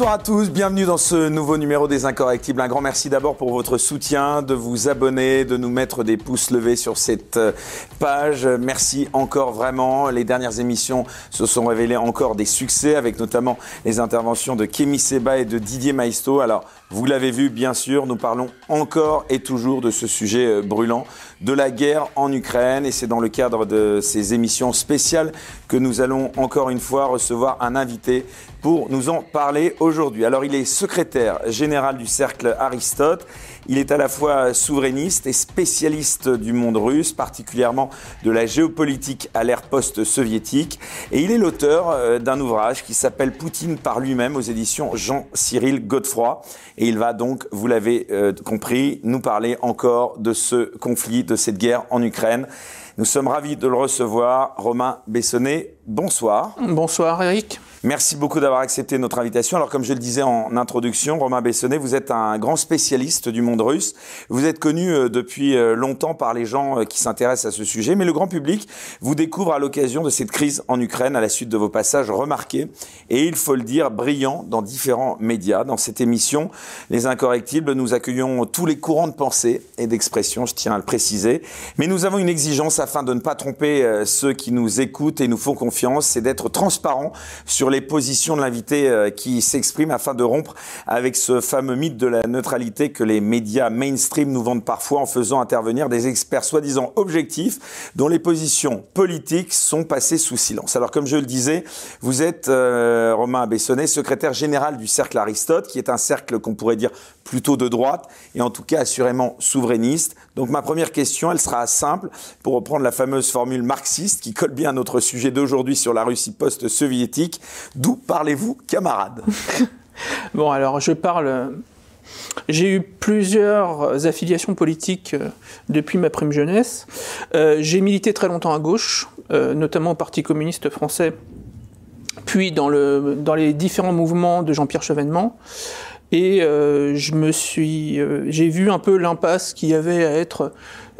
Bonsoir à tous, bienvenue dans ce nouveau numéro des Incorrectibles. Un grand merci d'abord pour votre soutien, de vous abonner, de nous mettre des pouces levés sur cette euh, page. Merci encore vraiment. Les dernières émissions se sont révélées encore des succès avec notamment les interventions de Kémy Seba et de Didier Maisto. Alors, vous l'avez vu, bien sûr, nous parlons encore et toujours de ce sujet euh, brûlant, de la guerre en Ukraine. Et c'est dans le cadre de ces émissions spéciales que nous allons encore une fois recevoir un invité pour nous en parler aujourd'hui. Alors, il est secrétaire général du Cercle Aristote. Il est à la fois souverainiste et spécialiste du monde russe, particulièrement de la géopolitique à l'ère post-soviétique. Et il est l'auteur euh, d'un ouvrage qui s'appelle Poutine par lui-même aux éditions Jean-Cyril Godefroy. Et il va donc, vous l'avez euh, compris, nous parler encore de ce conflit, de cette guerre en Ukraine. Nous sommes ravis de le recevoir. Romain Bessonnet, bonsoir. Bonsoir Eric. Merci beaucoup d'avoir accepté notre invitation. Alors, comme je le disais en introduction, Romain Bessonnet, vous êtes un grand spécialiste du monde russe. Vous êtes connu euh, depuis euh, longtemps par les gens euh, qui s'intéressent à ce sujet, mais le grand public vous découvre à l'occasion de cette crise en Ukraine à la suite de vos passages remarqués et, il faut le dire, brillants dans différents médias. Dans cette émission, Les Incorrectibles, nous accueillons tous les courants de pensée et d'expression, je tiens à le préciser. Mais nous avons une exigence afin de ne pas tromper ceux qui nous écoutent et nous font confiance, c'est d'être transparent sur les positions de l'invité euh, qui s'exprime afin de rompre avec ce fameux mythe de la neutralité que les médias mainstream nous vendent parfois en faisant intervenir des experts soi-disant objectifs dont les positions politiques sont passées sous silence. Alors comme je le disais, vous êtes euh, Romain Bessonnet, secrétaire général du Cercle Aristote, qui est un cercle qu'on pourrait dire plutôt de droite et en tout cas assurément souverainiste. Donc ma première question, elle sera simple pour reprendre la fameuse formule marxiste qui colle bien à notre sujet d'aujourd'hui sur la Russie post-soviétique. D'où parlez-vous, camarade Bon, alors je parle. J'ai eu plusieurs affiliations politiques euh, depuis ma prime jeunesse. Euh, j'ai milité très longtemps à gauche, euh, notamment au Parti communiste français, puis dans, dans les différents mouvements de Jean-Pierre Chevènement. Et je me suis, j'ai vu un peu l'impasse qu'il y avait à être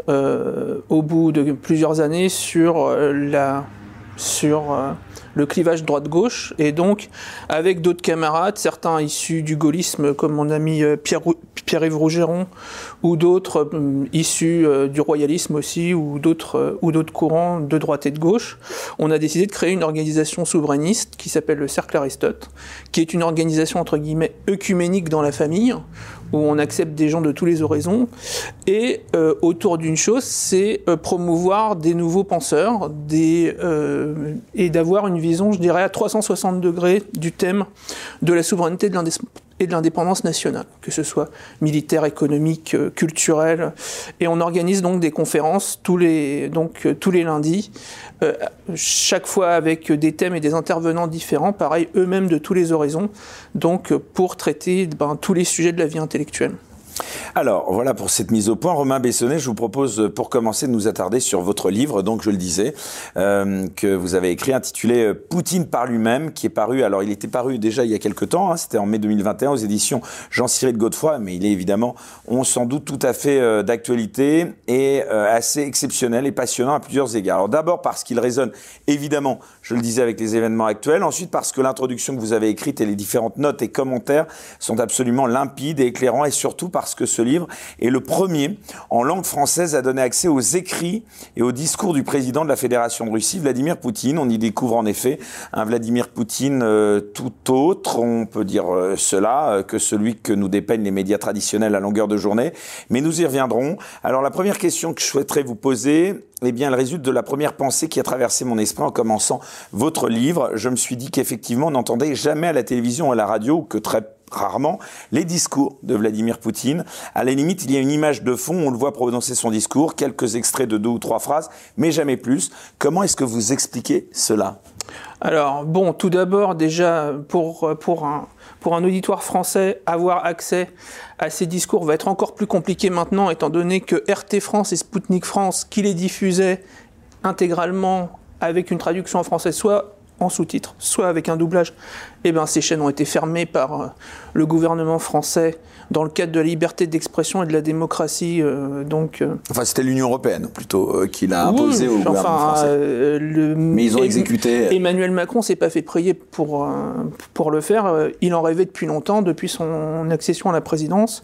au bout de plusieurs années sur la, sur le clivage droite-gauche, et donc avec d'autres camarades, certains issus du gaullisme comme mon ami euh, Pierre-Yves Rougeron, ou d'autres euh, issus euh, du royalisme aussi, ou d'autres ou d'autres courants de droite et de gauche, on a décidé de créer une organisation souverainiste qui s'appelle le Cercle Aristote, qui est une organisation entre guillemets œcuménique dans la famille, où on accepte des gens de tous les horizons, et euh, autour d'une chose, c'est euh, promouvoir des nouveaux penseurs, euh, et d'avoir une vision, je dirais, à 360 degrés du thème de la souveraineté de et de l'indépendance nationale, que ce soit militaire, économique, culturel. Et on organise donc des conférences tous les, les lundis, chaque fois avec des thèmes et des intervenants différents, pareil, eux-mêmes de tous les horizons, pour traiter ben, tous les sujets de la vie intellectuelle. Alors, voilà pour cette mise au point. Romain Bessonnet, je vous propose pour commencer de nous attarder sur votre livre, donc je le disais, euh, que vous avez écrit, intitulé euh, Poutine par lui-même, qui est paru, alors il était paru déjà il y a quelques temps, hein, c'était en mai 2021 aux éditions Jean-Cyril Godefroy, mais il est évidemment, on sans doute tout à fait euh, d'actualité et assez exceptionnel et passionnant à plusieurs égards. Alors d'abord parce qu'il résonne évidemment, je le disais, avec les événements actuels, ensuite parce que l'introduction que vous avez écrite et les différentes notes et commentaires sont absolument limpides et éclairants, et surtout parce parce que ce livre est le premier en langue française à donner accès aux écrits et aux discours du président de la Fédération de Russie, Vladimir Poutine. On y découvre en effet un Vladimir Poutine euh, tout autre, on peut dire euh, cela, euh, que celui que nous dépeignent les médias traditionnels à longueur de journée. Mais nous y reviendrons. Alors la première question que je souhaiterais vous poser, eh bien, elle résulte de la première pensée qui a traversé mon esprit en commençant votre livre. Je me suis dit qu'effectivement, on n'entendait jamais à la télévision ou à la radio, que très rarement, les discours de Vladimir Poutine. À la limite, il y a une image de fond, on le voit prononcer son discours, quelques extraits de deux ou trois phrases, mais jamais plus. Comment est-ce que vous expliquez cela? Alors, bon, tout d'abord, déjà, pour, pour, un, pour un auditoire français, avoir accès à ces discours va être encore plus compliqué maintenant, étant donné que RT France et Sputnik France, qui les diffusaient intégralement avec une traduction en français, soit en sous-titres, soit avec un doublage. Eh ben, ces chaînes ont été fermées par euh, le gouvernement français dans le cadre de la liberté d'expression et de la démocratie. Euh, donc, euh, enfin, c'était l'Union européenne plutôt qui l'a imposé au gouvernement français. Le, Mais ils ont exécuté. Emmanuel Macron s'est pas fait prier pour, pour le faire. Il en rêvait depuis longtemps, depuis son accession à la présidence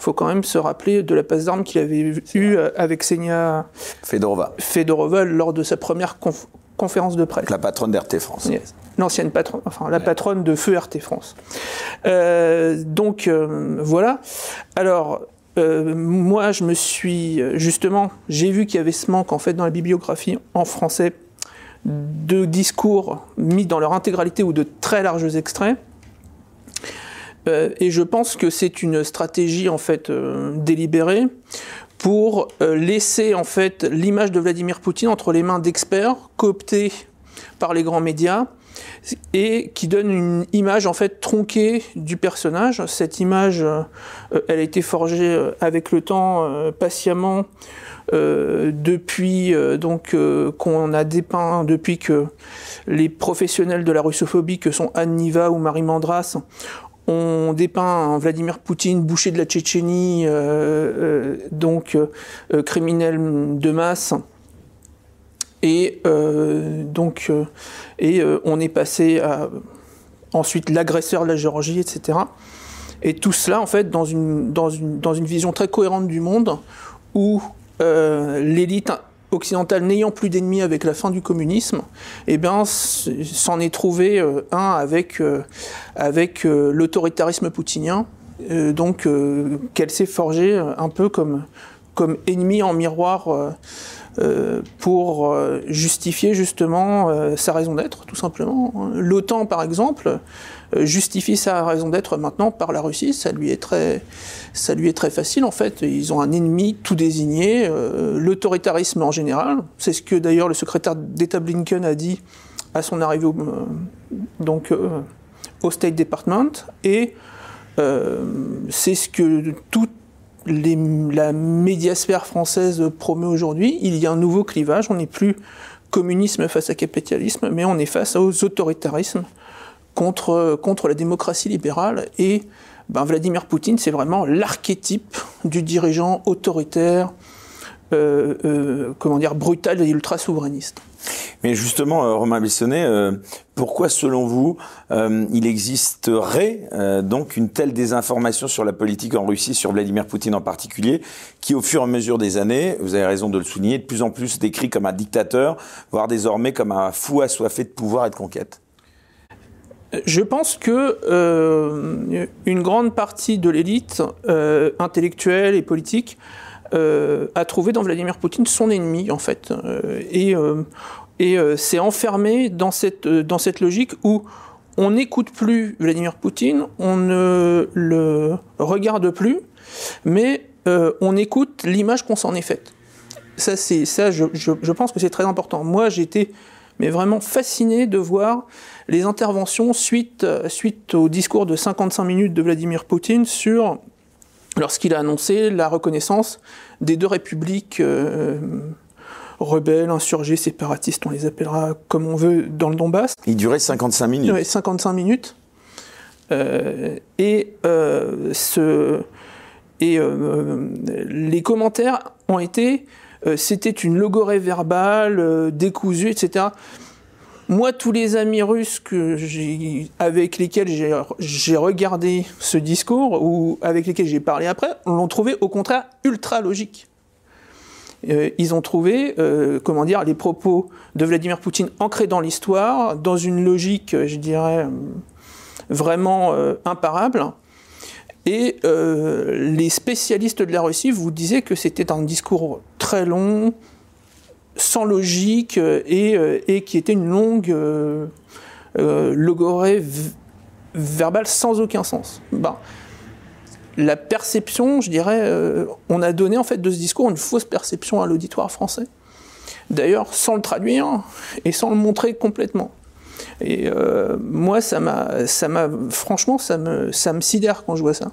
faut quand même se rappeler de la passe d'armes qu'il avait eue avec Senia Fedorova. Fedorova lors de sa première conférence de presse. La patronne d'RT France. L'ancienne patronne, enfin la patronne de Feu RT France. Euh, donc euh, voilà. Alors euh, moi je me suis justement, j'ai vu qu'il y avait ce manque en fait dans la bibliographie en français de discours mis dans leur intégralité ou de très larges extraits. et je pense que c'est une stratégie en fait délibérée pour euh, laisser en fait l'image de Vladimir Poutine entre les mains d'experts cooptés par les grands médias et qui donne une image en fait tronquée du personnage. Cette image, euh, elle a été forgée euh, avec le temps patiemment depuis donc qu'on a dépeint depuis que les professionnels de la russophobie que sont Anne Niva ou Marie Mandras on dépeint Vladimir Poutine, boucher de la Tchétchénie, euh, euh, donc euh, criminel de masse. Et donc, et on est passé à ensuite l'agresseur de la Géorgie, etc. Et tout cela, en fait, dans une vision très cohérente du monde, où l'élite occidentale n'ayant plus d'ennemis avec la fin du communisme, eh bien, s'en est trouvé euh, un avec, euh, euh, l'autoritarisme poutinien, donc qu'elle s'est forgée un peu comme, comme ennemi en miroir pour justifier justement sa raison d'être, tout simplement. L'OTAN, par exemple, justifie sa raison d'être maintenant par la Russie. Ça lui est très, ça lui est très facile en fait. Ils ont un ennemi tout désigné, euh, l'autoritarisme en général. C'est ce que d'ailleurs le secrétaire d'État Blinken a dit à son arrivée au, euh, donc au State Department et c'est ce que toute la médiasphère française promeut aujourd'hui. Il y a un nouveau clivage. On n'est plus communisme face à capitalisme, mais on est face aux autoritarismes contre, la démocratie libérale. Et ben, Vladimir Poutine, c'est vraiment l'archétype du dirigeant autoritaire, euh, euh, comment dire, brutal et ultra-souverainiste. Mais justement, euh, Romain Bessonnet, pourquoi, selon vous, il existerait donc une telle désinformation sur la politique en Russie, sur Vladimir Poutine en particulier, qui, au fur et à mesure des années, vous avez raison de le souligner, de plus en plus décrit comme un dictateur, voire désormais comme un fou assoiffé de pouvoir et de conquête? Je pense que euh, une grande partie de l'élite euh, intellectuelle et politique euh, a trouvé dans Vladimir Poutine son ennemi en fait et, et s'est enfermé dans cette, dans cette logique où on n'écoute plus Vladimir Poutine, on ne le regarde plus, mais on écoute l'image qu'on s'en est faite. Ça, c'est ça, je, pense que c'est très important. Moi, été mais vraiment fasciné de voir les interventions suite, suite au discours de 55 minutes de Vladimir Poutine sur lorsqu'il a annoncé la reconnaissance des deux républiques euh, rebelles, insurgées, séparatistes, on les appellera comme on veut dans le Donbass. Il durait 55 minutes. Oui, 55 minutes. Euh, et euh, ce, et les commentaires ont été euh, c'était une logorée verbale, euh, décousue, etc. Moi, tous les amis russes avec lesquels j'ai regardé ce discours ou avec lesquels j'ai parlé après, l'ont trouvé au contraire ultra logique. Euh, ils ont trouvé, comment dire, les propos de Vladimir Poutine ancrés dans l'histoire, dans une logique, je dirais, vraiment imparable. Et euh, les spécialistes de la Russie vous disaient que c'était un discours très long, sans logique, euh, euh, et, qui était une longue logorée verbale sans aucun sens. Ben, la perception, je dirais, on a donné en fait de ce discours une fausse perception à l'auditoire français. D'ailleurs, sans le traduire et sans le montrer complètement. Et moi, ça m'a, ça m'a, franchement, ça me, ça me sidère quand je vois ça.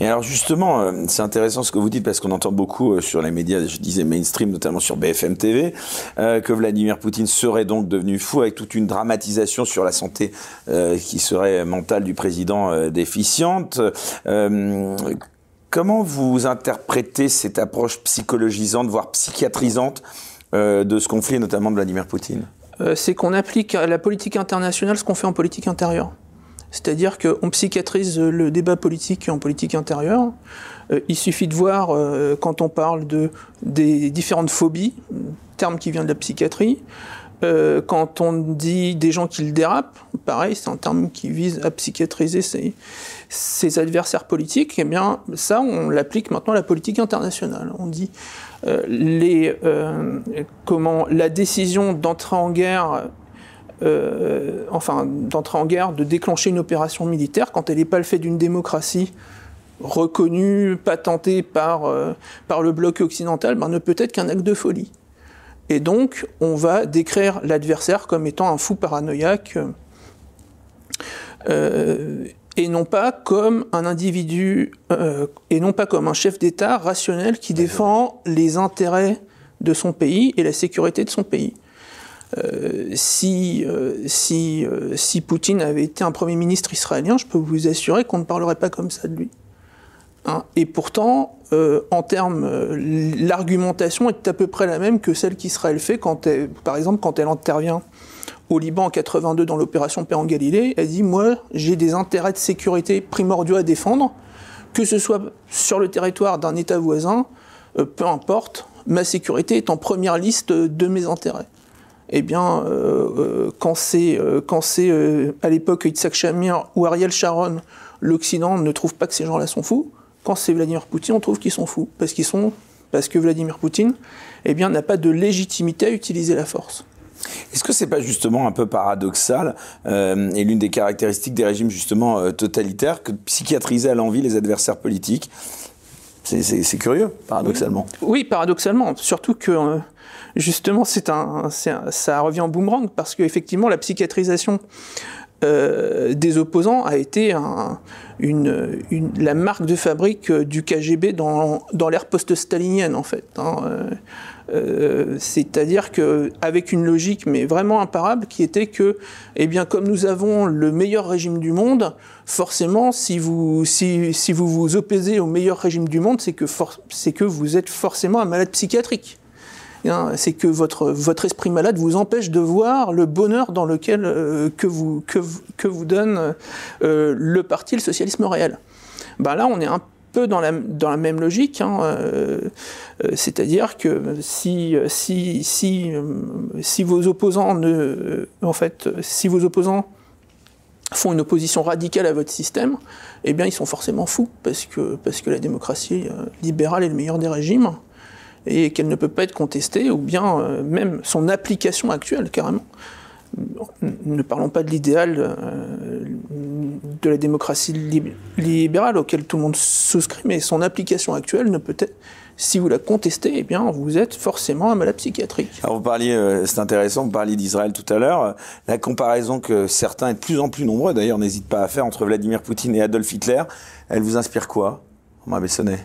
Et alors justement, euh, c'est intéressant ce que vous dites parce qu'on entend beaucoup euh, sur les médias, je disais mainstream, notamment sur BFM TV, euh, que Vladimir Poutine serait donc devenu fou avec toute une dramatisation sur la santé qui serait mentale du président déficiente. comment vous interprétez cette approche psychologisante, voire psychiatrisante de ce conflit, notamment de Vladimir Poutine? C'est qu'on applique à la politique internationale ce qu'on fait en politique intérieure. C'est-à-dire qu'on psychiatrise le débat politique en politique intérieure. Euh, il suffit de voir, euh, quand on parle de, des différentes phobies, terme qui vient de la psychiatrie, euh, quand on dit des gens qui le dérapent, pareil, c'est un terme qui vise à psychiatriser ses, adversaires politiques, eh bien ça, on l'applique maintenant à la politique internationale. On dit les, comment la décision d'entrer en guerre euh, enfin, d'entrer en guerre, de déclencher une opération militaire quand elle n'est pas le fait d'une démocratie reconnue, patentée par, euh, par le bloc occidental, ben, ne peut être qu'un acte de folie. Et donc, on va décrire l'adversaire comme étant un fou paranoïaque, euh, et non pas comme un individu, et non pas comme un chef d'État rationnel qui défend les intérêts de son pays et la sécurité de son pays. Euh, si, euh, si, euh, si Poutine avait été un Premier ministre israélien, je peux vous assurer qu'on ne parlerait pas comme ça de lui. Hein. Et pourtant, en termes, l'argumentation est à peu près la même que celle qu'Israël fait, quand par exemple, quand elle intervient au Liban en 82 dans l'opération Paix en Galilée, elle dit Moi, j'ai des intérêts de sécurité primordiaux à défendre, que ce soit sur le territoire d'un État voisin, peu importe, ma sécurité est en première liste de mes intérêts eh bien, euh, euh, quand c'est euh, à l'époque Yitzhak Shamir ou Ariel Sharon, l'Occident ne trouve pas que ces gens-là sont fous. Quand c'est Vladimir Poutine, on trouve qu'ils sont fous parce qu'ils sont parce que Vladimir Poutine, eh bien, n'a pas de légitimité à utiliser la force. Est-ce que c'est pas justement un peu paradoxal et l'une des caractéristiques des régimes justement totalitaires que de psychiatriser à l'envie les adversaires politiques? C'est curieux, paradoxalement. Oui, paradoxalement. Surtout que justement, c'est un, ça revient en boomerang parce qu'effectivement, la psychiatrisation euh, des opposants a été la marque de fabrique du KGB dans, l'ère post-stalinienne, en fait. Hein. Euh, euh, c'est-à-dire qu'avec une logique, mais vraiment imparable, qui était que, eh bien, comme nous avons le meilleur régime du monde, forcément, si vous, vous vous opposez au meilleur régime du monde, c'est que vous êtes forcément un malade psychiatrique. Hein, c'est que votre, esprit malade vous empêche de voir le bonheur dans lequel euh, que, vous, donne euh, le parti, le socialisme réel. Ben là, on est un peu dans la, même logique, hein, euh, c'est-à-dire que si, vos opposants font une opposition radicale à votre système, eh bien ils sont forcément fous, parce que la démocratie libérale est le meilleur des régimes, et qu'elle ne peut pas être contestée, ou bien euh, même son application actuelle, carrément. Ne parlons pas de l'idéal euh, de la démocratie libérale auquel tout le monde souscrit, mais son application actuelle ne peut être, si vous la contestez, eh bien, vous êtes forcément un malade psychiatrique. Alors vous parliez, euh, c'est intéressant, vous parliez d'Israël tout à l'heure. La comparaison que certains, et de plus en plus nombreux d'ailleurs, n'hésitent pas à faire entre Vladimir Poutine et Adolf Hitler, elle vous inspire quoi, Romain Bessonnet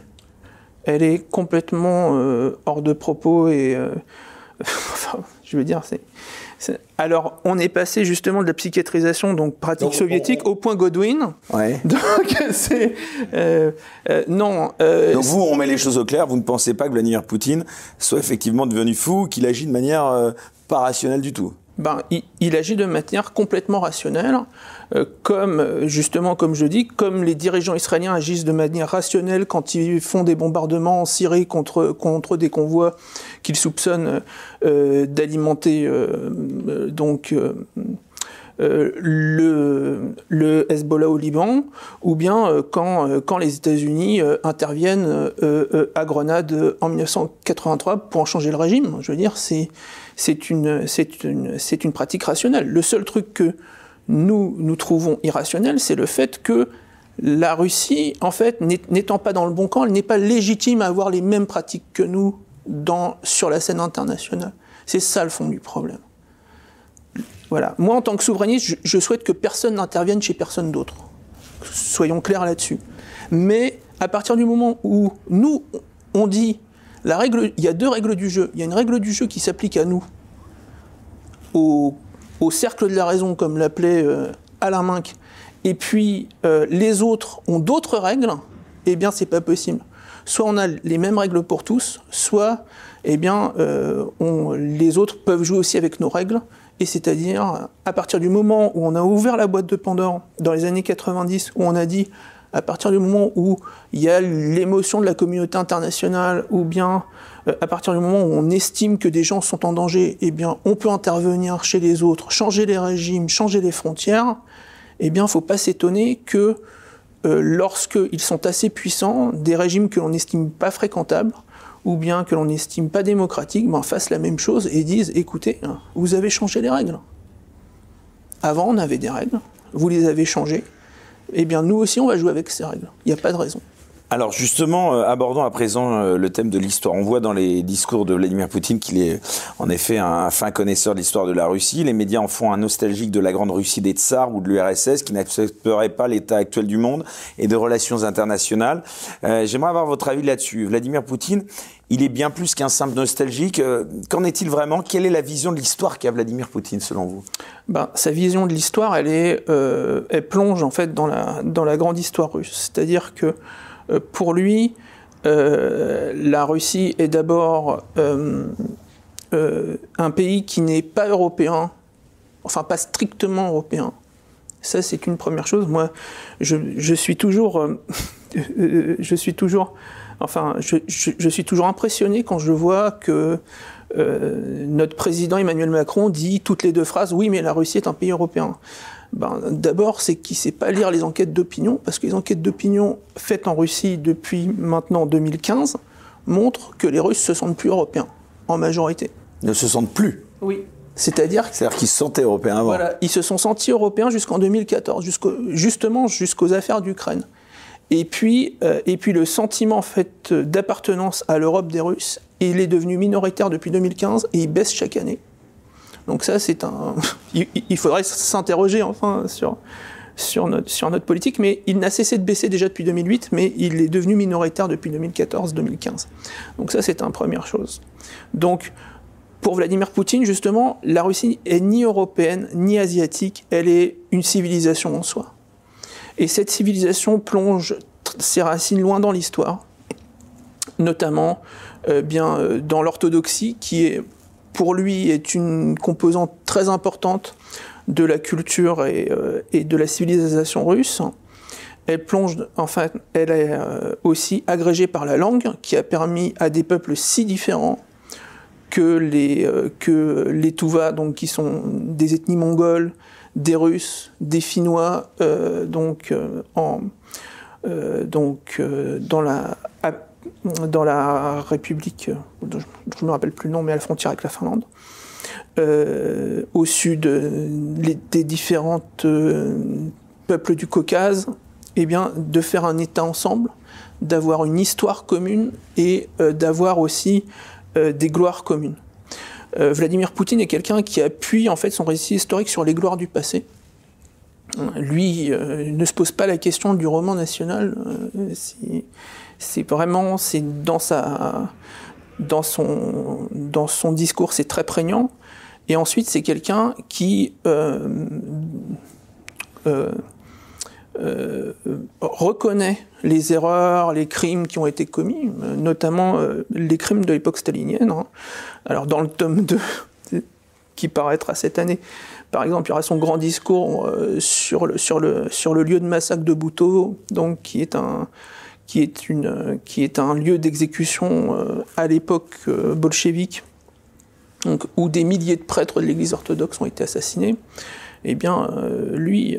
elle est complètement euh, hors de propos et euh, enfin, je veux dire, c'est. Alors, on est passé justement de la psychiatrisation, donc pratique soviétique, au point Godwin. Ouais. Donc, c'est. Euh, non. donc, vous, on met les choses au clair. Vous ne pensez pas que Vladimir Poutine soit effectivement devenu fou, qu'il agit de manière pas rationnelle du tout ben, il, agit de manière complètement rationnelle, euh, comme justement, comme je dis, comme les dirigeants israéliens agissent de manière rationnelle quand ils font des bombardements en Syrie contre, contre des convois qu'ils soupçonnent euh, d'alimenter euh, donc le, le, Hezbollah au Liban, ou bien quand, quand les États-Unis interviennent à Grenade en 1983 pour en changer le régime. Je veux dire, c'est c'est une, une, une pratique rationnelle. Le seul truc que nous, nous trouvons irrationnel, c'est le fait que la Russie, en fait, n'étant pas dans le bon camp, elle n'est pas légitime à avoir les mêmes pratiques que nous sur la scène internationale. C'est ça le fond du problème. Voilà. Moi, en tant que souverainiste, je, souhaite que personne n'intervienne chez personne d'autre. Soyons clairs là-dessus. Mais à partir du moment où nous, on dit, la règle, il y a deux règles du jeu. Il y a une règle du jeu qui s'applique à nous, au, cercle de la raison, comme l'appelait euh, Alain Minck, et puis euh, les autres ont d'autres règles, eh bien, c'est pas possible. Soit on a les mêmes règles pour tous, soit, eh bien, euh, les autres peuvent jouer aussi avec nos règles. Et c'est-à-dire, à partir du moment où on a ouvert la boîte de Pandore, dans les années 90, où on a dit, à partir du moment où il y a l'émotion de la communauté internationale, ou bien euh, à partir du moment où on estime que des gens sont en danger, eh on peut intervenir chez les autres, changer les régimes, changer les frontières, eh bien, il ne faut pas s'étonner que euh, lorsqu'ils sont assez puissants, des régimes que l'on n'estime pas fréquentables, ou bien que l'on n'estime pas démocratiques, ben, fassent la même chose et disent, écoutez, hein, vous avez changé les règles. Avant, on avait des règles, vous les avez changées, eh bien nous aussi on va jouer avec ces règles. Il n'y a pas de raison. Alors justement, euh, abordons à présent euh, le thème de l'histoire. On voit dans les discours de Vladimir Poutine qu'il est en effet un fin connaisseur de l'histoire de la Russie. Les médias en font un nostalgique de la grande Russie des tsars ou de l'URSS qui n'accepterait pas l'état actuel du monde et de relations internationales. Euh, j'aimerais avoir votre avis là-dessus. Vladimir Poutine, il est bien plus qu'un simple nostalgique. Qu'en est-il vraiment? Quelle est la vision de l'histoire qu'a Vladimir Poutine selon vous? Ben, Sa vision de l'histoire, elle, est, elle plonge en fait dans la, dans la grande histoire russe. C'est-à-dire que euh, pour lui, euh, la Russie est d'abord euh, un pays qui n'est pas européen, enfin pas strictement européen. Ça, c'est une première chose. Moi, je, suis toujours, je suis toujours, enfin, je, suis toujours impressionné quand je vois que notre président Emmanuel Macron dit toutes les deux phrases "Oui, mais la Russie est un pays européen." Ben, D'abord, c'est qu'il ne sait pas lire les enquêtes d'opinion, parce que les enquêtes d'opinion faites en Russie depuis maintenant 2015 montrent que les Russes se sentent plus européens, en majorité. Ne se sentent plus Oui. C'est-à-dire C'est-à-dire qu'ils se sentaient européens avant. Voilà, ils se sont sentis européens jusqu'en 2014, justement jusqu'aux affaires d'Ukraine. Et puis, euh, et puis le sentiment en fait, d'appartenance à l'Europe des Russes, il est devenu minoritaire depuis 2015 et il baisse chaque année. Donc ça, c'est un... Il faudrait s'interroger enfin sur, sur, notre, sur notre politique, mais il n'a cessé de baisser déjà depuis 2008, mais il est devenu minoritaire depuis 2014-2015. Donc ça, c'est une première chose. Donc, pour Vladimir Poutine, justement, la Russie est ni européenne, ni asiatique, elle est une civilisation en soi. Et cette civilisation plonge ses racines loin dans l'histoire, notamment euh, bien euh, dans l'orthodoxie, qui est pour lui est une composante très importante de la culture et, euh, de la civilisation russe. Elle plonge, enfin, elle est euh, aussi agrégée par la langue, qui a permis à des peuples si différents que les, euh, les Tuvas, donc qui sont des ethnies mongoles, des Russes, des Finnois, donc, en, donc dans la dans la République, je ne me rappelle plus le nom, mais à la frontière avec la Finlande, euh, au sud des différents euh, peuples du Caucase, eh bien, de faire un État ensemble, d'avoir une histoire commune et euh, d'avoir aussi des gloires communes. Vladimir Poutine est quelqu'un qui appuie en fait son récit historique sur les gloires du passé. Lui ne se pose pas la question du roman national. C'est vraiment, c'est dans sa, dans son, dans son discours, c'est très prégnant. Et ensuite, c'est quelqu'un qui euh, euh, euh, reconnaît les erreurs, les crimes qui ont été commis, notamment les crimes de l'époque stalinienne. Hein. Alors, dans le tome 2, qui paraîtra cette année, par exemple, il y aura son grand discours sur, le, sur, le, sur le lieu de massacre de Bouto, donc, qui est un, qui est, une, qui est un lieu d'exécution euh, à l'époque euh, bolchevique, où des milliers de prêtres de l'Église orthodoxe ont été assassinés, eh bien, euh, lui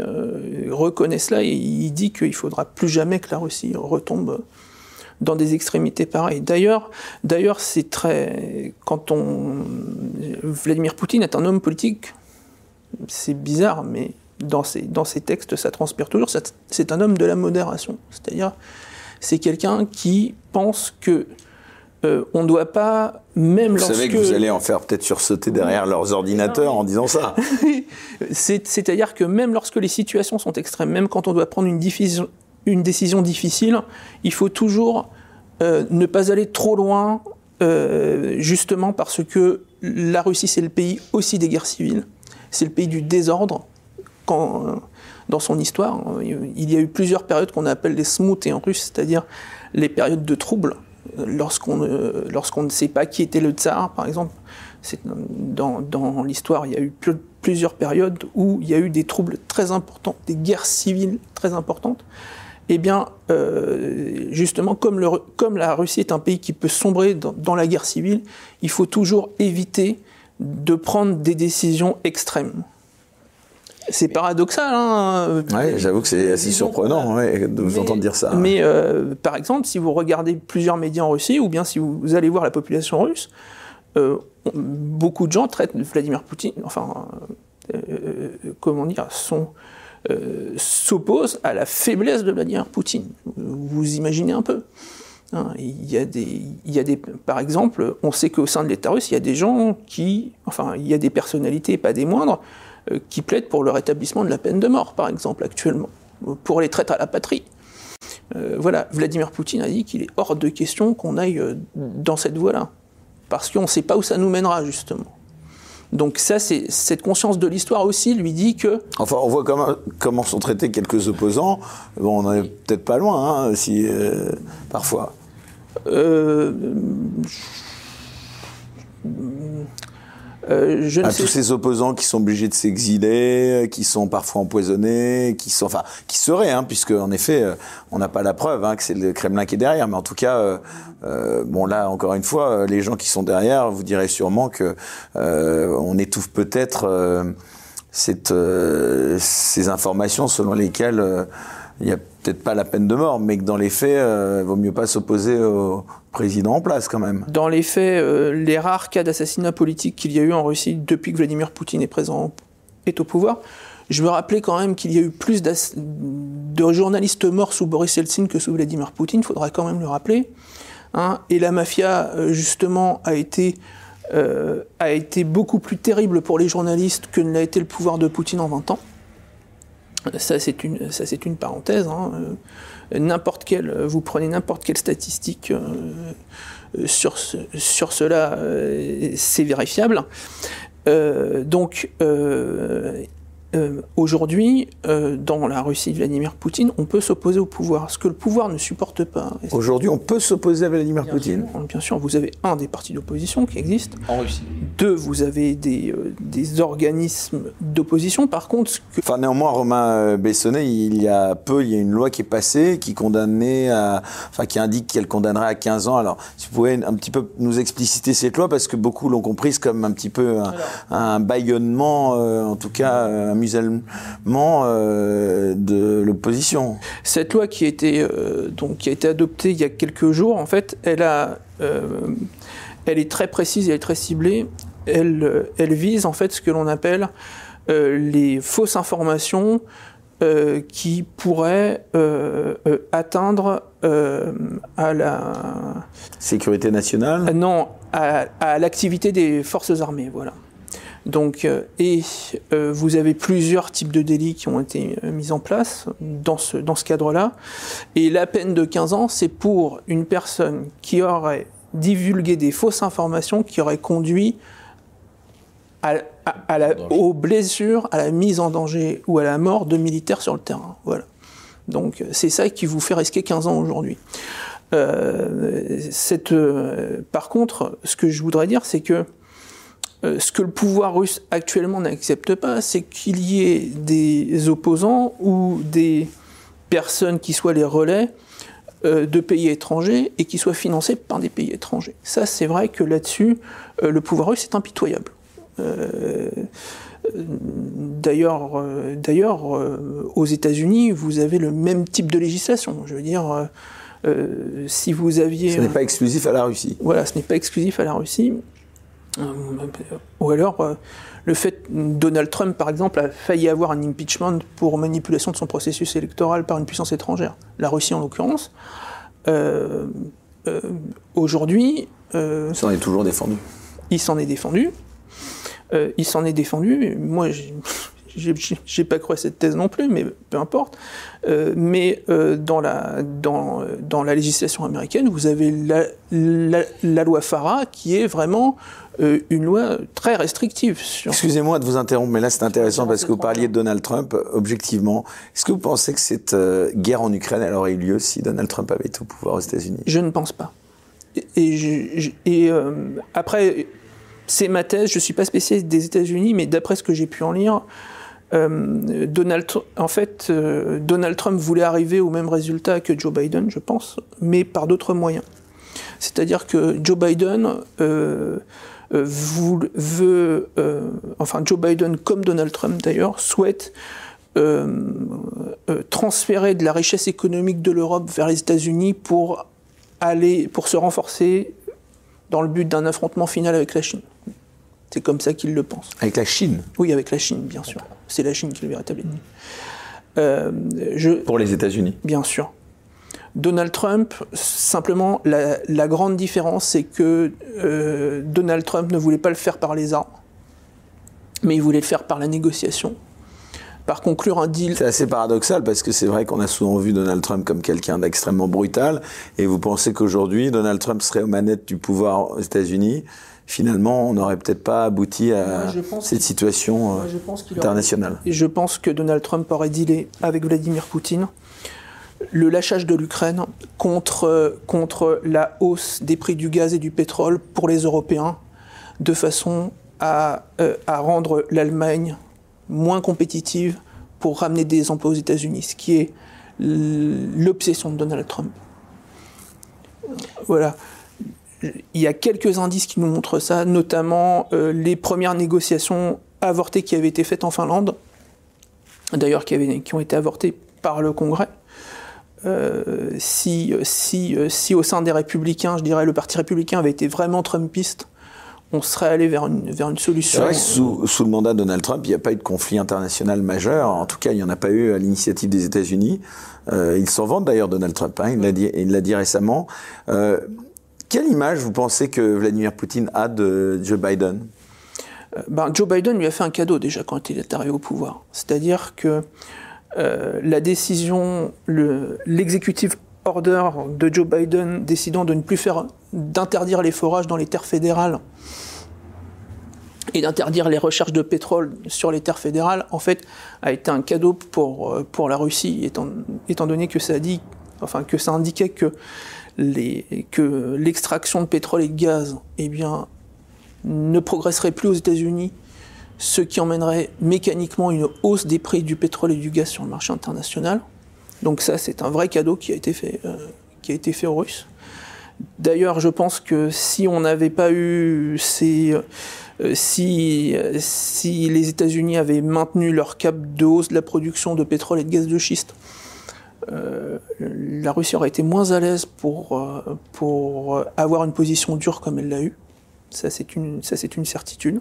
reconnaît cela et il dit qu'il ne faudra plus jamais que la Russie retombe dans des extrémités pareilles. D'ailleurs, d'ailleurs, c'est très. Quand on. Vladimir Poutine est un homme politique, c'est bizarre, mais dans ses, dans ses textes, ça transpire toujours. C'est un homme de la modération. C'est-à-dire, c'est quelqu'un qui pense que euh, on ne doit pas, même lorsque... Vous savez que vous allez en faire peut-être sursauter derrière leurs ordinateurs en disant ça. C'est-à-dire que même lorsque les situations sont extrêmes, même quand on doit prendre une, une décision difficile, il faut toujours ne pas aller trop loin, justement parce que la Russie, c'est le pays aussi des guerres civiles, c'est le pays du désordre. Quand, dans son histoire, il y a eu plusieurs périodes qu'on appelle les smoutés en russe, c'est-à-dire les périodes de troubles, lorsqu'on ne sait pas qui était le tsar, par exemple. Dans, l'histoire, il y a eu plusieurs périodes où il y a eu des troubles très importants, des guerres civiles très importantes. Eh bien, euh, justement, comme, la Russie est un pays qui peut sombrer dans, la guerre civile, il faut toujours éviter de prendre des décisions extrêmes. C'est paradoxal. Hein ouais, j'avoue que c'est assez surprenant de vous entendre dire ça. Mais euh, par exemple, si vous regardez plusieurs médias en Russie, ou bien si vous allez voir la population russe, euh, beaucoup de gens traitent Vladimir Poutine, enfin, euh, comment dire, sont s'opposent à la faiblesse de Vladimir Poutine. Vous imaginez un peu. Hein, il, y a des, il y a des, par exemple, on sait qu'au sein de l'État russe, il y a des gens qui, enfin, il y a des personnalités, pas des moindres, qui plaident pour le rétablissement de la peine de mort, par exemple, actuellement, pour les traîtres à la patrie. Euh, voilà, Vladimir Poutine a dit qu'il est hors de question qu'on aille euh, dans cette voie-là, parce qu'on ne sait pas où ça nous mènera, justement. Donc ça, c'est cette conscience de l'histoire aussi lui dit que. Enfin, on voit comment, comment sont traités quelques opposants. Bon, on n'est peut-être pas loin, hein, si parfois. Euh, euh, je à tous ces opposants qui sont obligés de s'exiler, qui sont parfois empoisonnés, qui sont, enfin, qui seraient, hein, puisque en effet, euh, on n'a pas la preuve hein, que c'est le Kremlin qui est derrière, mais en tout cas, euh, euh bon là, encore une fois, les gens qui sont derrière, vous direz sûrement que on étouffe peut-être cette, ces informations selon lesquelles il n'y a peut-être pas la peine de mort, mais que dans les faits, il vaut mieux pas s'opposer au président en place quand même. Dans les faits, euh, les rares cas d'assassinat politique qu'il y a eu en Russie depuis que Vladimir Poutine est au pouvoir, je me rappelais quand même qu'il y a eu plus de journalistes morts sous Boris Yeltsin que sous Vladimir Poutine, il faudrait quand même le rappeler. Hein. Et la mafia, euh, justement, a été, euh, a été beaucoup plus terrible pour les journalistes que ne l'a été le pouvoir de Poutine en 20 ans. Ça, c'est une, parenthèse. Hein n'importe quelle, vous prenez n'importe quelle statistique euh, euh, sur, sur cela, euh, c'est vérifiable. donc, euh, aujourd'hui, euh, dans la Russie de Vladimir Poutine, on peut s'opposer au pouvoir, ce que le pouvoir ne supporte pas. Aujourd'hui, on peut s'opposer à Vladimir Poutine Bien sûr, vous avez un des partis d'opposition qui existent. En Russie. Deux, vous avez des, euh, des organismes d'opposition. Par contre... Que... Enfin, néanmoins, Romain Bessonnet, il y a peu, il y a une loi qui est passée qui condamnait à... Enfin, qui indique qu'elle condamnerait à 15 ans. Alors, si vous pouvez un petit peu nous expliciter cette loi, parce que beaucoup l'ont comprise comme un petit peu un, un baillonnement, en tout cas, un euh, de l'opposition. Cette loi qui a, été, euh, donc, qui a été adoptée il y a quelques jours, en fait, elle, a, euh, elle est très précise, elle est très ciblée. Elle, elle vise en fait ce que l'on appelle les fausses informations qui pourraient atteindre à la sécurité nationale. non, à, à l'activité des forces armées, voilà. Donc, euh, et euh, vous avez plusieurs types de délits qui ont été euh, mis en place dans ce, dans ce cadre-là. Et la peine de 15 ans, c'est pour une personne qui aurait divulgué des fausses informations qui auraient conduit à, à, la, aux blessures, à la mise en danger ou à la mort de militaires sur le terrain. Voilà. Donc c'est ça qui vous fait risquer 15 ans aujourd'hui. Euh, cette, par contre, ce que je voudrais dire, c'est que euh, ce que le pouvoir russe actuellement n'accepte pas, c'est qu'il y ait des opposants ou des personnes qui soient les relais euh, de pays étrangers et qui soient financés par des pays étrangers. Ça, c'est vrai que là-dessus, euh, le pouvoir russe est impitoyable. D'ailleurs, d'ailleurs, aux États-Unis, vous avez le même type de législation. Je veux dire, si vous aviez. Ce n'est pas exclusif à la Russie. Voilà, ce n'est pas exclusif à la Russie. Ou alors, euh, le fait Donald Trump, par exemple, a failli avoir un impeachment pour manipulation de son processus électoral par une puissance étrangère, la Russie en l'occurrence. Euh, euh, aujourd'hui. il s'en est toujours défendu. Il s'en est défendu. il s'en est défendu. Moi, j'ai pas cru à cette thèse non plus, mais peu importe. Euh, mais euh, dans, la, dans, dans la législation américaine, vous avez la, la, loi FARA qui est vraiment euh, une loi très restrictive. Excusez-moi de vous interrompre, mais là c'est intéressant parce que vous parliez de Donald Trump. Objectivement, est-ce que vous pensez que cette guerre en Ukraine aurait eu lieu si Donald Trump avait été au pouvoir aux États-Unis? Je ne pense pas. Et, et après, c'est ma thèse, je ne suis pas spécialiste des États-Unis, mais d'après ce que j'ai pu en lire, euh, Donald, en fait, euh, Donald Trump voulait arriver au même résultat que Joe Biden, je pense, mais par d'autres moyens. C'est-à-dire que Joe Biden euh, veut, enfin Joe Biden comme Donald Trump d'ailleurs, souhaite transférer de la richesse économique de l'Europe vers les États-Unis pour aller, pour se renforcer dans le but d'un affrontement final avec la Chine. C'est comme ça qu'il le pense. Avec la Chine? Oui, avec la Chine, bien sûr. C'est la Chine qui est le véritable ennemi. Euh, Pour les États-Unis Bien sûr. Donald Trump, simplement, la, grande différence, c'est que euh, Donald Trump ne voulait pas le faire par les armes, mais il voulait le faire par la négociation, par conclure un deal. C'est assez paradoxal parce que c'est vrai qu'on a souvent vu Donald Trump comme quelqu'un d'extrêmement brutal, et vous pensez qu'aujourd'hui, Donald Trump serait aux manettes du pouvoir aux États-Unis finalement, on n'aurait peut-être pas abouti à cette situation euh, internationale. Je pense que Donald Trump aurait dealé avec Vladimir Poutine le lâchage de l'Ukraine contre, contre la hausse des prix du gaz et du pétrole pour les Européens, de façon à, euh, à rendre l'Allemagne moins compétitive pour ramener des emplois aux États-Unis, ce qui est l'obsession de Donald Trump. Voilà il y a quelques indices qui nous montrent ça, notamment euh, les premières négociations avortées qui avaient été faites en Finlande, d'ailleurs qui, qui, ont été avortées par le Congrès. Euh, si, si, si, au sein des républicains, je dirais, le Parti républicain avait été vraiment trumpiste, on serait allé vers une, vers une solution. Vrai, sous, sous, le mandat de Donald Trump, il n'y a pas eu de conflit international majeur. En tout cas, il n'y en a pas eu à l'initiative des États-Unis. Euh, il s'en vante d'ailleurs, Donald Trump. Hein, il l'a dit, dit, récemment. Euh, quelle image vous pensez que Vladimir Poutine a de Joe Biden? Euh, ben, Joe Biden lui a fait un cadeau déjà quand il est arrivé au pouvoir. C'est-à-dire que euh, la décision, l'exécutif order de Joe Biden décidant de ne plus faire, d'interdire les forages dans les terres fédérales et d'interdire les recherches de pétrole sur les terres fédérales, en fait, a été un cadeau pour, euh, pour la Russie, étant, étant donné que ça, dit, enfin, que ça indiquait que que l'extraction de pétrole et de gaz eh bien, ne progresserait plus aux États-Unis, ce qui emmènerait mécaniquement une hausse des prix du pétrole et du gaz sur le marché international. Donc ça, c'est un vrai cadeau qui a été fait, euh, qui a été fait aux Russes. D'ailleurs, je pense que si on n'avait pas eu ces... Euh, si, si les États-Unis avaient maintenu leur cap de hausse de la production de pétrole et de gaz de schiste, euh, la Russie aurait été moins à l'aise pour, euh, pour avoir une position dure comme elle l'a eu. Ça, c'est une, une certitude.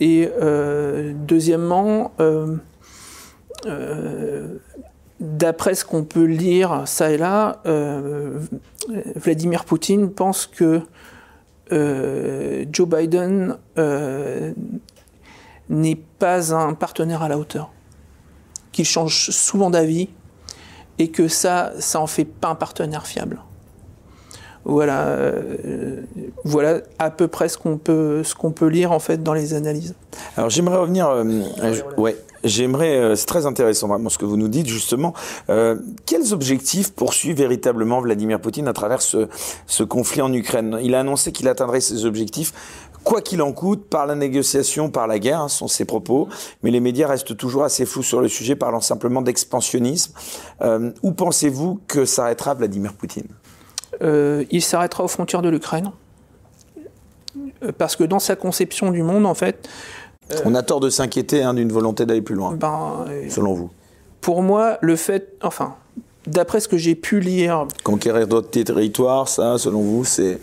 Et euh, deuxièmement, d'après ce qu'on peut lire ça et là, Vladimir Poutine pense que Joe Biden n'est pas un partenaire à la hauteur, qu'il change souvent d'avis, et que ça, ça en fait pas un partenaire fiable. Voilà, euh, voilà à peu près ce qu'on peut, ce peut lire en fait dans les analyses. Alors j'aimerais revenir, euh, ouais, j'aimerais, euh, c'est très intéressant vraiment ce que vous nous dites justement. quels objectifs poursuit véritablement Vladimir Poutine à travers ce, ce conflit en Ukraine? Il a annoncé qu'il atteindrait ses objectifs quoi qu'il en coûte, par la négociation, par la guerre, hein, sont ses propos, mais les médias restent toujours assez flous sur le sujet, parlant simplement d'expansionnisme. Euh, où pensez-vous que s'arrêtera Vladimir Poutine? Euh, Il s'arrêtera aux frontières de l'Ukraine, euh, parce que dans sa conception du monde, en fait... On a tort de s'inquiéter hein, d'une volonté d'aller plus loin, ben, selon vous. Pour moi, le fait... Enfin, d'après ce que j'ai pu lire... Conquérir d'autres territoires, ça, selon vous, c'est...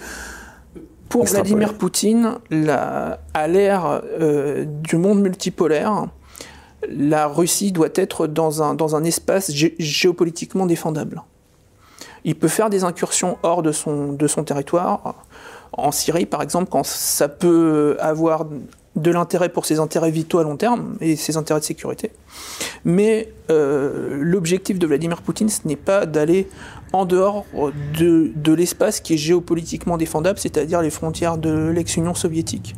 Pour Vladimir Poutine, à l'ère euh, du monde multipolaire, la Russie doit être dans un, dans un espace géopolitiquement défendable. il peut faire des incursions hors de son, de son territoire, en Syrie par exemple, quand ça peut avoir de l'intérêt pour ses intérêts vitaux à long terme et ses intérêts de sécurité. Mais euh, l'objectif de Vladimir Poutine, ce n'est pas d'aller en dehors de, de l'espace qui est géopolitiquement défendable, c'est-à-dire les frontières de l'ex-Union soviétique.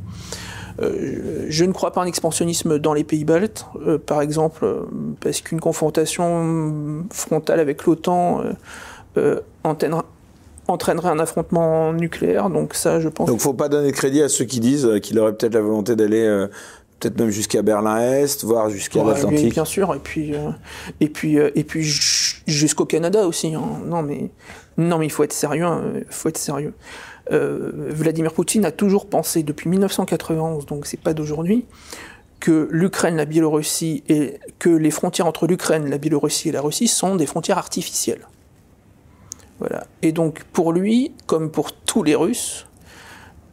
Euh, je ne crois pas un expansionnisme dans les pays baltes, euh, par exemple, euh, parce qu'une confrontation frontale avec l'OTAN entraînerait un affrontement nucléaire. Donc ça, je pense. Donc, faut pas donner crédit à ceux qui disent qu'il aurait peut-être la volonté d'aller peut-être même jusqu'à Berlin-Est, voire jusqu'à l'Atlantique. Bien sûr, et puis, et puis, et puis jusqu'au Canada aussi. Hein. Non, mais non, mais il faut être sérieux. Hein. Faut être sérieux. Euh, Vladimir Poutine a toujours pensé depuis 1991, donc c'est pas d'aujourd'hui, que l'Ukraine, la Biélorussie et que les frontières entre l'Ukraine, la Biélorussie et la Russie sont des frontières artificielles. Voilà. Et donc pour lui, comme pour tous les Russes,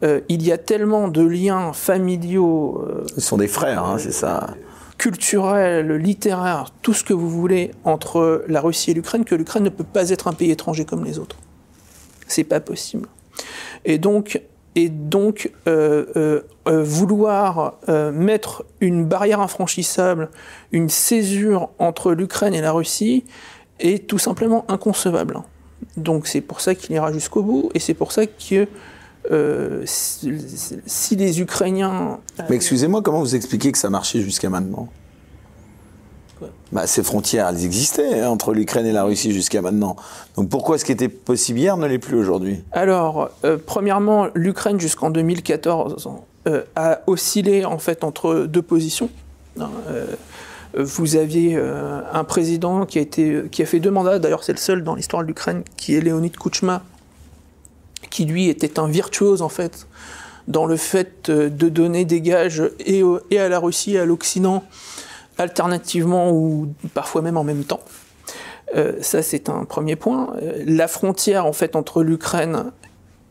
euh, il y a tellement de liens familiaux. Euh, Ils sont des frères, hein, c'est ça. Culturels, littéraires, tout ce que vous voulez entre la Russie et l'Ukraine, que l'Ukraine ne peut pas être un pays étranger comme les autres. C'est pas possible. Et donc, et donc euh, euh, euh, vouloir mettre une barrière infranchissable, une césure entre l'Ukraine et la Russie est tout simplement inconcevable. Donc c'est pour ça qu'il ira jusqu'au bout, et c'est pour ça que si, les Ukrainiens... Mais excusez-moi, comment vous expliquez que ça marchait jusqu'à maintenant? Bah, ces frontières, elles existaient hein, entre l'Ukraine et la Russie jusqu'à maintenant. Donc pourquoi ce qui était possible hier ne l'est plus aujourd'hui? Alors, euh, premièrement, l'Ukraine jusqu'en 2014 euh, a oscillé en fait entre deux positions. Euh, vous aviez un président qui a, été, qui a fait deux mandats, d'ailleurs c'est le seul dans l'histoire de l'Ukraine, qui est Leonid Kouchma, qui lui était un virtuose en fait dans le fait de donner des gages et, et à la Russie et à l'Occident alternativement ou parfois même en même temps. Euh, ça, c'est un premier point. Euh, la frontière, en fait, entre l'Ukraine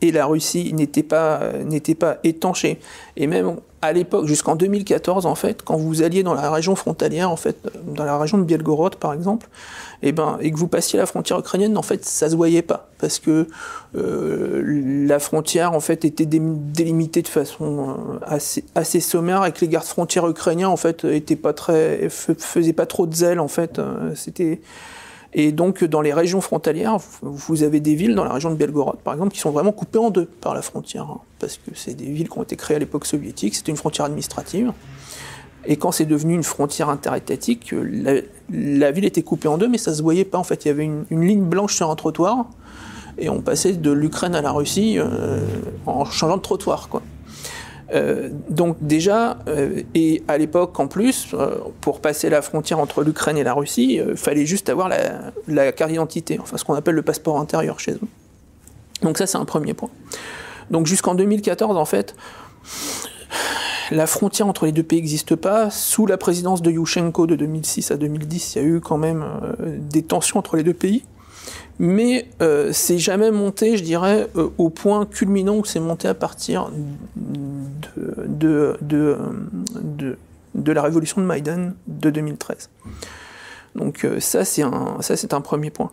et la Russie n'était pas, n'était pas étanchée. Et même à l'époque, jusqu'en 2014, en fait, quand vous alliez dans la région frontalière, en fait, dans la région de Bielgorod, par exemple, et, eh ben, et que vous passiez la frontière ukrainienne, en fait, ça se voyait pas. Parce que euh, la frontière, en fait, était délimitée de façon euh, assez, assez sommaire et que les gardes frontières ukrainiens, en fait, étaient pas très, faisaient pas trop de zèle, en fait. Euh, c'était, et donc, dans les régions frontalières, vous avez des villes, dans la région de Belgorod, par exemple, qui sont vraiment coupées en deux par la frontière. Hein, parce que c'est des villes qui ont été créées à l'époque soviétique, c'était une frontière administrative. Et quand c'est devenu une frontière interétatique, la, ville était coupée en deux, mais ça se voyait pas. En fait, il y avait une, ligne blanche sur un trottoir, et on passait de l'Ukraine à la Russie euh, en changeant de trottoir, quoi. Euh, donc déjà, euh, et à l'époque en plus, euh, pour passer la frontière entre l'Ukraine et la Russie, il fallait juste avoir la, carte d'identité, enfin ce qu'on appelle le passeport intérieur chez eux. Donc ça c'est un premier point. Donc jusqu'en 2014 en fait, la frontière entre les deux pays n'existe pas. Sous la présidence de Yushchenko de 2006 à 2010, il y a eu quand même des tensions entre les deux pays mais euh, c'est jamais monté, je dirais, euh, au point culminant où c'est monté à partir de, de, de, de, la révolution de Maïdan de 2013. Donc euh, ça, c'est un, ça, c'est un premier point.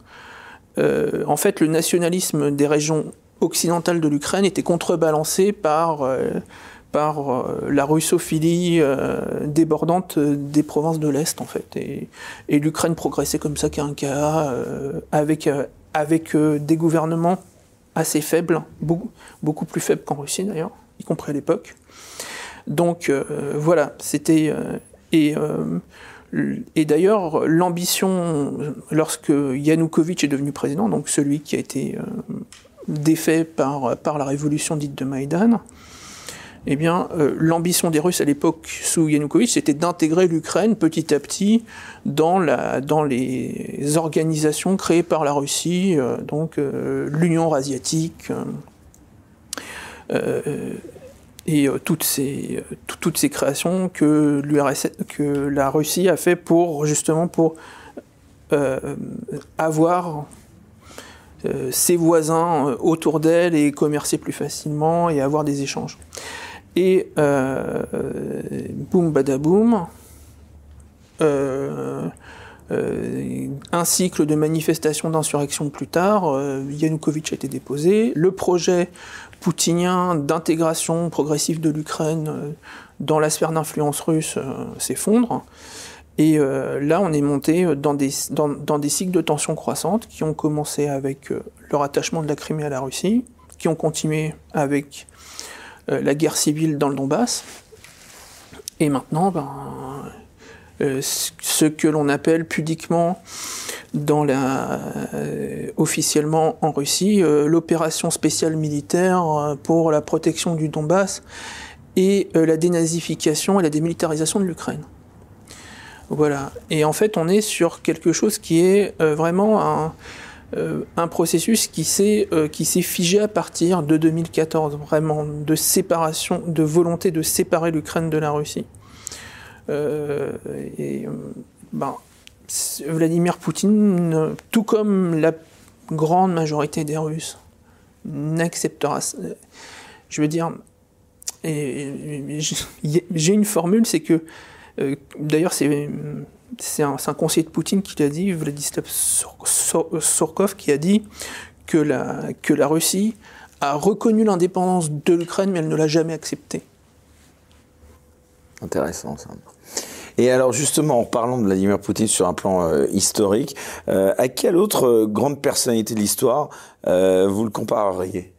En fait, le nationalisme des régions occidentales de l'Ukraine était contrebalancé par par la russophilie débordante des provinces de l'Est, en fait. Et, l'Ukraine progressait comme ça qu'un cas, avec, avec euh, des gouvernements assez faibles, beaucoup, beaucoup plus faibles qu'en Russie d'ailleurs, y compris à l'époque. Donc euh, voilà, c'était... Euh, et, et d'ailleurs, l'ambition, lorsque Yanukovych est devenu président, donc celui qui a été défait par, par la révolution dite de Maïdan, eh bien, euh, l'ambition des Russes à l'époque sous Yanukovych, c'était d'intégrer l'Ukraine petit à petit dans, les organisations créées par la Russie, euh, donc euh, l'Union eurasiatique et toutes ces, toutes ces créations que, que la Russie a fait pour justement pour avoir ses voisins autour d'elle et commercer plus facilement et avoir des échanges. Et euh, boum badaboum, euh, un cycle de manifestations d'insurrection plus tard, Yanukovych a été déposé. Le projet poutinien d'intégration progressive de l'Ukraine dans la sphère d'influence russe s'effondre. Et là, on est monté dans des, dans, dans, des cycles de tensions croissantes qui ont commencé avec le rattachement de la Crimée à la Russie, qui ont continué avec la guerre civile dans le Donbass, et maintenant, ben, euh, ce que l'on appelle pudiquement dans la, euh, officiellement en Russie euh, l'opération spéciale militaire pour la protection du Donbass et la dénazification et la démilitarisation de l'Ukraine. Voilà. Et en fait, on est sur quelque chose qui est vraiment un, un processus qui s'est qui s'est figé à partir de 2014, vraiment de séparation, de volonté de séparer l'Ukraine de la Russie. Euh, et ben, Vladimir Poutine, tout comme la grande majorité des Russes, n'acceptera. Je veux dire, j'ai une formule, c'est que, euh, d'ailleurs, c'est c'est un, conseiller de Poutine qui l'a dit, Vladislav Surkov, qui a dit que la, que la Russie a reconnu l'indépendance de l'Ukraine, mais elle ne l'a jamais acceptée. Intéressant ça. Et alors justement, en parlant de Vladimir Poutine sur un plan euh, historique, euh, à quelle autre euh, grande personnalité de l'histoire vous le compareriez,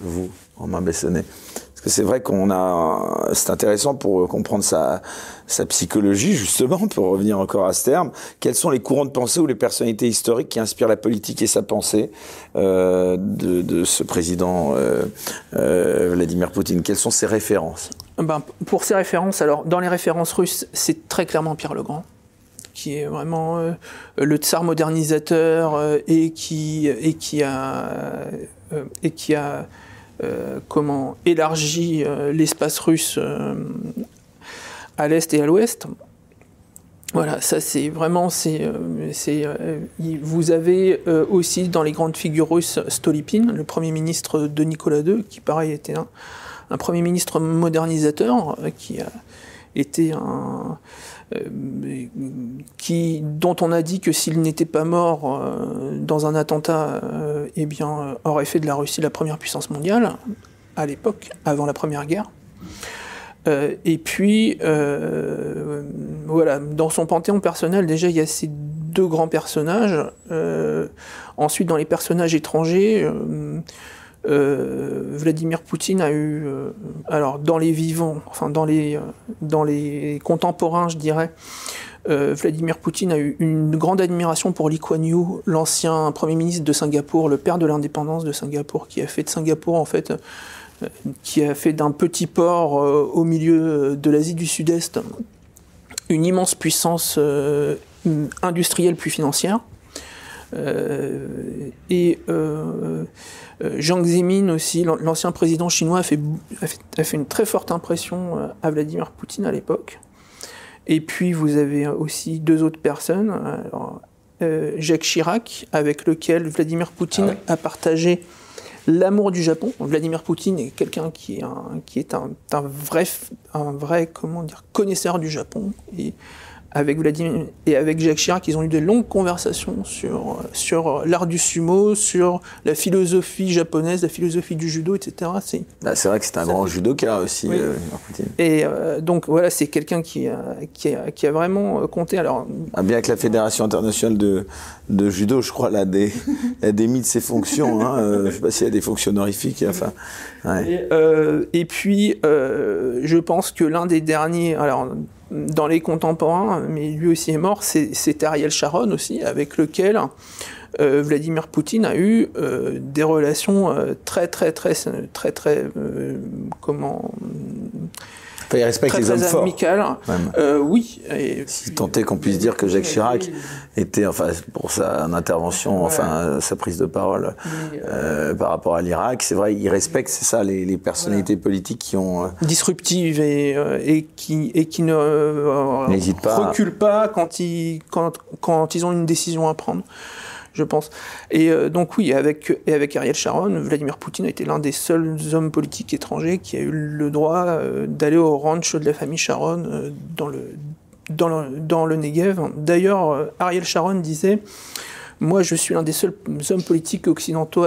vous, Romain Bessonnet? C'est vrai qu'on a, c'est intéressant pour comprendre sa, psychologie justement, pour revenir encore à ce terme. Quels sont les courants de pensée ou les personnalités historiques qui inspirent la politique et sa pensée de, de, ce président Vladimir Poutine? Quelles sont ses références? Ben, pour ces références, alors dans les références russes, c'est très clairement Pierre le Grand, qui est vraiment euh, le tsar modernisateur euh, euh, et qui a comment, élargi l'espace russe à l'est et à l'ouest. Voilà, ça c'est vraiment, vous avez aussi dans les grandes figures russes Stolypine, le premier ministre de Nicolas II, qui pareil était un, un Premier ministre modernisateur euh, qui a été un. Euh, dont on a dit que s'il n'était pas mort euh, dans un attentat, eh bien, aurait fait de la Russie la première puissance mondiale, à l'époque, avant la Première Guerre. et puis, voilà, dans son panthéon personnel, déjà, il y a ces deux grands personnages. ensuite, dans les personnages étrangers, euh, Vladimir Poutine a eu, euh, alors dans les vivants, enfin dans les, euh, dans les contemporains, je dirais, Vladimir Poutine a eu une grande admiration pour Lee Kuan Yew, l'ancien Premier ministre de Singapour, le père de l'indépendance de Singapour, qui a fait de Singapour en fait, qui a fait d'un petit port au milieu de l'Asie du Sud-Est une immense puissance industrielle puis financière. et Jiang Zemin aussi, l'ancien président chinois, a fait, a, fait, une très forte impression euh, à Vladimir Poutine à l'époque. Et puis vous avez aussi deux autres personnes. Euh, Jacques Chirac, avec lequel Vladimir Poutine ah a partagé l'amour du Japon. Vladimir Poutine est quelqu'un qui est un, qui est un, un, vrai, un vrai comment dire, connaisseur du Japon. Et avec Vladimir et avec Jacques Chirac, ils ont eu de longues conversations sur, sur l'art du sumo, sur la philosophie japonaise, la philosophie du judo, etc. C'est bah, vrai que c'est un grand judoka aussi, euh, Et euh, donc voilà, c'est quelqu'un qui a, qui, a, qui a, vraiment euh, compté. Alors, ah, bien que la Fédération internationale de, de judo, je crois, des, démis de ses fonctions. Hein, je ne sais pas s'il y a des fonctions honorifiques. Enfin, et, et, puis, je pense que l'un des derniers. Alors, dans les contemporains, mais lui aussi est mort, c'est Ariel Sharon aussi, avec lequel euh, Vladimir Poutine a eu euh, des relations euh, très très très très très comment il respecte les hommes forts. Euh, oui. si tant est qu'on puisse dire que Jacques Chirac était, enfin, pour sa intervention, enfin, sa prise de parole euh, par rapport à l'Irak, c'est vrai, il respecte, c'est ça, les, personnalités politiques qui ont. Euh, Disruptives et, et, qui, et qui ne reculent pas quand ils, quand, quand ils ont une décision à prendre je pense. Et euh, donc oui, avec, et avec Ariel Sharon, Vladimir Poutine a été l'un des seuls hommes politiques étrangers qui a eu le droit euh, d'aller au ranch de la famille Sharon euh, dans le dans le, dans le Negev. D'ailleurs, Ariel Sharon disait moi, je suis l'un des seuls hommes politiques occidentaux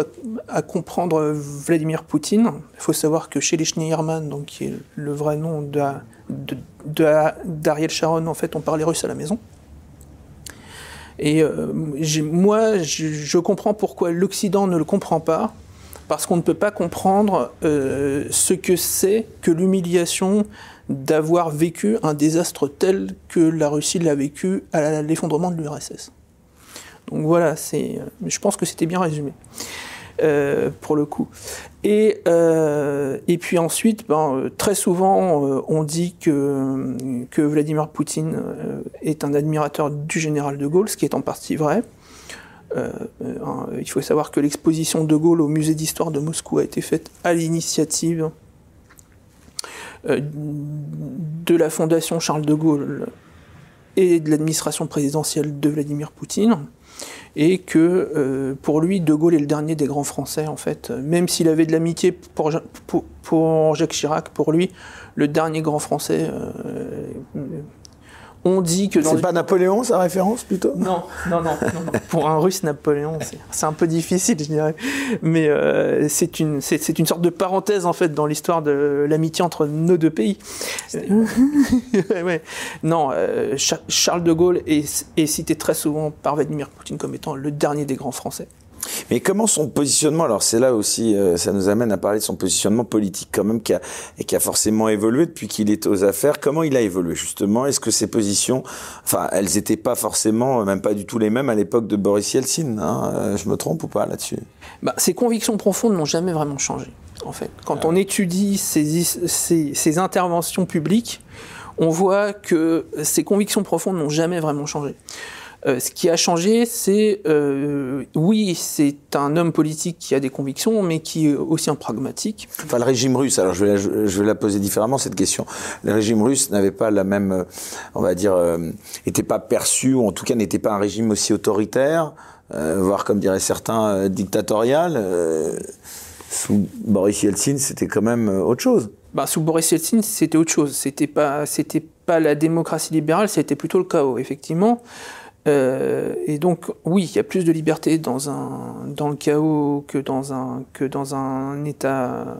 à, comprendre Vladimir Poutine. Il faut savoir que chez les Schneerman, donc qui est le vrai nom d'Ariel Sharon, en fait, on parlait russe à la maison. Et euh, moi, je, comprends pourquoi l'Occident ne le comprend pas, parce qu'on ne peut pas comprendre euh, ce que c'est que l'humiliation d'avoir vécu un désastre tel que la Russie l'a vécu à l'effondrement de l'URSS. Donc voilà, c'est, je pense que c'était bien résumé. Euh, pour le coup. Et, euh, et puis ensuite, ben, très souvent, euh, on dit que, que Vladimir Poutine est un admirateur du général de Gaulle, ce qui est en partie vrai. il faut savoir que l'exposition de Gaulle au musée d'histoire de Moscou a été faite à l'initiative de la fondation Charles de Gaulle et de l'administration présidentielle de Vladimir Poutine et que euh, pour lui, De Gaulle est le dernier des grands Français, en fait. Même s'il avait de l'amitié pour, Jacques Chirac, pour lui, le dernier grand Français euh, on dit que C'est pas Napoléon, sa référence, plutôt? Non, non, non, Pour un russe, Napoléon, c'est un peu difficile, je dirais. Mais euh, c'est une, une sorte de parenthèse, en fait, dans l'histoire de l'amitié entre nos deux pays. Non, euh, Charles de Gaulle est, est cité très souvent par Vladimir Poutine comme étant le dernier des grands Français. Mais comment son positionnement, alors c'est là aussi, euh, ça nous amène à parler de son positionnement politique quand même, qui a, et qui a forcément évolué depuis qu'il est aux affaires. Comment il a évolué justement? Est-ce que ses positions, enfin, elles n'étaient pas forcément, même pas du tout les mêmes à l'époque de Boris Yeltsin hein? Euh, Je me trompe ou pas là-dessus? Bah, Ses convictions profondes n'ont jamais vraiment changé. En fait, quand ah. on étudie ses, ses interventions publiques, on voit que ses convictions profondes n'ont jamais vraiment changé. Euh, ce qui a changé, c'est euh, oui, c'est un homme politique qui a des convictions, mais qui est aussi un pragmatique. Enfin, le régime russe. Alors, je vais, je vais la poser différemment cette question. Le régime russe n'avait pas la même, on va dire, n'était euh, pas perçu, ou en tout cas n'était pas un régime aussi autoritaire, voire comme diraient certains, dictatorial. sous Boris Yeltsin, c'était quand même autre chose. Bah, sous Boris Yeltsin, c'était autre chose. C'était pas, c'était pas la démocratie libérale, c'était plutôt le chaos, effectivement. Euh, et donc, oui, il y a plus de liberté dans, un, le chaos que dans un, que dans un État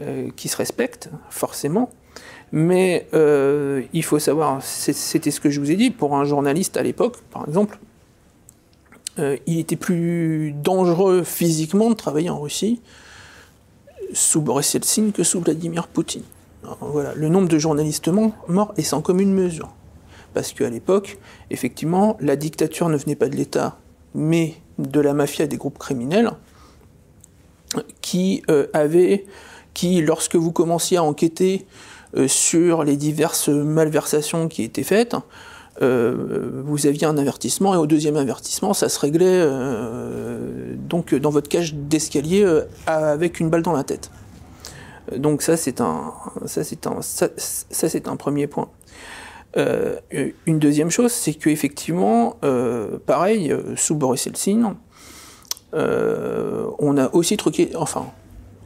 euh, qui se respecte, forcément. Mais euh, il faut savoir, c'était ce que je vous ai dit, pour un journaliste à l'époque, par exemple, il était plus dangereux physiquement de travailler en Russie sous Boris Yeltsin que sous Vladimir Poutine. voilà, le nombre de journalistes morts est sans commune mesure parce qu'à l'époque, effectivement, la dictature ne venait pas de l'État, mais de la mafia des groupes criminels, qui euh, qui, lorsque vous commenciez à enquêter euh, sur les diverses malversations qui étaient faites, euh, vous aviez un avertissement, et au deuxième avertissement, ça se réglait donc dans votre cage d'escalier avec une balle dans la tête. Donc ça, c'est un, ça, c'est un, ça c'est un premier point. Euh, une deuxième chose, c'est qu'effectivement, euh, pareil, euh, sous Boris Yeltsin, on a aussi truqué, enfin,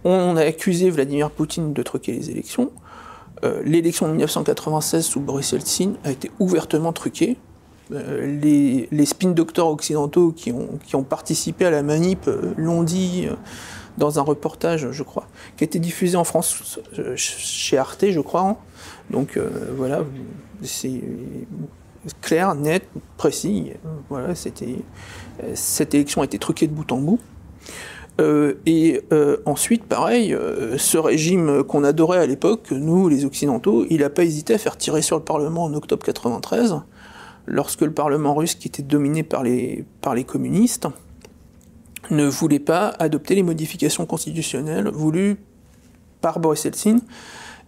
on a accusé Vladimir Poutine de truquer les élections. L'élection de 1996 sous Boris Yeltsin a été ouvertement truquée. Les, spin doctors occidentaux qui ont, qui ont participé à la manip l'ont dit dans un reportage, je crois, qui a été diffusé en France chez Arte, je crois. Hein. Donc voilà, c'est clair, net, précis. Voilà, c'était cette élection a été truquée de bout en bout. Euh, et euh, ensuite, pareil, euh, ce régime qu'on adorait à l'époque, nous, les Occidentaux, il n'a pas hésité à faire tirer sur le Parlement en octobre 93, lorsque le Parlement russe, qui était dominé par les, communistes, ne voulait pas adopter les modifications constitutionnelles voulues par Boris Yeltsin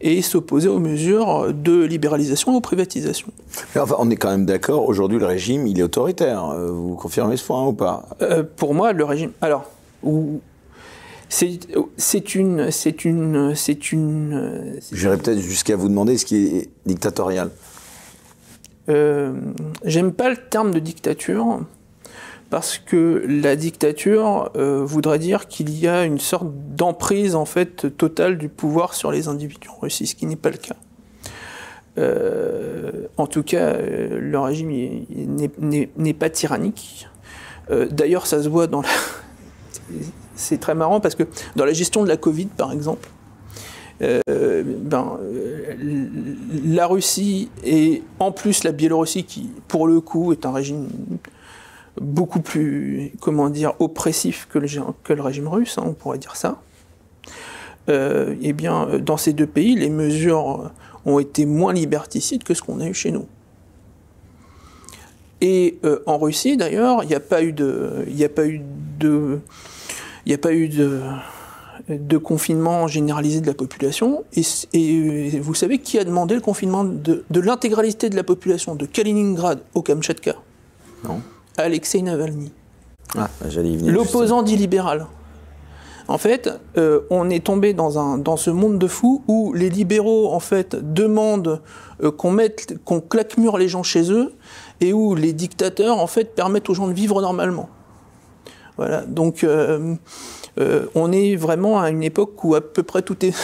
et s'opposer aux mesures de libéralisation et aux privatisations. enfin, on est quand même d'accord, aujourd'hui le régime il est autoritaire. Euh, vous confirmez ce point ou pas? Euh, Pour moi, le régime. Alors, c'est une. C'est une. C'est une. J'irais peut-être jusqu'à vous demander ce qui est dictatorial. Euh, J'aime pas le terme de dictature parce que la dictature euh, voudrait dire qu'il y a une sorte d'emprise en fait totale du pouvoir sur les individus en Russie, ce qui n'est pas le cas. Euh, en tout cas, le régime n'est pas tyrannique. D'ailleurs, ça se voit dans la... C'est très marrant parce que dans la gestion de la Covid, par exemple, ben, la Russie et en plus la Biélorussie, qui pour le coup est un régime beaucoup plus, comment dire, oppressif que le, régime russe, hein, on pourrait dire ça. Euh, eh bien, dans ces deux pays, les mesures ont été moins liberticides que ce qu'on a eu chez nous. Et euh, en Russie, d'ailleurs, il n'y a pas eu de, de, confinement généralisé de la population. Et, vous savez qui a demandé le confinement de, de l'intégralité de la population de Kaliningrad au Kamchatka? Non. Alexei Navalny. Ah. L'opposant dit libéral. En fait, euh, on est tombé dans, un, dans ce monde de fous où les libéraux, en fait, demandent euh, qu'on mette, qu'on claque-mure les gens chez eux et où les dictateurs, en fait, permettent aux gens de vivre normalement. Voilà. Donc, euh, on est vraiment à une époque où à peu près tout est,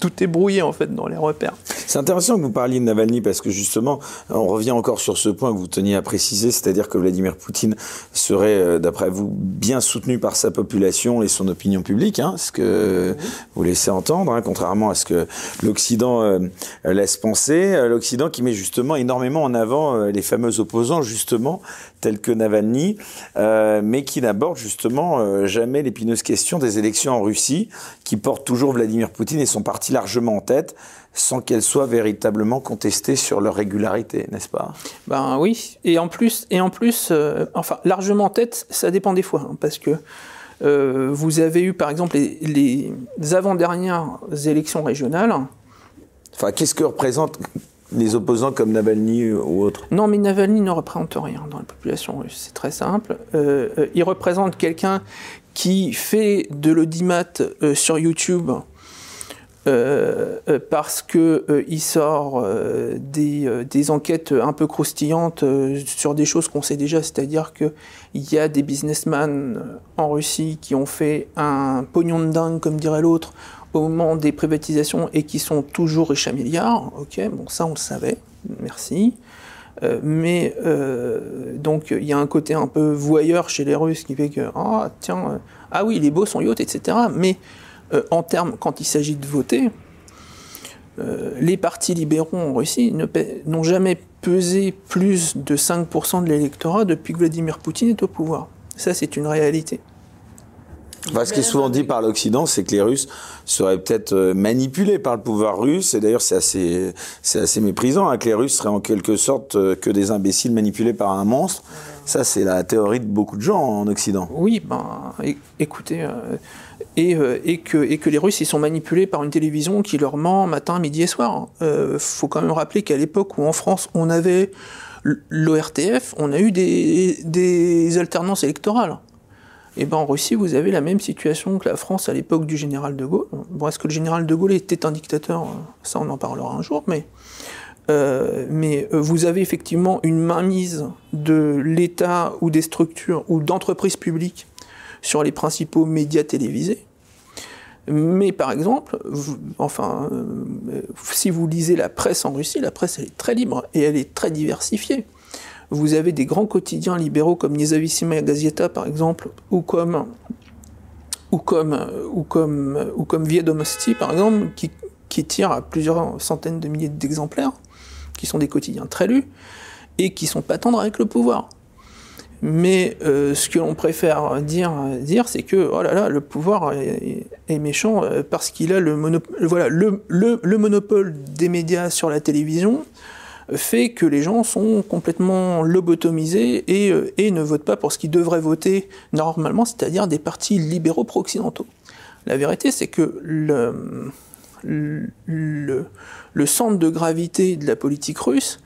tout est brouillé, en fait, dans les repères. C'est intéressant que vous parliez de Navalny parce que justement, on revient encore sur ce point que vous teniez à préciser, c'est-à-dire que Vladimir Poutine serait, euh, d'après vous, bien soutenu par sa population et son opinion publique, hein, ce que vous laissez entendre, hein, contrairement à ce que l'Occident euh, laisse penser. Euh, L'Occident qui met justement énormément en avant les fameux opposants, justement, tels que Navalny, mais qui n'aborde justement jamais l'épineuse question des élections en Russie, qui porte toujours Vladimir Poutine et son parti largement en tête sans qu'elles soient véritablement contestées sur leur régularité, n'est-ce pas? Ben oui, et en plus, et en plus euh, enfin, largement en tête, ça dépend des fois, hein, parce que euh, vous avez eu par exemple les, avant-dernières élections régionales. Enfin, qu'est-ce que représentent les opposants comme Navalny ou autres Non, mais Navalny ne représente rien dans la population russe, c'est très simple. Euh, il représente quelqu'un qui fait de l'audimat sur YouTube euh, euh, parce que euh, il sort des, des, enquêtes un peu croustillantes sur des choses qu'on sait déjà, c'est-à-dire qu'il y a des businessmen en Russie qui ont fait un pognon de dingue, comme dirait l'autre, au moment des privatisations et qui sont toujours riches à milliards. Ok, bon, ça on le savait, merci. mais donc il y a un côté un peu voyeur chez les Russes qui fait que ah tiens ah oui les beaux sont yachts etc. Mais euh, en termes, quand il s'agit de voter, euh, les partis libéraux en Russie n'ont jamais pesé plus de 5% de l'électorat depuis que Vladimir Poutine est au pouvoir. Ça, c'est une réalité. Ce qui est souvent dit par l'Occident, c'est que les Russes seraient peut-être euh, manipulés par le pouvoir russe. Et d'ailleurs, c'est assez, c'est assez méprisant hein, que les Russes seraient en quelque sorte que des imbéciles manipulés par un monstre. Ça, c'est la théorie de beaucoup de gens en Occident. Oui, ben, écoutez, euh, et, que, et, que, les Russes ils sont manipulés par une télévision qui leur ment matin, midi et soir. Il euh, faut quand même rappeler qu'à l'époque où en France on avait l'ORTF, on a eu des, des alternances électorales. Et ben en Russie, vous avez la même situation que la France à l'époque du général de Gaulle. Bon, est-ce que le général de Gaulle était un dictateur? Ça, on en parlera un jour, mais, euh, mais vous avez effectivement une mainmise de l'État ou des structures ou d'entreprises publiques sur les principaux médias télévisés. Mais par exemple, enfin, euh, si vous lisez la presse en Russie, la presse elle est très libre et elle est très diversifiée. Vous avez des grands quotidiens libéraux comme Nezavisima Gazeta par exemple, ou comme ou comme ou comme ou comme par exemple, qui, qui tirent à plusieurs centaines de milliers d'exemplaires, qui sont des quotidiens très lus et qui sont pas tendres avec le pouvoir. Mais euh, ce que l'on préfère dire, dire c'est que oh le pouvoir est, méchant euh, parce qu'il a le, monopole des médias sur la télévision fait que les gens sont complètement lobotomisés et, euh, et ne votent pas pour ce qu'ils devraient voter normalement, c'est-à-dire des partis libéraux pro-occidentaux. La vérité, c'est que le centre de gravité de la politique russe,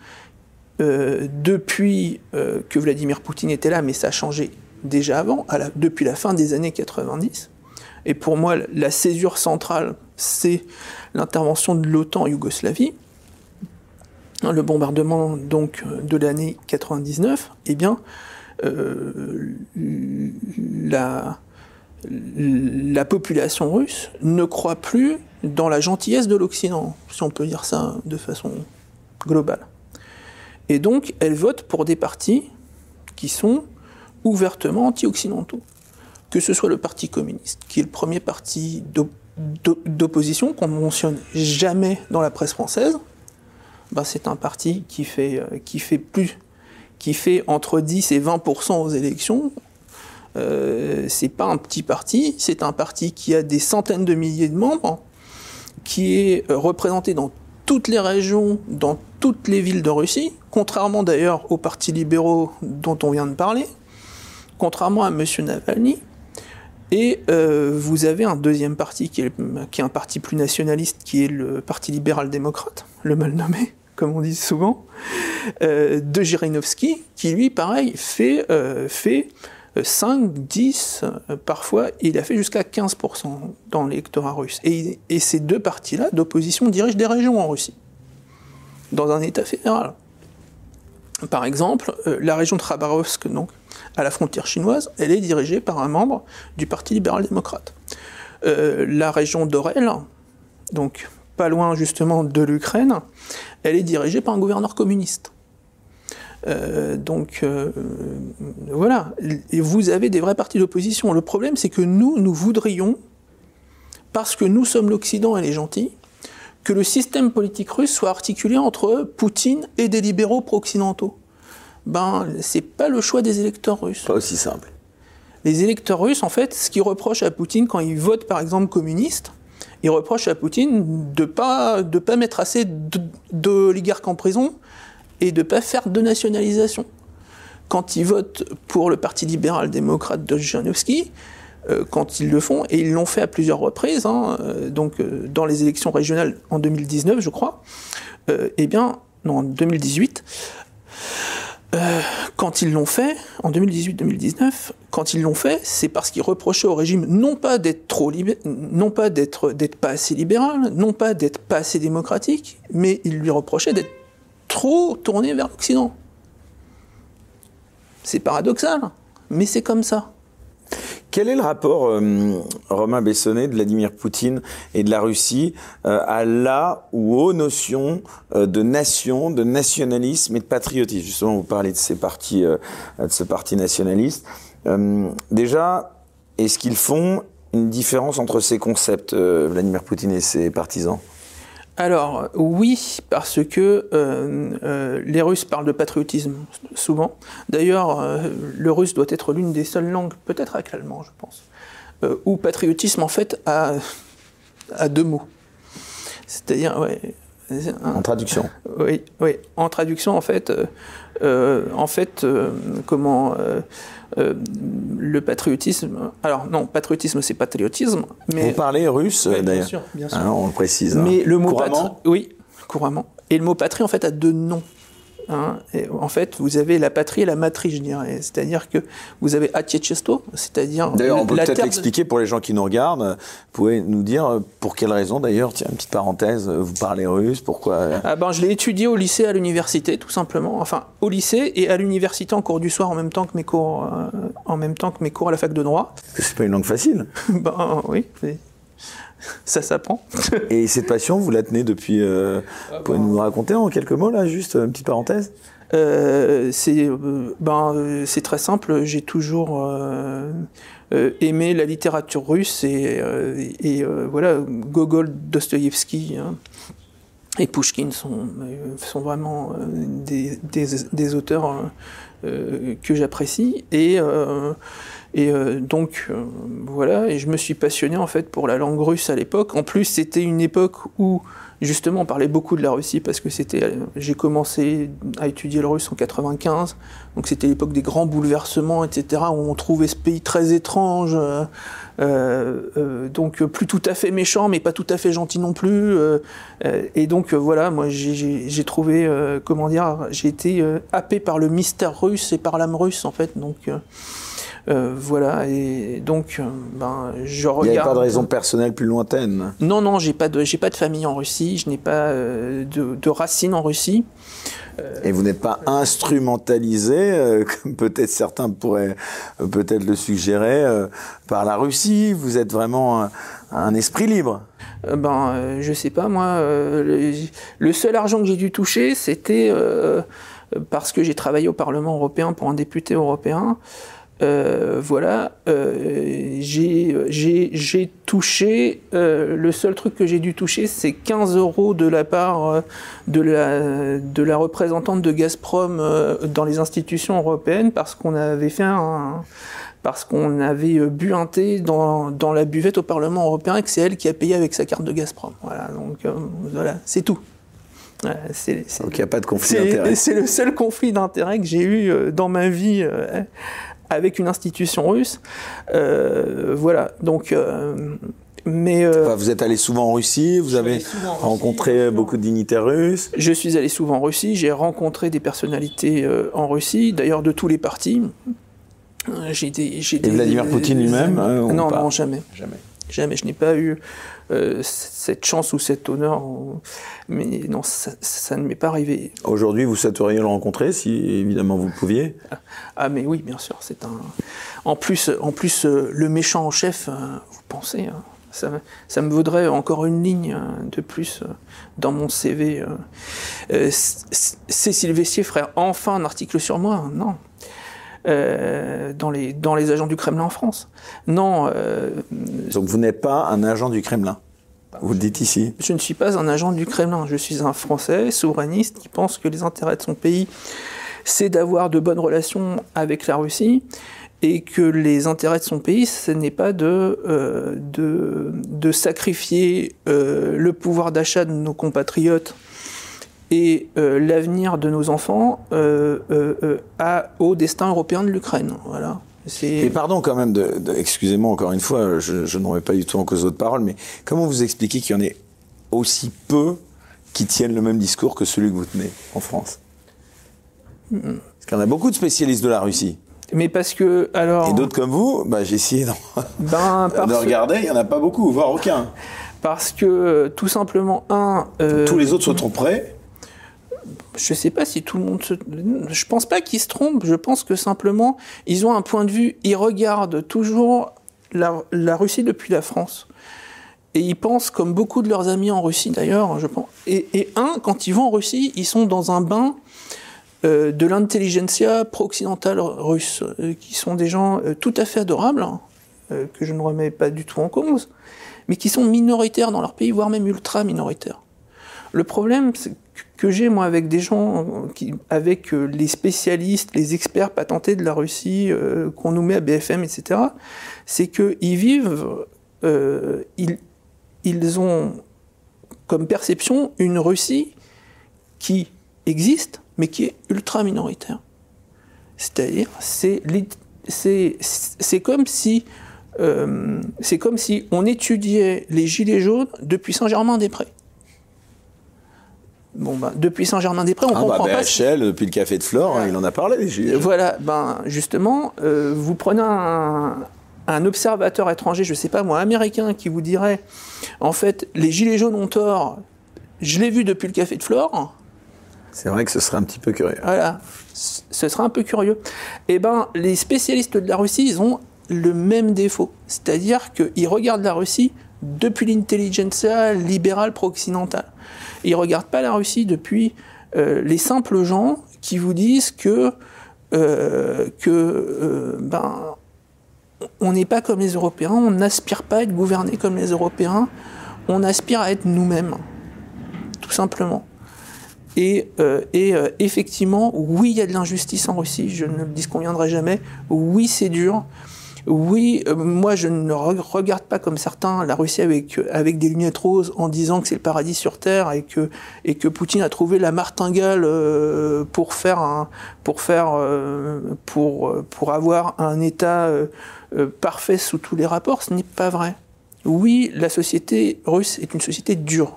euh, depuis euh, que Vladimir Poutine était là, mais ça a changé déjà avant, depuis la fin des années 90. Et pour moi, la césure centrale, c'est l'intervention de l'OTAN en Yougoslavie, le bombardement donc de l'année 99. Eh bien, euh, la, la population russe ne croit plus dans la gentillesse de l'Occident, si on peut dire ça de façon globale. Et donc, elle vote pour des partis qui sont ouvertement anti-occidentaux. Que ce soit le Parti communiste, qui est le premier parti d'opposition qu'on ne mentionne jamais dans la presse française, ben c'est un parti qui fait, euh, qui fait plus, qui fait entre 10 et 20% aux élections. Euh, c'est pas un petit parti, c'est un parti qui a des centaines de milliers de membres, qui est euh, représenté dans toutes les régions, dans toutes les villes de Russie, contrairement d'ailleurs aux partis libéraux dont on vient de parler, contrairement à M. Navalny. Et euh, vous avez un deuxième parti qui est, un parti plus nationaliste, qui est le Parti libéral-démocrate, le mal nommé, comme on dit souvent, euh, de Jirinovski, qui lui, pareil, fait, euh, fait 5, 10, parfois, il a fait jusqu'à 15% dans l'électorat russe. Et ces deux partis-là d'opposition dirigent des régions en Russie, dans un État fédéral. Par exemple, la région de Khabarovsk, à la frontière chinoise, elle est dirigée par un membre du Parti libéral-démocrate. Euh, la région d'Orel, donc pas loin justement de l'Ukraine, elle est dirigée par un gouverneur communiste. Euh, donc euh, voilà, et vous avez des vrais partis d'opposition. Le problème, c'est que nous, nous voudrions, parce que nous sommes l'Occident et les gentils, que le système politique russe soit articulé entre Poutine et des libéraux pro-occidentaux ben, c'est pas le choix des électeurs russes. Pas aussi simple. Les électeurs russes, en fait, ce qu'ils reprochent à Poutine quand ils votent, par exemple, communiste, ils reprochent à Poutine de pas de pas mettre assez d'oligarques en prison et de pas faire de nationalisation. Quand ils votent pour le Parti libéral-démocrate de Janovski, euh, quand ils le font, et ils l'ont fait à plusieurs reprises, hein, euh, donc euh, dans les élections régionales en 2019, je crois, eh bien, non, en 2018, euh, quand ils l'ont fait, en 2018-2019, quand ils l'ont fait, c'est parce qu'ils reprochaient au régime non pas d'être trop non pas d'être pas assez libéral, non pas d'être pas assez démocratique, mais ils lui reprochaient d'être trop tourné vers l'Occident. C'est paradoxal, mais c'est comme ça. Quel est le rapport, euh, Romain Bessonnet, de Vladimir Poutine et de la Russie euh, à la ou aux notions euh, de nation, de nationalisme et de patriotisme? Justement, vous parlez de ces partis, de ce parti nationaliste. déjà, est-ce qu'ils font une différence entre ces concepts, Vladimir Poutine et ses partisans? Alors oui, parce que euh, euh, les Russes parlent de patriotisme souvent. D'ailleurs, euh, le russe doit être l'une des seules langues, peut-être avec l'allemand, je pense, où patriotisme en fait a, a deux mots. C'est-à-dire, ouais, en traduction. Oui, oui. En traduction, en fait, en fait, comment euh, le patriotisme. Alors non, patriotisme c'est patriotisme. Mais... Vous parlez russe d'ailleurs. Bien sûr, bien sûr. Ah, on le précise. Hein. Mais le mot couramment. oui, couramment. Et le mot patrie en fait a deux noms. Hein, en fait, vous avez la patrie et la matrice, je dirais. C'est-à-dire que vous avez Atiechesto, c'est-à-dire. D'ailleurs, on peut peut-être l'expliquer pour les gens qui nous regardent. Vous pouvez nous dire euh, pour quelle raison, d'ailleurs, tiens, une petite parenthèse, euh, vous parlez russe, pourquoi euh ah ben, Je l'ai étudié au lycée, à l'université, tout simplement. Enfin, au lycée et à l'université en cours du soir en même temps que mes cours, en même temps que mes cours à la fac de droit. C'est pas une langue facile. ben oui ça s'apprend. Et cette passion, vous la tenez depuis. Euh, vous pouvez nous raconter en quelques mots, là, juste une petite parenthèse? Euh, c'est euh, ben, c'est très simple. J'ai toujours aimé la littérature russe et, et voilà, Gogol, Dostoïevski hein, et Pushkin sont, sont vraiment des, des, des auteurs que j'apprécie. Et et euh, donc euh, voilà, et je me suis passionné en fait pour la langue russe à l'époque. En plus, c'était une époque où justement on parlait beaucoup de la Russie parce que c'était, j'ai commencé à étudier le russe en 95, donc c'était l'époque des grands bouleversements, etc. où on trouvait ce pays très étrange. Euh, donc plus tout à fait méchant, mais pas tout à fait gentil non plus. et donc voilà, moi j'ai trouvé, comment dire, j'ai été happé par le mystère russe et par l'âme russe en fait. Donc euh, voilà, et donc, euh, ben, je regarde. Il n'y a pas de raison personnelle plus lointaine Non, non, j'ai pas de, j'ai pas de famille en Russie, je n'ai pas euh, de, racines en Russie. Et vous n'êtes pas instrumentalisé, comme peut-être certains pourraient peut-être le suggérer, par la Russie. Vous êtes vraiment un, esprit libre. ben, je sais pas, moi, le, seul argent que j'ai dû toucher, c'était parce que j'ai travaillé au Parlement européen pour un député européen. Euh, voilà, euh, j'ai touché, euh, le seul truc que j'ai dû toucher, c'est 15 euros de la part de la, de la représentante de Gazprom dans les institutions européennes parce qu'on avait fait un, parce qu'on avait bu un thé dans, dans, la buvette au Parlement européen et que c'est elle qui a payé avec sa carte de Gazprom. Voilà, donc voilà, c'est tout. donc il n'y a pas de conflit d'intérêt. C'est le seul conflit d'intérêt que j'ai eu dans ma vie avec une institution russe. Euh, voilà, donc. Euh, mais euh, vous êtes allé souvent en Russie, vous avez rencontré beaucoup de dignitaires russes. Je suis allé souvent en Russie, j'ai rencontré des personnalités en Russie, d'ailleurs de tous les partis. J'ai des, Et Vladimir Poutine lui-même Non, non, jamais. Jamais. Jamais. Je n'ai pas eu euh, cette chance ou cet honneur. Mais non, ça, ne m'est pas arrivé. Aujourd'hui, vous souhaiteriez le rencontrer si évidemment vous pouviez Ah, mais oui, bien sûr. C'est un. En plus, en plus euh, le méchant en chef, euh, vous pensez hein, ça, ça, me vaudrait encore une ligne de plus dans mon CV. Cécile Vessier ferait enfin un article sur moi Non. Dans, les, dans les agents du Kremlin en France. Non. Donc vous n'êtes pas un agent du Kremlin vous le dites ici Je ne suis pas un agent du Kremlin. Je suis un Français souverainiste qui pense que les intérêts de son pays, c'est d'avoir de bonnes relations avec la Russie et que les intérêts de son pays, ce n'est pas de, euh, de, sacrifier euh, le pouvoir d'achat de nos compatriotes et euh, l'avenir de nos enfants à, au destin européen de l'Ukraine. Voilà. Et pardon quand même, de, excusez-moi encore une fois, je, je n'aurais pas du tout en cause votre parole, mais comment vous expliquez qu'il y en ait aussi peu qui tiennent le même discours que celui que vous tenez en France? Parce qu'il y en a beaucoup de spécialistes de la Russie. Mais parce que alors. Et d'autres comme vous, bah, j'ai essayé ben, de regarder, il n'y en a pas beaucoup, voire aucun. Parce que tout simplement un. Euh, Tous les autres se tromperaient je sais pas si tout le monde se. Je pense pas qu'ils se trompent. Je pense que simplement, ils ont un point de vue. Ils regardent toujours la, Russie depuis la France. Et ils pensent, comme beaucoup de leurs amis en Russie d'ailleurs, je pense. Et, un, quand ils vont en Russie, ils sont dans un bain euh, de l'intelligentsia pro-occidentale russe, euh, qui sont des gens euh, tout à fait adorables, hein, que je ne remets pas du tout en cause, mais qui sont minoritaires dans leur pays, voire même ultra minoritaires. Le problème, c'est que j'ai moi avec des gens, qui, avec euh, les spécialistes, les experts patentés de la Russie, euh, qu'on nous met à BFM, etc., c'est qu'ils vivent, euh, ils, ils ont comme perception une Russie qui existe, mais qui est ultra minoritaire. C'est-à-dire, c'est c'est comme si c'est comme si on étudiait les gilets jaunes depuis Saint-Germain-des-Prés. Bon, ben, depuis Saint-Germain-des-Prés, on ah comprend bah, pas. depuis le café de Flore, hein, il en a parlé. Les voilà, ben justement, euh, vous prenez un, observateur étranger, je sais pas moi, américain, qui vous dirait, en fait, les gilets jaunes ont tort. Je l'ai vu depuis le café de Flore. C'est vrai que ce serait un petit peu curieux. Voilà, ce serait un peu curieux. Eh ben, les spécialistes de la Russie, ils ont le même défaut, c'est-à-dire qu'ils regardent la Russie depuis l'intelligentsia libérale pro-occidentale. Ils ne regardent pas la Russie depuis euh, les simples gens qui vous disent que, euh, euh, ben, on n'est pas comme les Européens, on n'aspire pas à être gouverné comme les Européens, on aspire à être nous-mêmes, tout simplement. Et, et effectivement, oui, il y a de l'injustice en Russie, je ne le disconviendrai jamais, oui, c'est dur, oui, euh, moi je ne regarde pas comme certains la Russie avec, avec des lunettes roses en disant que c'est le paradis sur Terre et que, Poutine a trouvé la martingale euh, pour faire euh, pour avoir un État parfait sous tous les rapports. Ce n'est pas vrai. Oui, la société russe est une société dure.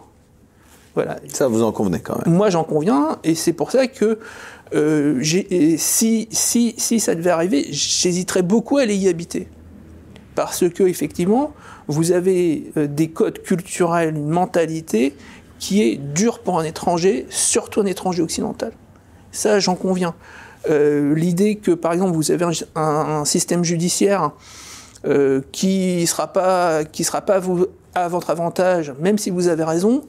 Voilà. Ça, vous en convenez quand même. Moi, j'en conviens, et c'est pour ça que euh, si, si, si ça devait arriver, j'hésiterais beaucoup à aller y habiter. Parce que, effectivement, vous avez euh, des codes culturels, une mentalité qui est dure pour un étranger, surtout un étranger occidental. Ça, j'en conviens. Euh, l'idée que, par exemple, vous avez un, système judiciaire qui ne sera pas, qui sera pas vous, à votre avantage, même si vous avez raison,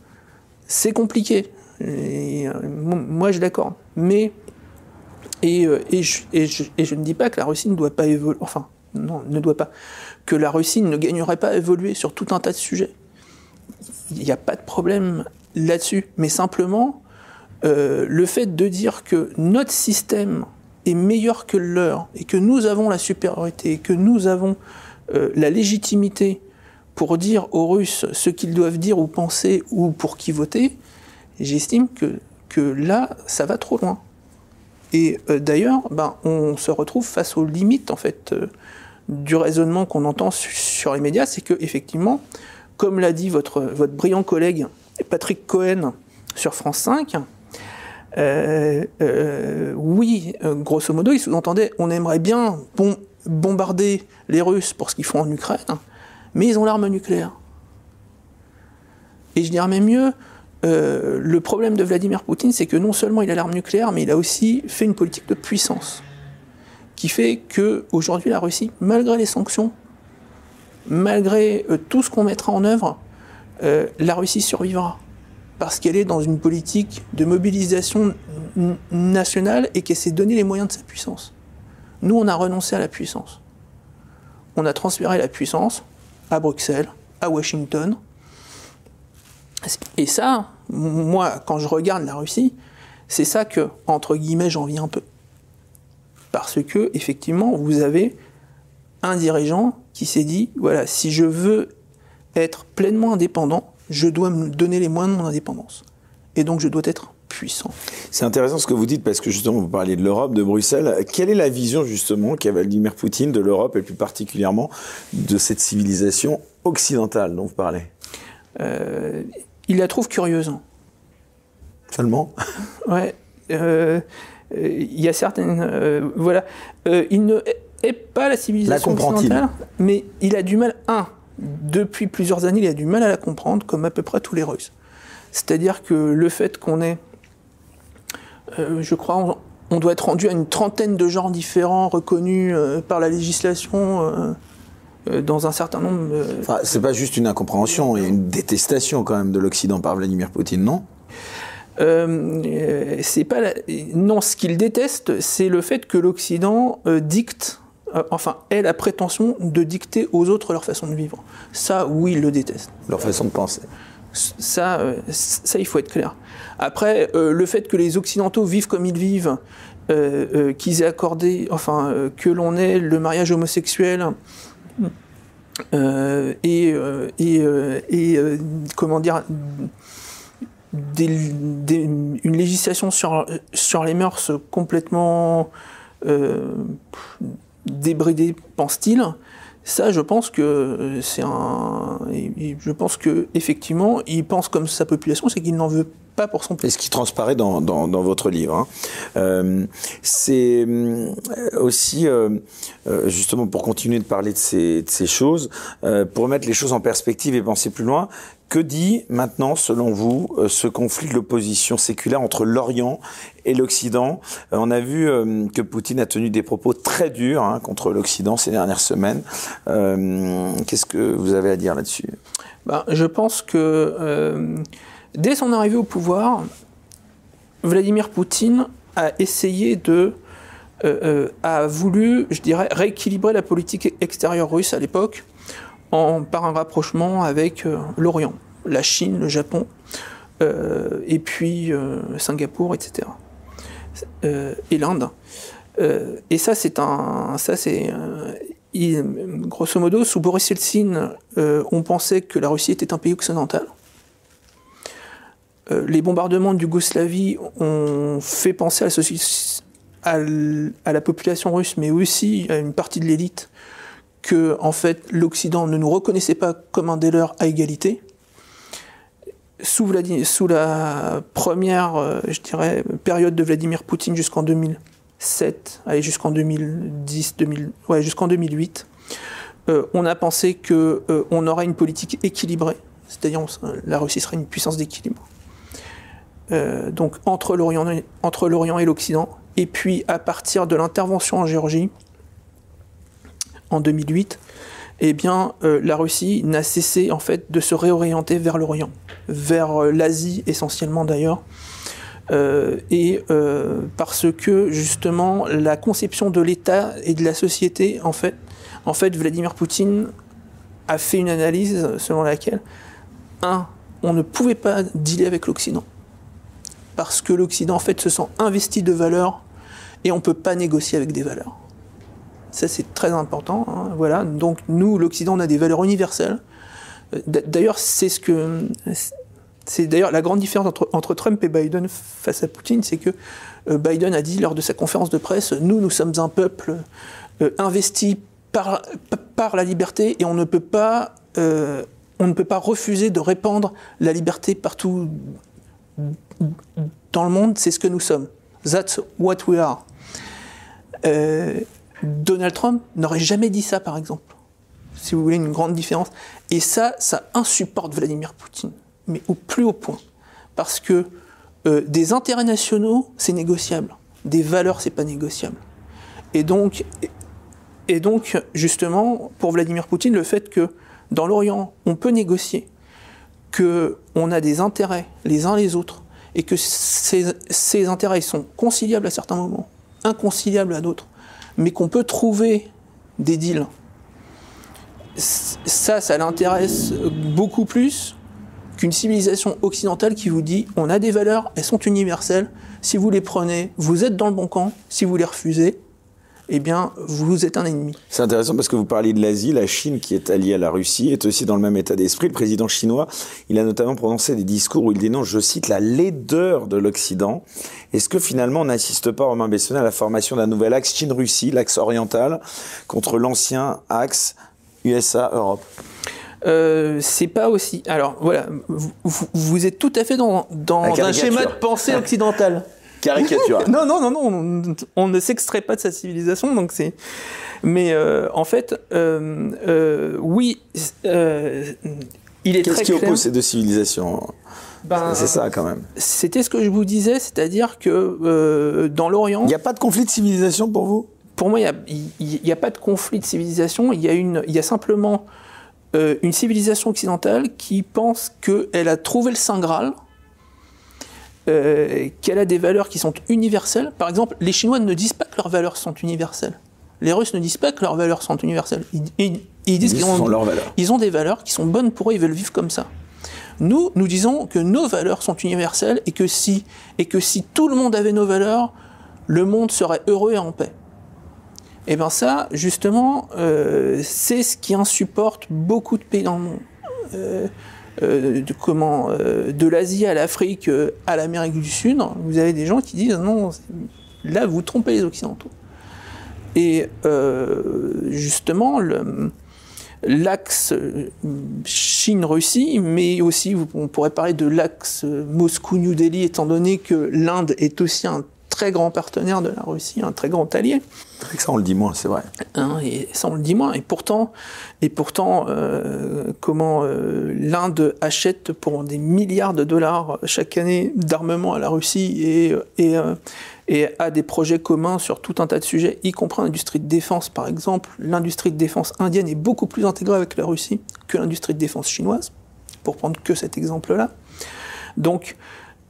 c'est compliqué. moi, je l'accorde. Mais Et, et, je, et, ne dis pas que la Russie ne doit pas évoluer, enfin, non, ne doit pas, que la Russie ne gagnerait pas à évoluer sur tout un tas de sujets. Il n'y a pas de problème là-dessus. Mais simplement, euh, le fait de dire que notre système est meilleur que le leur et que nous avons la supériorité, que nous avons euh, la légitimité pour dire aux Russes ce qu'ils doivent dire ou penser ou pour qui voter, j'estime que, que là, ça va trop loin. Et euh, d'ailleurs, ben, on se retrouve face aux limites en fait du raisonnement qu'on entend sur les médias, c'est que effectivement, comme l'a dit votre, votre brillant collègue Patrick Cohen sur France 5, euh, euh, oui, euh, grosso modo, il sous-entendait on aimerait bien bombarder les Russes pour ce qu'ils font en Ukraine, mais ils ont l'arme nucléaire. Et je dirais même mieux, le problème de Vladimir Poutine, c'est que non seulement il a l'arme nucléaire, mais il a aussi fait une politique de puissance qui fait que aujourd'hui la Russie, malgré les sanctions, malgré euh, tout ce qu'on mettra en œuvre, euh, la Russie survivra parce qu'elle est dans une politique de mobilisation nationale et qu'elle s'est donné les moyens de sa puissance. Nous, on a renoncé à la puissance. On a transféré la puissance à Bruxelles, à Washington. Et ça, moi, quand je regarde la Russie, c'est ça que, entre guillemets, j'envie un peu parce que effectivement, vous avez un dirigeant qui s'est dit voilà, si je veux être pleinement indépendant, je dois me donner les moyens de mon indépendance. Et donc, je dois être puissant. C'est intéressant ce que vous dites parce que justement vous parliez de l'Europe, de Bruxelles. Quelle est la vision justement qu'a Vladimir Poutine de l'Europe et plus particulièrement de cette civilisation occidentale dont vous parlez? Euh, Il la trouve curieuse. Seulement? Ouais. Euh, il y a certaines. Euh, voilà. Il ne est pas la civilisation occidentale, mais il a du mal, un, depuis plusieurs années, il a du mal à la comprendre, comme à peu près tous les Russes. C'est-à-dire que le fait qu'on ait, je crois, on, doit être rendu à une trentaine de genres différents reconnus par la législation dans un certain nombre. Enfin, c'est pas juste une incompréhension, il y a une détestation quand même de l'Occident par Vladimir Poutine, non? Euh, c'est pas non ce qu'il déteste c'est le fait que l'Occident euh, dicte euh, enfin ait la prétention de dicter aux autres leur façon de vivre. Ça oui il le déteste. Leur façon de penser ça ça il faut être clair après le fait que les occidentaux vivent comme ils vivent qu'ils aient accordé enfin que l'on ait le mariage homosexuel et, et, et comment dire une législation sur, sur les mœurs complètement euh, débridée, pense-t-il. Ça, je pense que euh, c'est un. Je pense que effectivement, il pense comme sa population, c'est qu'il n'en veut pas pour son pays. Et ce qui transparaît dans, dans, votre livre, hein. euh, c'est euh, aussi justement pour continuer de parler de ces, de ces choses, pour mettre les choses en perspective et penser plus loin. Que dit maintenant, selon vous, euh, ce conflit de l'opposition séculaire entre l'Orient et l'Occident? Euh, On a vu euh, que Poutine a tenu des propos très durs hein, contre l'Occident ces dernières semaines. Qu'est-ce que vous avez à dire là-dessus? Ben, Je pense que dès son arrivée au pouvoir, Vladimir Poutine a essayé de a voulu, je dirais, rééquilibrer la politique extérieure russe à l'époque par un rapprochement avec euh, l'Orient, la Chine, le Japon, euh, et puis euh, Singapour, etc. et l'Inde. et ça, c'est un, ça c'est, grosso modo, sous Boris Yeltsin, on pensait que la Russie était un pays occidental. les bombardements de Yougoslavie ont fait penser à la population russe, mais aussi à une partie de l'élite, que en fait l'Occident ne nous reconnaissait pas comme un des leurs à égalité. Sous, la première, euh, je dirais, période de Vladimir Poutine jusqu'en 2007, allez jusqu'en 2010, 2000, ouais, jusqu'en 2008, euh, on a pensé que euh, on aurait une politique équilibrée, c'est-à-dire la Russie serait une puissance d'équilibre. donc entre l'Orient et l'Occident, et puis à partir de l'intervention en Géorgie, en 2008, eh bien, euh, la Russie n'a cessé en fait de se réorienter vers l'Orient, vers euh, l'Asie essentiellement d'ailleurs, et parce que justement la conception de l'État et de la société, en fait, en fait, Vladimir Poutine a fait une analyse selon laquelle, un, on ne pouvait pas dealer avec l'Occident parce que l'Occident en fait se sent investi de valeurs et on ne peut pas négocier avec des valeurs. Ça c'est très important. Hein, voilà. Donc nous, l'Occident, on a des valeurs universelles. Euh, d'ailleurs, c'est ce que c'est d'ailleurs la grande différence entre, Trump et Biden face à Poutine, c'est que euh, Biden a dit lors de sa conférence de presse nous, nous sommes un peuple euh, investi par, par la liberté et on ne peut pas on ne peut pas refuser de répandre la liberté partout dans le monde, c'est ce que nous sommes. That's what we are. Euh, Donald Trump n'aurait jamais dit ça, par exemple. Si vous voulez une grande différence. Et ça, ça insupporte Vladimir Poutine, mais au plus haut point. Parce que euh, des intérêts nationaux, c'est négociable. Des valeurs, c'est pas négociable. Et donc, et donc, justement, pour Vladimir Poutine, le fait que dans l'Orient, on peut négocier, qu'on a des intérêts les uns les autres, et que ces, intérêts sont conciliables à certains moments, inconciliables à d'autres, mais qu'on peut trouver des deals. Ça, ça l'intéresse beaucoup plus qu'une civilisation occidentale qui vous dit on a des valeurs, elles sont universelles, si vous les prenez, vous êtes dans le bon camp, si vous les refusez, eh bien, vous êtes un ennemi. C'est intéressant parce que vous parlez de l'Asie, la Chine qui est alliée à la Russie est aussi dans le même état d'esprit. Le président chinois, il a notamment prononcé des discours où il dénonce, je cite, la laideur de l'Occident. Est-ce que finalement on n'assiste pas, Romain Bessonnet, à la formation d'un nouvel axe Chine-Russie, l'axe oriental, contre l'ancien axe USA-Europe euh, c'est pas aussi. Alors voilà, vous, êtes tout à fait dans, dans un schéma de pensée occidental. Caricature. non, non, non, non, on, ne s'extrait pas de sa civilisation, donc c'est. Mais euh, en fait, euh, euh, oui, il est Qu'est-ce qui oppose ces deux civilisations? Ben, c'est ça quand même. C'était ce que je vous disais, c'est-à-dire que dans l'Orient. Il n'y a pas de conflit de civilisation pour vous? Pour moi, il n'y a, a, pas de conflit de civilisation. Il y a, une, il y a simplement une civilisation occidentale qui pense qu'elle a trouvé le Saint Graal euh, qu'elle a des valeurs qui sont universelles. Par exemple, les Chinois ne disent pas que leurs valeurs sont universelles. Les Russes ne disent pas que leurs valeurs sont universelles. Ils, disent qu'ils ont, ils ont des valeurs qui sont bonnes pour eux, ils veulent vivre comme ça. Nous, nous disons que nos valeurs sont universelles et que si, et que si tout le monde avait nos valeurs, le monde serait heureux et en paix. Et eh bien ça, justement, euh, c'est ce qui insupporte beaucoup de pays dans le monde. Euh, de, comment, euh, de l'Asie à l'Afrique, euh, à l'Amérique du Sud, vous avez des gens qui disent non, là vous trompez les Occidentaux. Et justement, l'axe Chine-Russie, mais aussi on pourrait parler de l'axe Moscou-New Delhi, étant donné que l'Inde est aussi un très grand partenaire de la Russie, un très grand allié. Ça, on le dit moins, c'est vrai. Hein, et ça, on le dit moins. Et pourtant, et pourtant euh, comment euh, l'Inde achète pour des milliards de dollars chaque année d'armement à la Russie et, euh, et, a des projets communs sur tout un tas de sujets, y compris l'industrie de défense, par exemple. L'industrie de défense indienne est beaucoup plus intégrée avec la Russie que l'industrie de défense chinoise, pour prendre que cet exemple-là. Donc,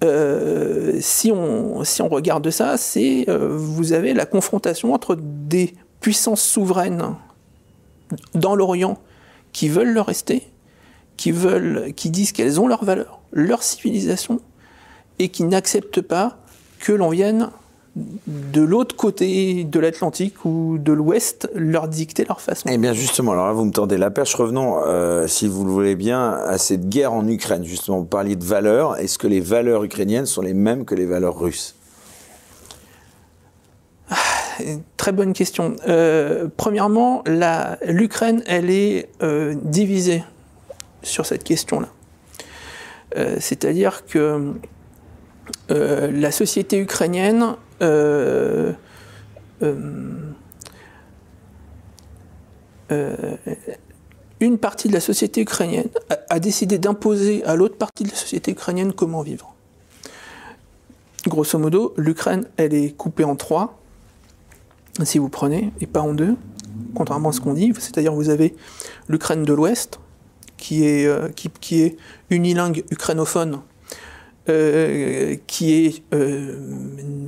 euh, si, on, regarde ça, c'est euh, vous avez la confrontation entre des puissances souveraines dans l'Orient qui veulent le rester, qui qui disent qu'elles ont leurs valeurs, leur civilisation, et qui n'acceptent pas que l'on vienne de l'autre côté de l'Atlantique ou de l'Ouest leur dicter leur façon. Eh bien justement, alors là vous me tendez la perche. Revenons, euh, si vous le voulez bien, à cette guerre en Ukraine. Justement, vous parliez de valeurs. Est-ce que les valeurs ukrainiennes sont les mêmes que les valeurs russes? Ah, Très bonne question. Euh, premièrement, l'Ukraine, elle est euh, divisée sur cette question-là. C'est-à-dire que la société ukrainienne euh, euh, euh, une partie de la société ukrainienne a, décidé d'imposer à l'autre partie de la société ukrainienne comment vivre. Grosso modo, l'Ukraine, elle est coupée en trois, si vous prenez, et pas en deux, contrairement à ce qu'on dit. C'est-à-dire vous avez l'Ukraine de l'Ouest, qui est, qui, qui est unilingue ukrainophone, qui est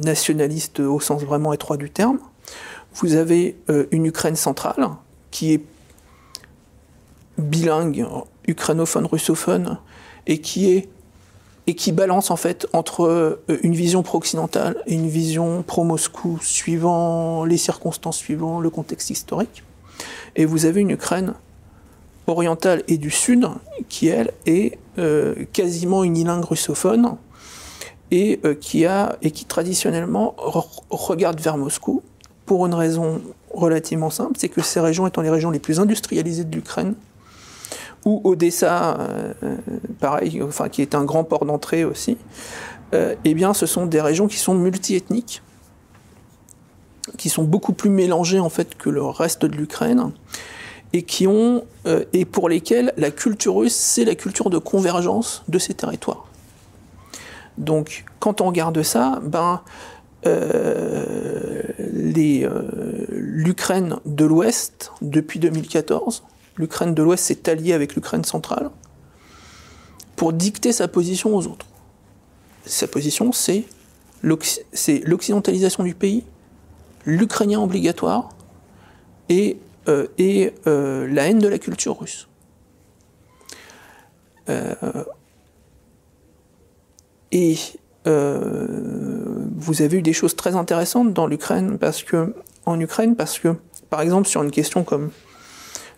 nationaliste au sens vraiment étroit du terme. Vous avez une Ukraine centrale qui est bilingue, ukrainophone, russophone, et qui est et qui balance en fait entre euh, une vision pro-occidentale et une vision pro-Moscou, suivant les circonstances, suivant le contexte historique. Et vous avez une Ukraine orientale et du sud qui, elle, est euh, quasiment unilingue russophone et, euh, qui a, et qui traditionnellement regarde vers Moscou pour une raison relativement simple, c'est que ces régions étant les régions les plus industrialisées de l'Ukraine, ou Odessa, euh, pareil, enfin, qui est un grand port d'entrée aussi, eh bien, ce sont des régions qui sont multiethniques, qui sont beaucoup plus mélangées en fait que le reste de l'Ukraine, et qui ont euh, et pour lesquelles la culture russe, c'est la culture de convergence de ces territoires. Donc, quand on regarde ça, ben l'Ukraine de l'Ouest, depuis 2014, l'Ukraine de l'Ouest s'est alliée avec l'Ukraine centrale pour dicter sa position aux autres. Sa position, c'est l'occidentalisation du pays, l'ukrainien obligatoire et, euh, et euh, la haine de la culture russe. Euh, et vous avez eu des choses très intéressantes dans l'Ukraine parce que en Ukraine parce que par exemple sur une question comme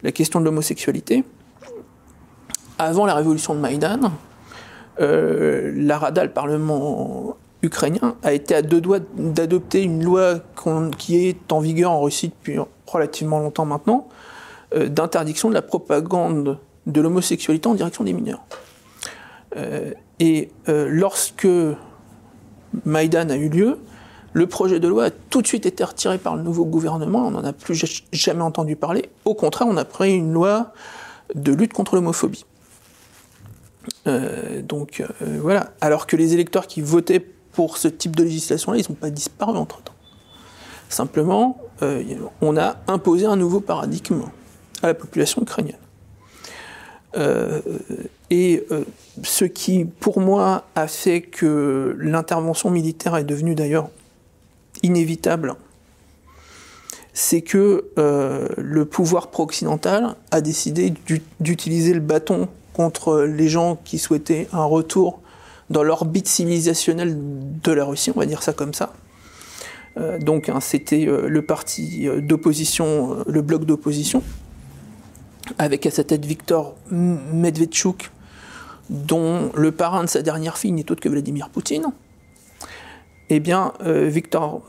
la question de l'homosexualité. Avant la révolution de Maïdan, la Rada, le Parlement ukrainien, a été à deux doigts d'adopter une loi qui est en vigueur en Russie depuis relativement longtemps maintenant, euh, d'interdiction de la propagande de l'homosexualité en direction des mineurs. Euh, et lorsque Maïdan a eu lieu, le projet de loi a tout de suite été retiré par le nouveau gouvernement, on n'en a plus jamais entendu parler. Au contraire, on a pris une loi de lutte contre l'homophobie. Euh, donc euh, voilà, alors que les électeurs qui votaient pour ce type de législation-là, ils n'ont pas disparu entre-temps. Simplement, euh, on a imposé un nouveau paradigme à la population ukrainienne. et ce qui, pour moi, a fait que l'intervention militaire est devenue d'ailleurs inévitable, c'est que euh, le pouvoir pro-occidental a décidé d'utiliser le bâton contre les gens qui souhaitaient un retour dans l'orbite civilisationnelle de la Russie, on va dire ça comme ça. Euh, donc hein, c'était euh, le parti d'opposition, le bloc d'opposition, avec à sa tête Viktor Medvedchuk, dont le parrain de sa dernière fille n'est autre que Vladimir Poutine eh bien, euh, Victor,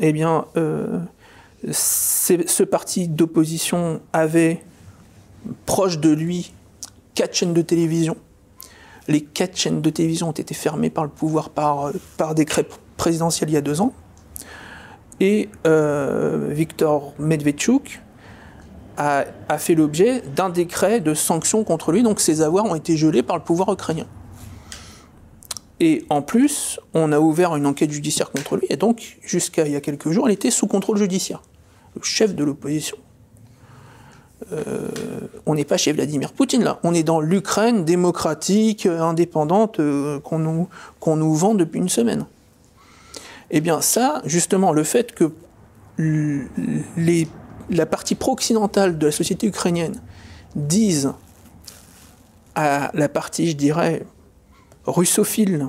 eh bien, euh, ce parti d'opposition avait proche de lui quatre chaînes de télévision. Les quatre chaînes de télévision ont été fermées par le pouvoir par, par décret présidentiel il y a deux ans. Et euh, Victor Medvedchuk a, a fait l'objet d'un décret de sanctions contre lui, donc ses avoirs ont été gelés par le pouvoir ukrainien. Et en plus, on a ouvert une enquête judiciaire contre lui, et donc, jusqu'à il y a quelques jours, il était sous contrôle judiciaire. Le chef de l'opposition. Euh, on n'est pas chez Vladimir Poutine, là. On est dans l'Ukraine démocratique, indépendante, euh, qu'on nous, vend depuis une semaine. Eh bien, ça, justement, le fait que la partie pro-occidentale de la société ukrainienne dise à la partie, je dirais, russophile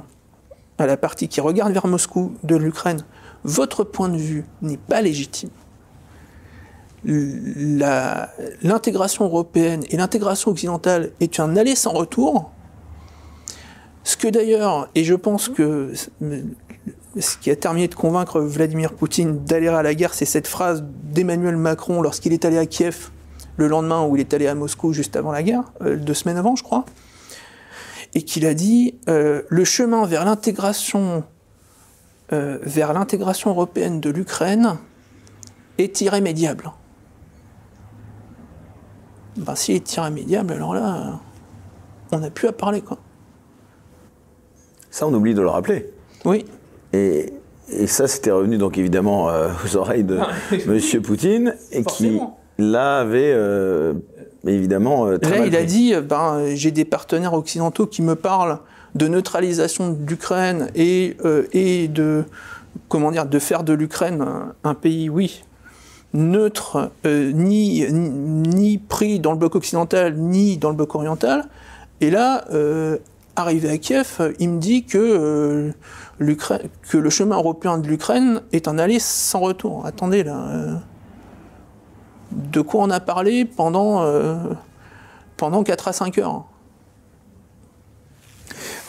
à la partie qui regarde vers Moscou de l'Ukraine, votre point de vue n'est pas légitime. L'intégration européenne et l'intégration occidentale est un aller sans retour. Ce que d'ailleurs, et je pense que ce qui a terminé de convaincre Vladimir Poutine d'aller à la guerre, c'est cette phrase d'Emmanuel Macron lorsqu'il est allé à Kiev le lendemain où il est allé à Moscou juste avant la guerre, euh, deux semaines avant je crois et qu'il a dit euh, le chemin vers l'intégration euh, vers l'intégration européenne de l'Ukraine est irrémédiable. Ben, s'il est irrémédiable, alors là, on n'a plus à parler. Quoi. Ça, on oublie de le rappeler. Oui. Et, et ça, c'était revenu donc évidemment euh, aux oreilles de M. Poutine, et qui, là, avait évidemment. Euh, Là, il a dit euh, ben, j'ai des partenaires occidentaux qui me parlent de neutralisation d'Ukraine et, et de comment dire de faire de l'Ukraine un, pays, oui, neutre, ni, ni, pris dans le bloc occidental, ni dans le bloc oriental. Et là, arrivé à Kiev, il me dit que, que le chemin européen de l'Ukraine est un aller sans retour. Attendez là de quoi on a parlé pendant, euh, pendant 4 à 5 heures.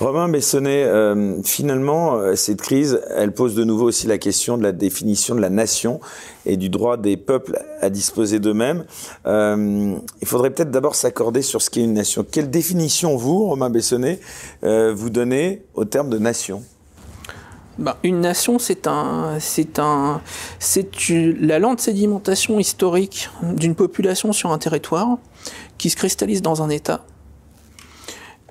Romain Bessonnet, euh, finalement, euh, cette crise, elle pose de nouveau aussi la question de la définition de la nation et du droit des peuples à disposer d'eux-mêmes. il faudrait peut-être d'abord s'accorder sur ce qu'est une nation. Quelle définition, vous, Romain Bessonnet, vous donnez au terme de nation? Bah, une nation, c'est un, c'est un, c'est la lente sédimentation historique d'une population sur un territoire qui se cristallise dans un État euh,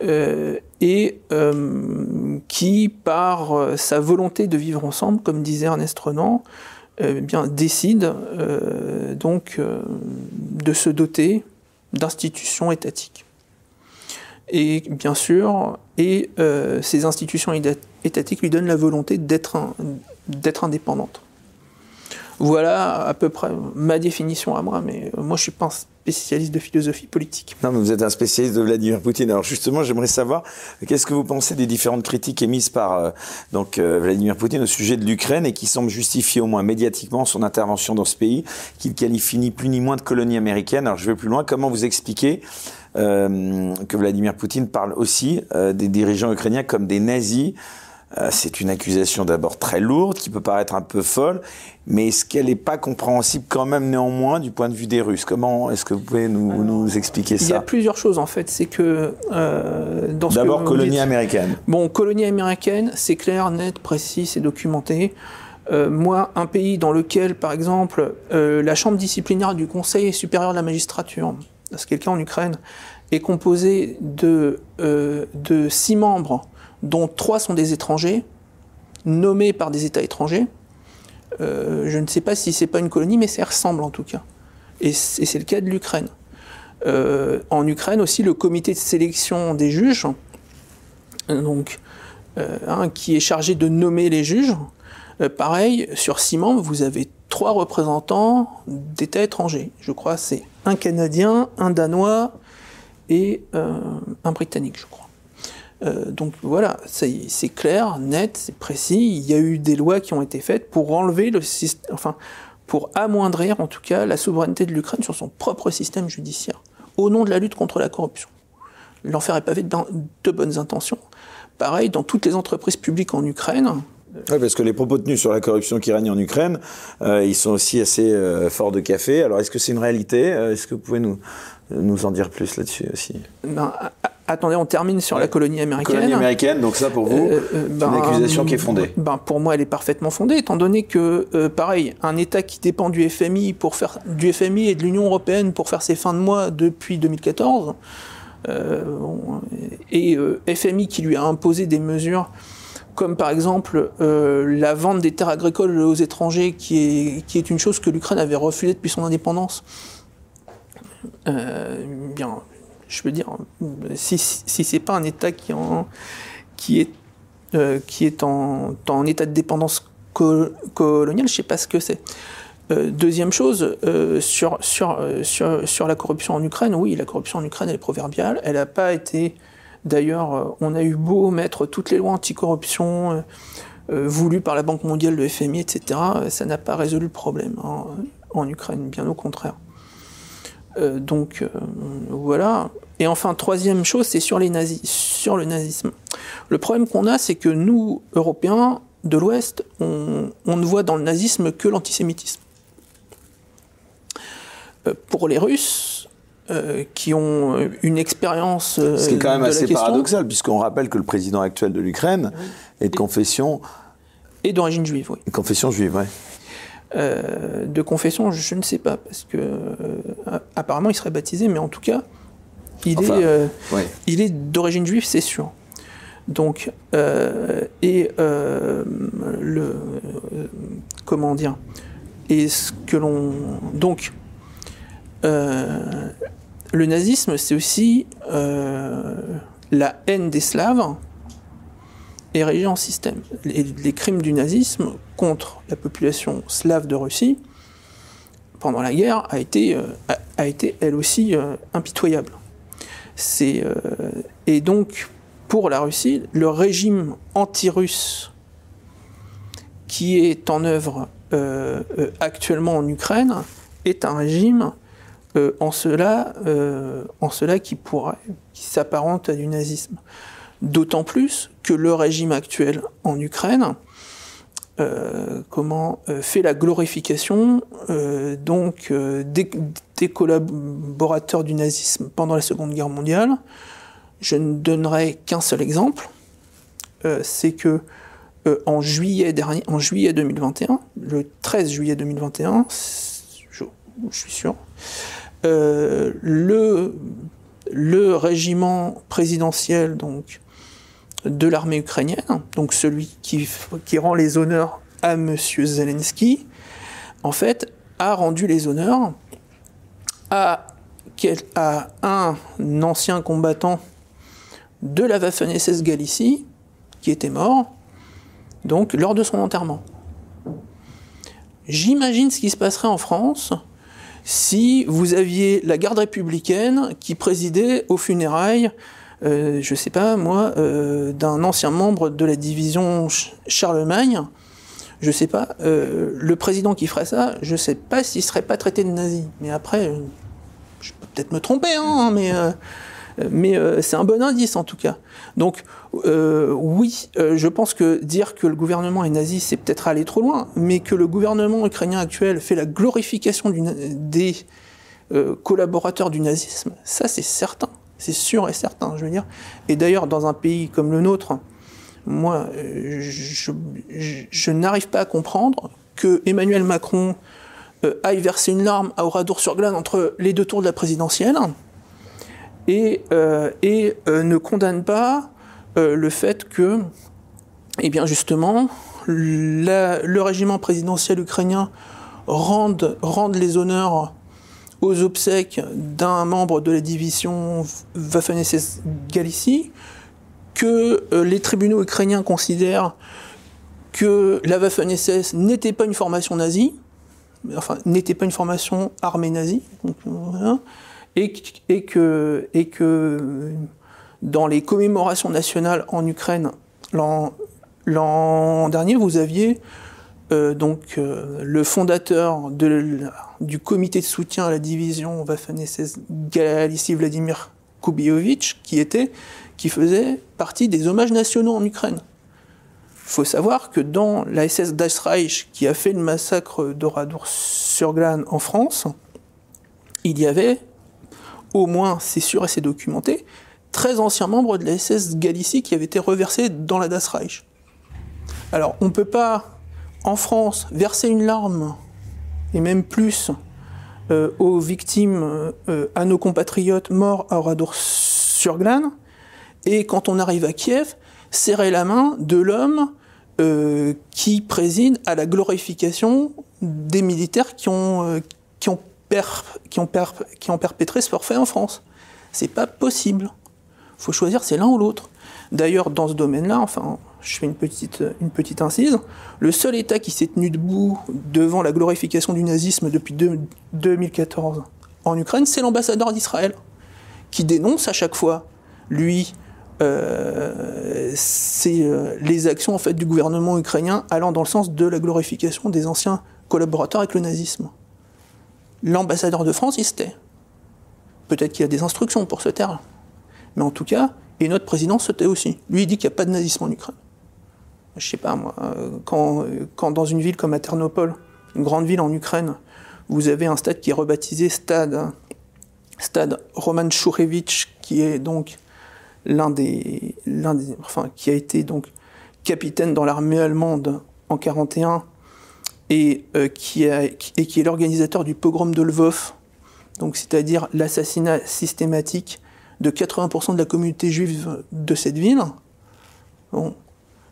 et euh, qui, par euh, sa volonté de vivre ensemble, comme disait Ernest Renan, eh bien décide donc de se doter d'institutions étatiques. Et bien sûr, et ces institutions étatique lui donne la volonté d'être indépendante. Voilà à peu près ma définition à moi, mais moi je suis pas un spécialiste de philosophie politique. Non, mais vous êtes un spécialiste de Vladimir Poutine. Alors justement, j'aimerais savoir qu'est-ce que vous pensez des différentes critiques émises par euh, donc euh, Vladimir Poutine au sujet de l'Ukraine et qui semblent justifier au moins médiatiquement son intervention dans ce pays, qu'il qualifie ni plus ni moins de colonie américaine? Alors je vais plus loin. Comment vous expliquez euh, que Vladimir Poutine parle aussi des dirigeants ukrainiens comme des nazis c'est une accusation d'abord très lourde, qui peut paraître un peu folle, mais est-ce qu'elle n'est pas compréhensible quand même néanmoins du point de vue des Russes? Comment est-ce que vous pouvez nous, nous, expliquer ça Il y a plusieurs choses en fait. C'est que euh, dans D'abord, colonie américaine. Bon, colonie américaine, c'est clair, net, précis, c'est documenté. Euh, moi, un pays dans lequel, par exemple, la chambre disciplinaire du Conseil supérieur de la magistrature, ce qui est le cas en Ukraine, est composée de, de six membres dont trois sont des étrangers, nommés par des États étrangers. Euh, je ne sais pas si c'est pas une colonie, mais ça ressemble en tout cas. Et c'est le cas de l'Ukraine. Euh, en Ukraine aussi, le comité de sélection des juges, donc, euh, qui est chargé de nommer les juges, pareil, sur six membres, vous avez trois représentants d'États étrangers. Je crois c'est un Canadien, un Danois et un Britannique, je crois. Euh, donc voilà, c'est clair, net, c'est précis. Il y a eu des lois qui ont été faites pour enlever le système, enfin, pour amoindrir en tout cas la souveraineté de l'Ukraine sur son propre système judiciaire, au nom de la lutte contre la corruption. L'enfer est pavé de, de bonnes intentions. Pareil, dans toutes les entreprises publiques en Ukraine, oui, parce que les propos tenus sur la corruption qui règne en Ukraine, euh, ils sont aussi assez euh, forts de café. Alors, est-ce que c'est une réalité? Est-ce que vous pouvez nous, nous en dire plus là-dessus aussi? Ben, Attendez, on termine sur la colonie américaine. Colonie américaine, donc ça pour vous, euh, euh, c'est une ben, accusation qui est fondée. Ben, pour moi, elle est parfaitement fondée, étant donné que, euh, pareil, un État qui dépend du FMI pour faire du FMI et de l'Union européenne pour faire ses fins de mois depuis 2014, et FMI qui lui a imposé des mesures comme par exemple la vente des terres agricoles aux étrangers, qui est, qui est une chose que l'Ukraine avait refusée depuis son indépendance. bien, je veux dire, si, si c'est pas un État qui, en, est, euh, qui est en, en, état de dépendance coloniale, je sais pas ce que c'est. Euh, deuxième chose, euh, sur, sur, sur, sur, la corruption en Ukraine, oui, la corruption en Ukraine, elle est proverbiale. Elle n'a pas été. D'ailleurs, on a eu beau mettre toutes les lois anticorruption voulues par la Banque mondiale, le FMI, etc. Ça n'a pas résolu le problème hein, en Ukraine, bien au contraire. Euh, donc euh, voilà. Et enfin, troisième chose, c'est sur les nazis, sur le nazisme. Le problème qu'on a, c'est que nous, Européens de l'Ouest, on, ne voit dans le nazisme que l'antisémitisme. Euh, pour les Russes, qui ont une expérience. Ce qui est quand même assez paradoxal, puisqu'on rappelle que le président actuel de l'Ukraine est de confession. Et d'origine juive, oui. Confession juive, oui. Euh, de confession, je, ne sais pas, parce que euh, apparemment il serait baptisé, mais en tout cas, il est, euh, il est d'origine juive, c'est sûr. Donc, et le, comment dire, et ce que l'on, donc, le nazisme, c'est aussi la haine des Slaves érigé en système. Les, crimes du nazisme contre la population slave de Russie pendant la guerre a été, euh, a, été elle aussi euh, impitoyable. C'est, euh, et donc, pour la Russie, le régime anti-russe qui est en œuvre actuellement en Ukraine est un régime en, cela, en cela qui pourrait, qui s'apparente à du nazisme. D'autant plus que le régime actuel en Ukraine euh, comment euh, fait la glorification euh, donc des, collaborateurs du nazisme pendant la Seconde Guerre mondiale. Je ne donnerai qu'un seul exemple, c'est que en juillet dernier, en juillet 2021, le 13 juillet 2021, je, je suis sûr, le le régiment présidentiel donc de l'armée ukrainienne, donc celui qui, rend les honneurs à M. Zelensky, en fait, a rendu les honneurs à, à un ancien combattant de la Waffen-SS Galicie, qui était mort, donc lors de son enterrement. J'imagine ce qui se passerait en France si vous aviez la garde républicaine qui présidait aux funérailles euh, je sais pas moi, euh, d'un ancien membre de la division Charlemagne, je sais pas, euh, le président qui ferait ça, je sais pas s'il serait pas traité de nazi. Mais après, je peux peut-être me tromper, hein, mais, euh, euh, c'est un bon indice en tout cas. Donc oui, je pense que dire que le gouvernement est nazi, c'est peut-être aller trop loin, mais que le gouvernement ukrainien actuel fait la glorification des collaborateurs du nazisme, ça c'est certain. C'est sûr et certain, je veux dire. Et d'ailleurs, dans un pays comme le nôtre, moi, je, n'arrive pas à comprendre que Emmanuel Macron euh, aille verser une larme à Oradour-sur-Glane entre les deux tours de la présidentielle et, euh, euh, ne condamne pas le fait que, eh bien justement, le régiment présidentiel ukrainien rende les honneurs aux obsèques d'un membre de la division Waffen-SS Galicie, que euh, les tribunaux ukrainiens considèrent que la Waffen-SS n'était pas une formation nazie, enfin, n'était pas une formation armée nazie, et, et, que, et que dans les commémorations nationales en Ukraine l'an dernier, vous aviez euh, donc euh, le fondateur du comité de soutien à la division Waffen-SS Galicie, Vladimir Kubiovitch, qui était, qui faisait partie des hommages nationaux en Ukraine. Il faut savoir que dans la SS Das Reich, qui a fait le massacre d'Oradour-sur-Glane en France, il y avait, au moins c'est sûr et c'est documenté, 13 anciens membres de la SS Galicie qui avaient été reversés dans la Das Reich. Alors on ne peut pas en France, verser une larme, et même plus, euh, aux victimes, euh, à nos compatriotes morts à Oradour-sur-Glane, et quand on arrive à Kiev, serrer la main de l'homme euh, qui préside à la glorification des militaires qui ont, qui ont, per, qui ont, per, qui ont perpétré ce forfait en France. C'est pas possible. Faut choisir, c'est l'un ou l'autre. D'ailleurs, dans ce domaine-là, enfin, je fais une petite, incise, le seul État qui s'est tenu debout devant la glorification du nazisme depuis deux, 2014 en Ukraine, c'est l'ambassadeur d'Israël, qui dénonce à chaque fois, lui, euh, euh, les actions en fait du gouvernement ukrainien allant dans le sens de la glorification des anciens collaborateurs avec le nazisme. L'ambassadeur de France, il se tait. Peut-être qu'il y a des instructions pour se taire. Mais en tout cas, et notre président se tait aussi. Lui, il dit qu'il n'y a pas de nazisme en Ukraine je sais pas moi, quand, quand dans une ville comme Aternopol, une grande ville en Ukraine, vous avez un stade qui est rebaptisé stade, stade Roman Shurevich, qui est donc l'un des, des, enfin, qui a été donc capitaine dans l'armée allemande en 41 et euh, qui et qui est l'organisateur du pogrom de Lvov, c'est-à-dire l'assassinat systématique de 80% de la communauté juive de cette ville. Bon,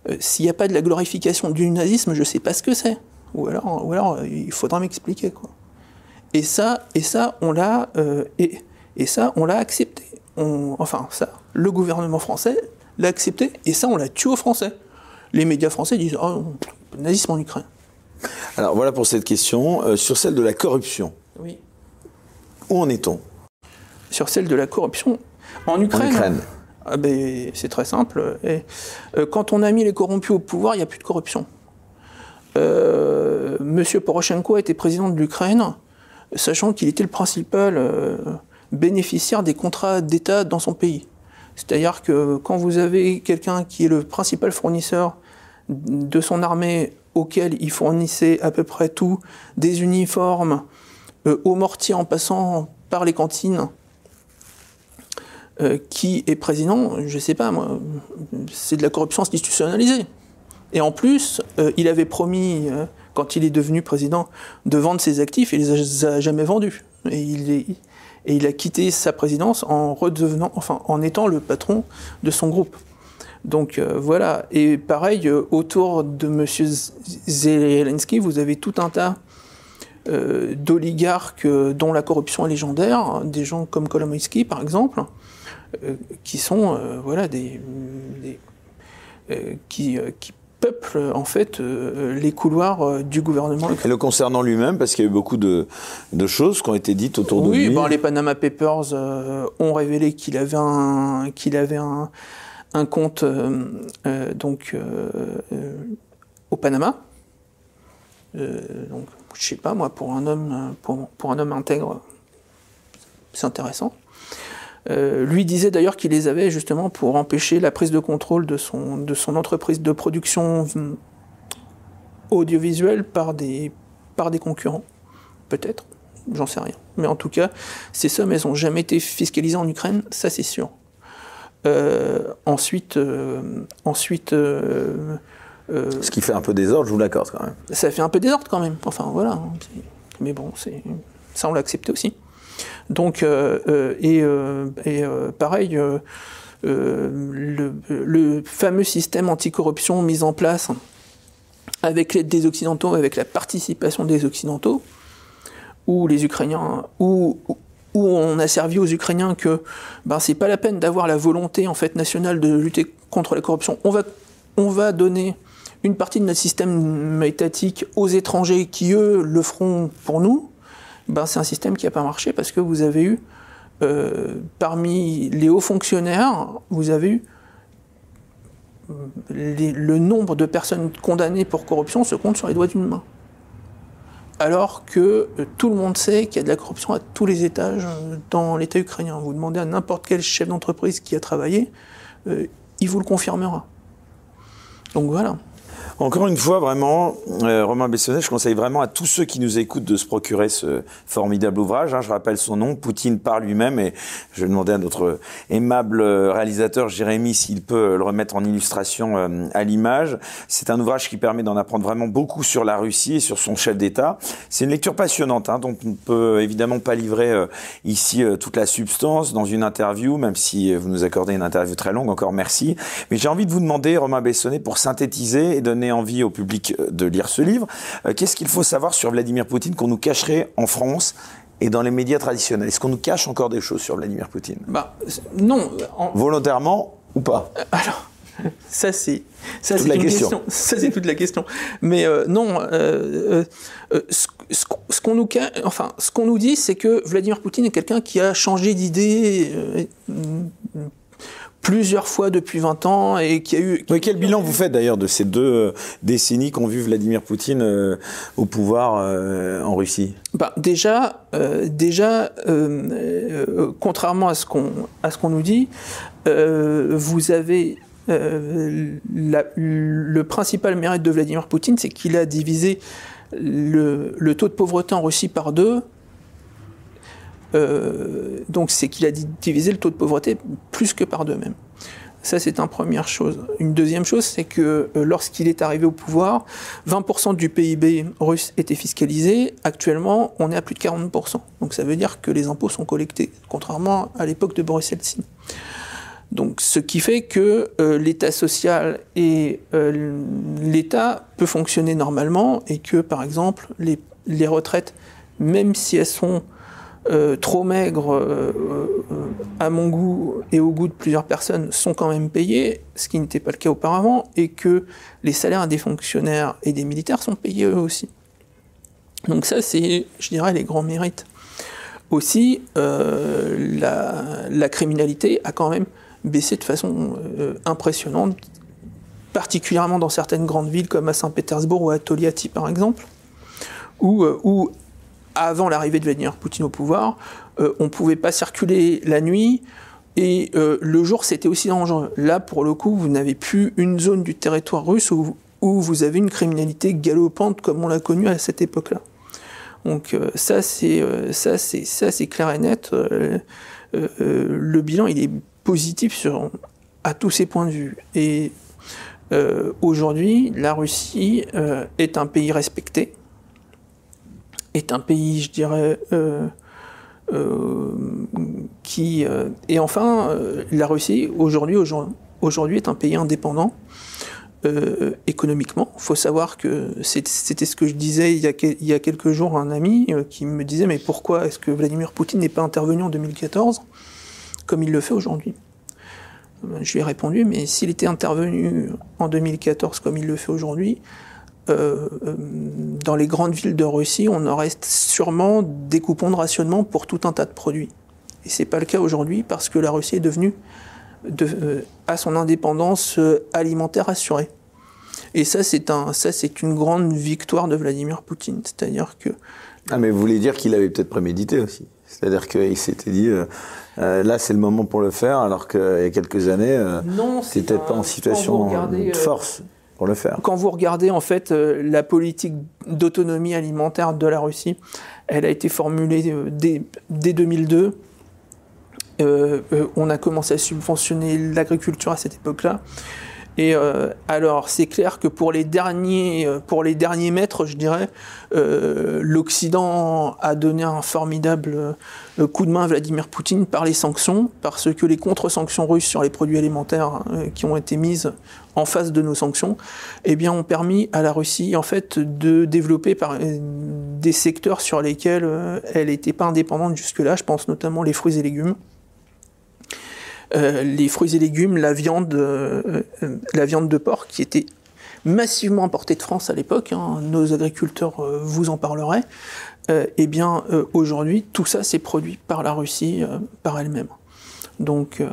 euh, s'il n'y a pas de la glorification du nazisme, je ne sais pas ce que c'est. Ou alors, ou alors euh, il faudra m'expliquer. Quoi. Et ça, et ça, on l'a, euh, et, et, ça, on l'a accepté. On, enfin, ça, le gouvernement français l'a accepté, et ça, on l'a tué aux Français. les médias français disent oh, nazisme en Ukraine. Alors voilà pour cette question. Euh, sur celle de la corruption. Oui. Où en est-on? Sur celle de la corruption en Ukraine. Ah ben, c'est très simple. Euh, quand on a mis les corrompus au pouvoir, il n'y a plus de corruption. Euh, Monsieur Poroshenko a été président de l'Ukraine, sachant qu'il était le principal bénéficiaire des contrats d'État dans son pays. C'est-à-dire que quand vous avez quelqu'un qui est le principal fournisseur de son armée auquel il fournissait à peu près tout, des uniformes, euh, au mortier en passant par les cantines, euh, qui est président, je ne sais pas moi, c'est de la corruption institutionnalisée. Et en plus, euh, il avait promis, quand il est devenu président, de vendre ses actifs et il les a jamais vendus. Et il, a quitté sa présidence en redevenant, enfin, en étant le patron de son groupe. Donc euh, voilà. Et pareil, euh, autour de M. Zelensky, vous avez tout un tas euh, d'oligarques dont la corruption est légendaire, hein, des gens comme Kolomoïski par exemple, qui sont voilà des, qui, qui peuple en fait euh, les couloirs euh, du gouvernement. Et le concernant lui-même, parce qu'il y a eu beaucoup de, de, choses qui ont été dites autour de lui. Oui, les Panama Papers euh, ont révélé qu'il avait un qu'il avait un, un compte donc au Panama. donc je sais pas moi pour un homme pour, pour un homme intègre, c'est intéressant. Euh, lui disait d'ailleurs qu'il les avait justement pour empêcher la prise de contrôle de son, de son entreprise de production audiovisuelle par des, par des concurrents. Peut-être, j'en sais rien. Mais en tout cas, ces sommes, elles n'ont jamais été fiscalisées en Ukraine, ça c'est sûr. Euh, ensuite, euh, ensuite ce qui fait un peu désordre, je vous l'accorde quand même. Ça fait un peu désordre quand même. Enfin voilà. Mais bon, ça on l'a accepté aussi. Donc, euh, euh, et, euh, pareil, le, fameux système anticorruption mis en place avec l'aide des Occidentaux, avec la participation des Occidentaux, où les Ukrainiens, où, où on a servi aux Ukrainiens que ben, c'est pas la peine d'avoir la volonté en fait nationale de lutter contre la corruption. On va, on va donner une partie de notre système étatique aux étrangers qui, eux, le feront pour nous. Ben, c'est un système qui n'a pas marché parce que vous avez eu, euh, parmi les hauts fonctionnaires, vous avez eu le nombre de personnes condamnées pour corruption se compte sur les doigts d'une main. Alors que euh, tout le monde sait qu'il y a de la corruption à tous les étages euh, dans l'État ukrainien. Vous demandez à n'importe quel chef d'entreprise qui a travaillé, il vous le confirmera. Donc voilà. Encore une fois, vraiment, euh, Romain Bessonnet, je conseille vraiment à tous ceux qui nous écoutent de se procurer ce formidable ouvrage. Hein. je rappelle son nom, Poutine par lui-même, et je vais demander à notre aimable réalisateur Jérémy s'il peut le remettre en illustration euh, à l'image. C'est un ouvrage qui permet d'en apprendre vraiment beaucoup sur la Russie et sur son chef d'État. C'est une lecture passionnante, hein, dont on ne peut évidemment pas livrer euh, ici toute la substance dans une interview, même si vous nous accordez une interview très longue, encore merci. Mais j'ai envie de vous demander, Romain Bessonnet, pour synthétiser et donner envie au public euh, de lire ce livre. Euh, qu'est-ce qu'il faut savoir sur Vladimir Poutine qu'on nous cacherait en France et dans les médias traditionnels? Est-ce qu'on nous cache encore des choses sur Vladimir Poutine? Bah, Non. Volontairement ou pas? Euh, Alors, ça c'est ça c'est une question. Ça c'est toute la question. Mais non, ce, qu'on nous enfin ce qu'on nous dit, c'est que Vladimir Poutine est quelqu'un qui a changé d'idée plusieurs fois depuis 20 ans et qui a eu... quel bilan vous faites d'ailleurs de ces deux euh, décennies qu'ont vu Vladimir Poutine euh, au pouvoir euh, en Russie? Bah, Déjà, déjà contrairement à ce qu'on qu'on nous dit, vous avez... le principal mérite de Vladimir Poutine, c'est qu'il a divisé le, le, taux de pauvreté en Russie par deux euh, donc c'est qu'il a divisé le taux de pauvreté plus que par deux même. Ça, c'est une première chose. Une deuxième chose, c'est que euh, lorsqu'il est arrivé au pouvoir, 20% du PIB russe était fiscalisé. Actuellement, on est à plus de 40%. Donc ça veut dire que les impôts sont collectés, contrairement à l'époque de Boris Yeltsin. Donc, ce qui fait que euh, l'État social et l'État peut fonctionner normalement et que, par exemple, les retraites, même si elles sont trop maigres à mon goût et au goût de plusieurs personnes sont quand même payés, ce qui n'était pas le cas auparavant, et que les salaires des fonctionnaires et des militaires sont payés eux aussi. Donc ça, c'est, je dirais, les grands mérites. Aussi, la, criminalité a quand même baissé de façon impressionnante particulièrement dans certaines grandes villes comme à Saint-Pétersbourg ou à Toliati par exemple, où, euh, avant l'arrivée de Vladimir Poutine au pouvoir, euh, on ne pouvait pas circuler la nuit et euh, le jour c'était aussi dangereux. Là pour le coup vous n'avez plus une zone du territoire russe où, vous avez une criminalité galopante comme on l'a connue à cette époque-là. Donc ça c'est ça c'est clair et net. le bilan il est positif sur à tous ces points de vue et euh, aujourd'hui, la Russie euh, est un pays respecté, est un pays, je dirais, euh, qui... et enfin, la Russie, aujourd'hui, aujourd'hui, est un pays indépendant. économiquement. Il faut savoir que c'était ce que je disais il y, a, il y a quelques jours à un ami qui me disait mais pourquoi est-ce que Vladimir Poutine n'est pas intervenu en 2014 comme il le fait aujourd'hui? Je lui ai répondu, mais s'il était intervenu en 2014 comme il le fait aujourd'hui, euh, euh, dans les grandes villes de Russie, on aurait sûrement des coupons de rationnement pour tout un tas de produits. Et c'est pas le cas aujourd'hui parce que la Russie est devenue de, euh, à son indépendance alimentaire assurée. Et ça, c'est un, ça, c'est une grande victoire de Vladimir Poutine. C'est-à-dire que. Ah, mais vous voulez dire qu'il avait peut-être prémédité aussi. C'est-à-dire qu'il s'était dit, euh, là, c'est le moment pour le faire, alors qu'il y a quelques années, euh, c'était pas en situation de force Quand vous regardez en fait la politique d'autonomie alimentaire de la Russie, elle a été formulée dès, dès 2002. on a commencé à subventionner l'agriculture à cette époque-là. Et euh, alors, c'est clair que pour les derniers, euh, pour les derniers mètres, je dirais, euh, l'Occident a donné un formidable coup de main à Vladimir Poutine par les sanctions, parce que les contre-sanctions russes sur les produits alimentaires qui ont été mises en face de nos sanctions, eh bien, ont permis à la Russie, en fait, de développer par, des secteurs sur lesquels elle n'était pas indépendante jusque-là. Je pense notamment les fruits et légumes. Euh, les fruits et légumes, la viande, euh, euh, la viande de porc qui était massivement importée de France à l'époque, hein, nos agriculteurs vous en parleraient, eh bien aujourd'hui tout ça c'est produit par la Russie par elle-même. Donc euh,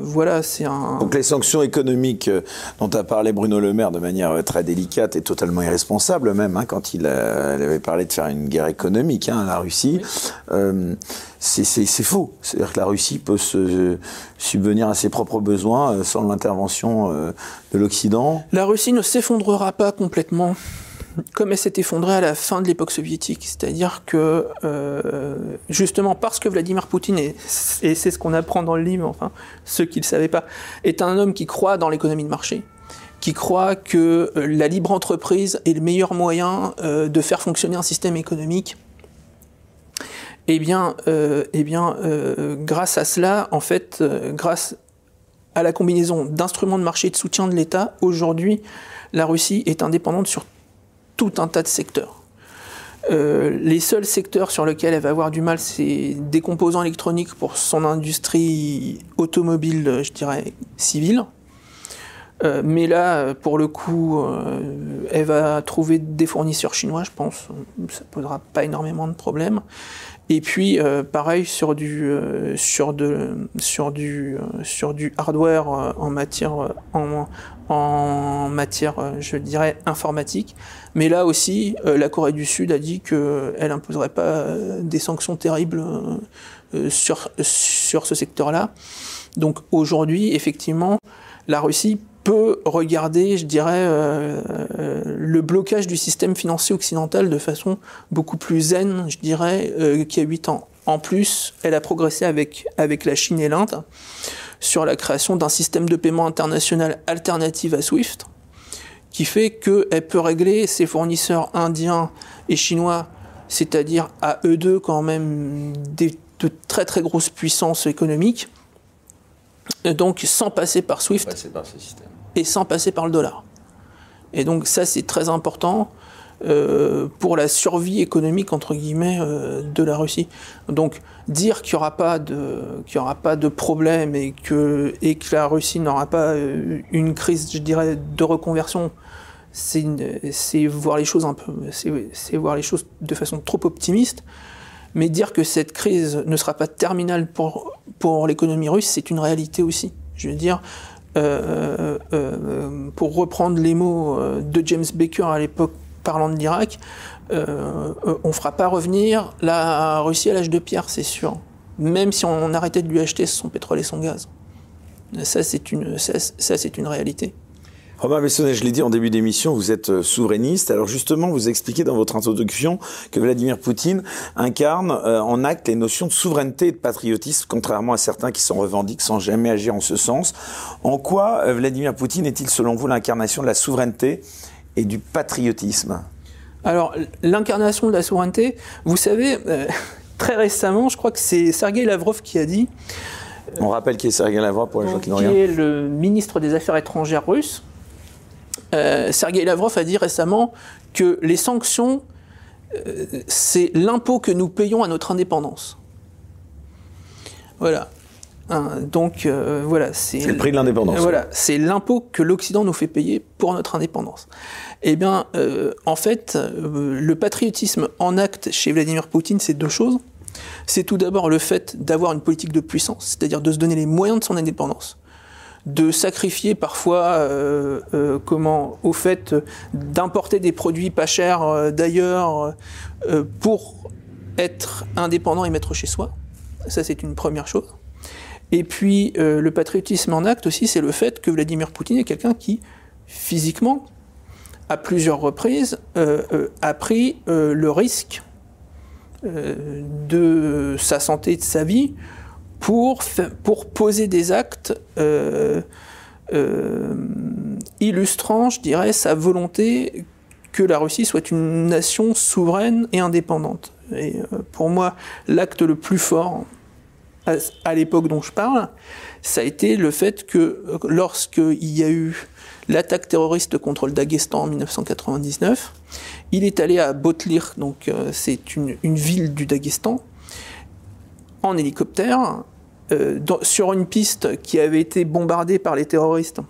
voilà, c'est un. Donc les sanctions économiques euh, dont a parlé Bruno Le Maire de manière euh, très délicate et totalement irresponsable même, hein, quand il, avait parlé de faire une guerre économique hein, à la Russie, c'est faux. C'est-à-dire que la Russie peut se subvenir à ses propres besoins sans l'intervention de l'Occident. La Russie ne s'effondrera pas complètement comme elle s'est effondrée à la fin de l'époque soviétique. C'est-à-dire que, euh, justement, parce que Vladimir Poutine, et c'est ce qu'on apprend dans le livre, enfin, ceux qui ne le savaient pas, est un homme qui croit dans l'économie de marché, qui croit que euh, la libre entreprise est le meilleur moyen euh, de faire fonctionner un système économique. Eh bien, eh bien grâce à cela, en fait, grâce à la combinaison d'instruments de marché et de soutien de l'État, aujourd'hui, la Russie est indépendante sur tout un tas de secteurs. Euh, les seuls secteurs sur lesquels elle va avoir du mal, c'est des composants électroniques pour son industrie automobile, je dirais, civile. Euh, mais là, pour le coup, euh, elle va trouver des fournisseurs chinois, je pense. Ça posera pas énormément de problèmes. Et puis, pareil, sur du, sur de, sur du, sur du hardware en matière, en, en matière, je dirais, informatique. Mais là aussi, euh, la Corée du Sud a dit qu'elle n'imposerait pas euh, des sanctions terribles euh, sur, sur ce secteur-là. Donc aujourd'hui, effectivement, la Russie peut regarder, je dirais, le blocage du système financier occidental de façon beaucoup plus zen, je dirais, qu'il y a 8 ans. En plus, elle a progressé avec, avec la Chine et l'Inde sur la création d'un système de paiement international alternatif à SWIFT, qui fait qu'elle peut régler ses fournisseurs indiens et chinois, c'est-à-dire à eux deux quand même de très très grosses puissances économiques, donc sans passer par SWIFT et sans passer par le dollar. Et donc ça c'est très important. pour la survie économique entre guillemets de la Russie. Donc dire qu'il n'y aura pas de aura pas de problème et que et que la Russie n'aura pas une crise, je dirais, de reconversion, c'est voir les choses un peu, c'est voir les choses de façon trop optimiste. Mais dire que cette crise ne sera pas terminale pour, pour l'économie russe, c'est une réalité aussi. Je veux dire, euh, euh, pour reprendre les mots euh, de James Baker à l'époque parlant de l'Irak, on ne fera pas revenir la Russie à l'âge de pierre, c'est sûr. Même si on arrêtait de lui acheter son pétrole et son gaz. Ça, c'est une, ça, c'est une réalité. Romain Bessonnet, je l'ai dit en début d'émission, vous êtes euh, souverainiste. Alors justement, vous expliquez dans votre introduction que Vladimir Poutine incarne euh, en acte les notions de souveraineté et de patriotisme, contrairement à certains qui s'en revendiquent sans jamais agir en ce sens. En quoi euh, Vladimir Poutine est-il, selon vous, l'incarnation de la souveraineté et du patriotisme? Alors, l'incarnation de la souveraineté, vous savez, très récemment, je crois que c'est Sergei Lavrov qui a dit... On rappelle qui est Sergei Lavrov pour les gens qui n'ont rien. Qui est le ministre des Affaires étrangères russe euh, Sergei Lavrov a dit récemment que les sanctions, euh, c'est l'impôt que nous payons à notre indépendance. Voilà. Hein, donc euh, voilà, c'est le prix de l'indépendance. Voilà, c'est l'impôt que l'Occident nous fait payer pour notre indépendance. Eh bien, en fait, le patriotisme en acte chez Vladimir Poutine, c'est deux choses. C'est tout d'abord le fait d'avoir une politique de puissance, c'est-à-dire de se donner les moyens de son indépendance de sacrifier parfois euh, euh, comment au fait d'importer des produits pas chers euh, d'ailleurs pour être indépendant et mettre chez soi. Ça c'est une première chose. Et puis le patriotisme en acte aussi, c'est le fait que Vladimir Poutine est quelqu'un qui physiquement, à plusieurs reprises, a pris le risque de sa santé de sa vie pour, pour poser des actes euh, euh, illustrant, je dirais, sa volonté que la Russie soit une nation souveraine et indépendante. Et euh, pour moi, l'acte le plus fort à, à l'époque dont je parle, ça a été le fait que lorsqu'il y a eu l'attaque terroriste contre le Daghestan en 1999, il est allé à Botlir, donc c'est une, une ville du Daghestan, en hélicoptère euh, sur une piste qui avait été bombardée par les terroristes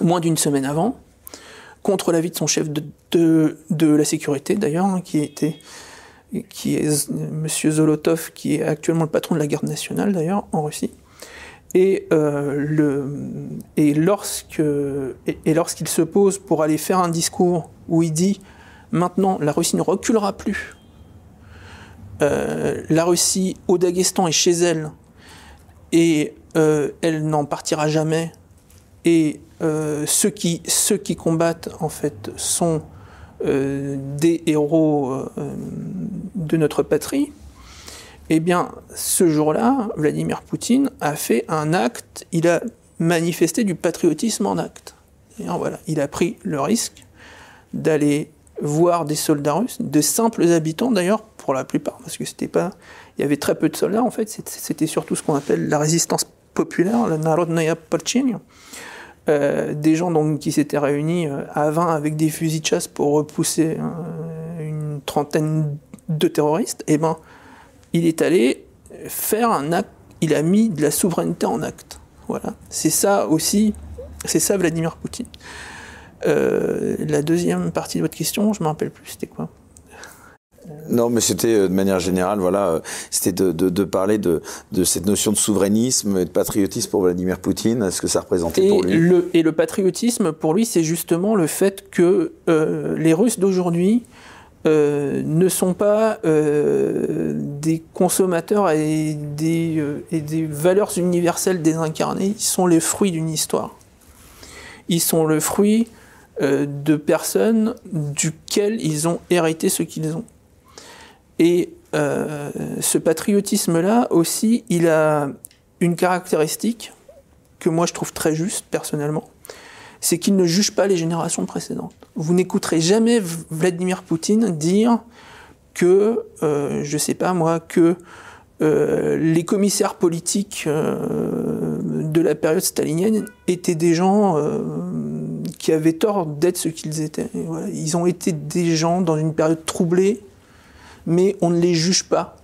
moins d'une semaine avant, contre l'avis de son chef de, la sécurité d'ailleurs, hein, qui était qui est M. Zolotov, qui est actuellement le patron de la garde nationale d'ailleurs en Russie. Et, euh, et lorsqu'il se pose pour aller faire un discours où il dit maintenant la Russie ne reculera plus euh, la Russie au Daghestan est chez elle et euh, elle n'en partira jamais. Et euh, ceux, qui, ceux qui combattent en fait sont des héros de notre patrie. Eh bien, ce jour-là, Vladimir Poutine a fait un acte, il a manifesté du patriotisme en acte. voilà, il a pris le risque d'aller voir des soldats russes, de simples habitants d'ailleurs, pour la plupart, parce que c'était pas, il y avait très peu de soldats en fait. C'était surtout ce qu'on appelle la résistance populaire, la Narodnaya Polchenia. Euh, des gens donc, qui s'étaient réunis euh, à 20 avec des fusils de chasse pour repousser euh, une trentaine de terroristes, et eh ben, il est allé faire un acte, il a mis de la souveraineté en acte. Voilà. C'est ça aussi, c'est ça Vladimir Poutine. la deuxième partie de votre question, je ne me rappelle plus, c'était quoi non, mais c'était euh, de manière générale, voilà, euh, c'était de, de, parler de, de, cette notion de souverainisme et de patriotisme pour Vladimir Poutine, ce que ça représentait pour lui. Le, et le patriotisme, pour lui, c'est justement le fait que euh, les Russes d'aujourd'hui ne sont pas des consommateurs et des, et des valeurs universelles désincarnées, ils sont les fruits d'une histoire. Ils sont le fruit de personnes duquel ils ont hérité ce qu'ils ont. Et euh, ce patriotisme-là aussi, il a une caractéristique que moi je trouve très juste personnellement, c'est qu'il ne juge pas les générations précédentes. Vous n'écouterez jamais Vladimir Poutine dire que, euh, je sais pas moi, que euh, les commissaires politiques de la période stalinienne étaient des gens qui avaient tort d'être ce qu'ils étaient. Ils ont été des gens dans une période troublée, mais on ne les juge pas.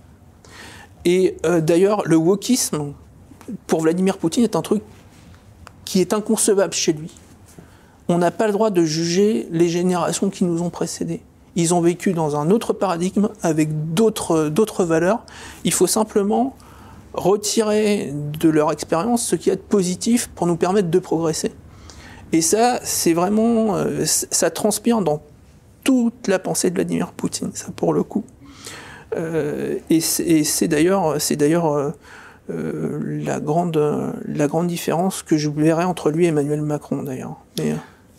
Et euh, d'ailleurs, le wokisme, pour Vladimir Poutine, est un truc qui est inconcevable chez lui. On n'a pas le droit de juger les générations qui nous ont précédés. Ils ont vécu dans un autre paradigme, avec d'autres valeurs. Il faut simplement retirer de leur expérience ce qui est positif pour nous permettre de progresser. Et ça, c'est vraiment, euh, ça transpire dans toute la pensée de Vladimir Poutine, ça pour le coup. Euh, et c'est d'ailleurs, d'ailleurs euh, la grande, différence que je verrais entre lui et Emmanuel Macron d'ailleurs.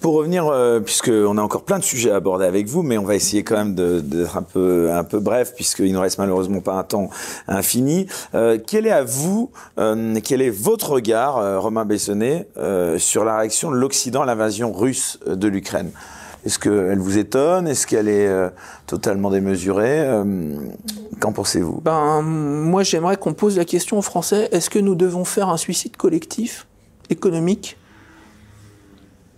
Pour revenir, euh, puisqu'on a encore plein de sujets à aborder avec vous, mais on va essayer quand même d'être un peu, bref, puisqu'il ne reste malheureusement pas un temps infini. Euh, quel est à vous, euh, quel est votre regard, euh, Romain Bessonnet, euh, sur la réaction de l'Occident à l'invasion russe de l'Ukraine? Est-ce qu'elle vous étonne? Est-ce qu'elle est, totalement démesurée? Qu'en pensez-vous? Ben, moi, j'aimerais qu'on pose la question aux Français. Est-ce que nous devons faire un suicide collectif économique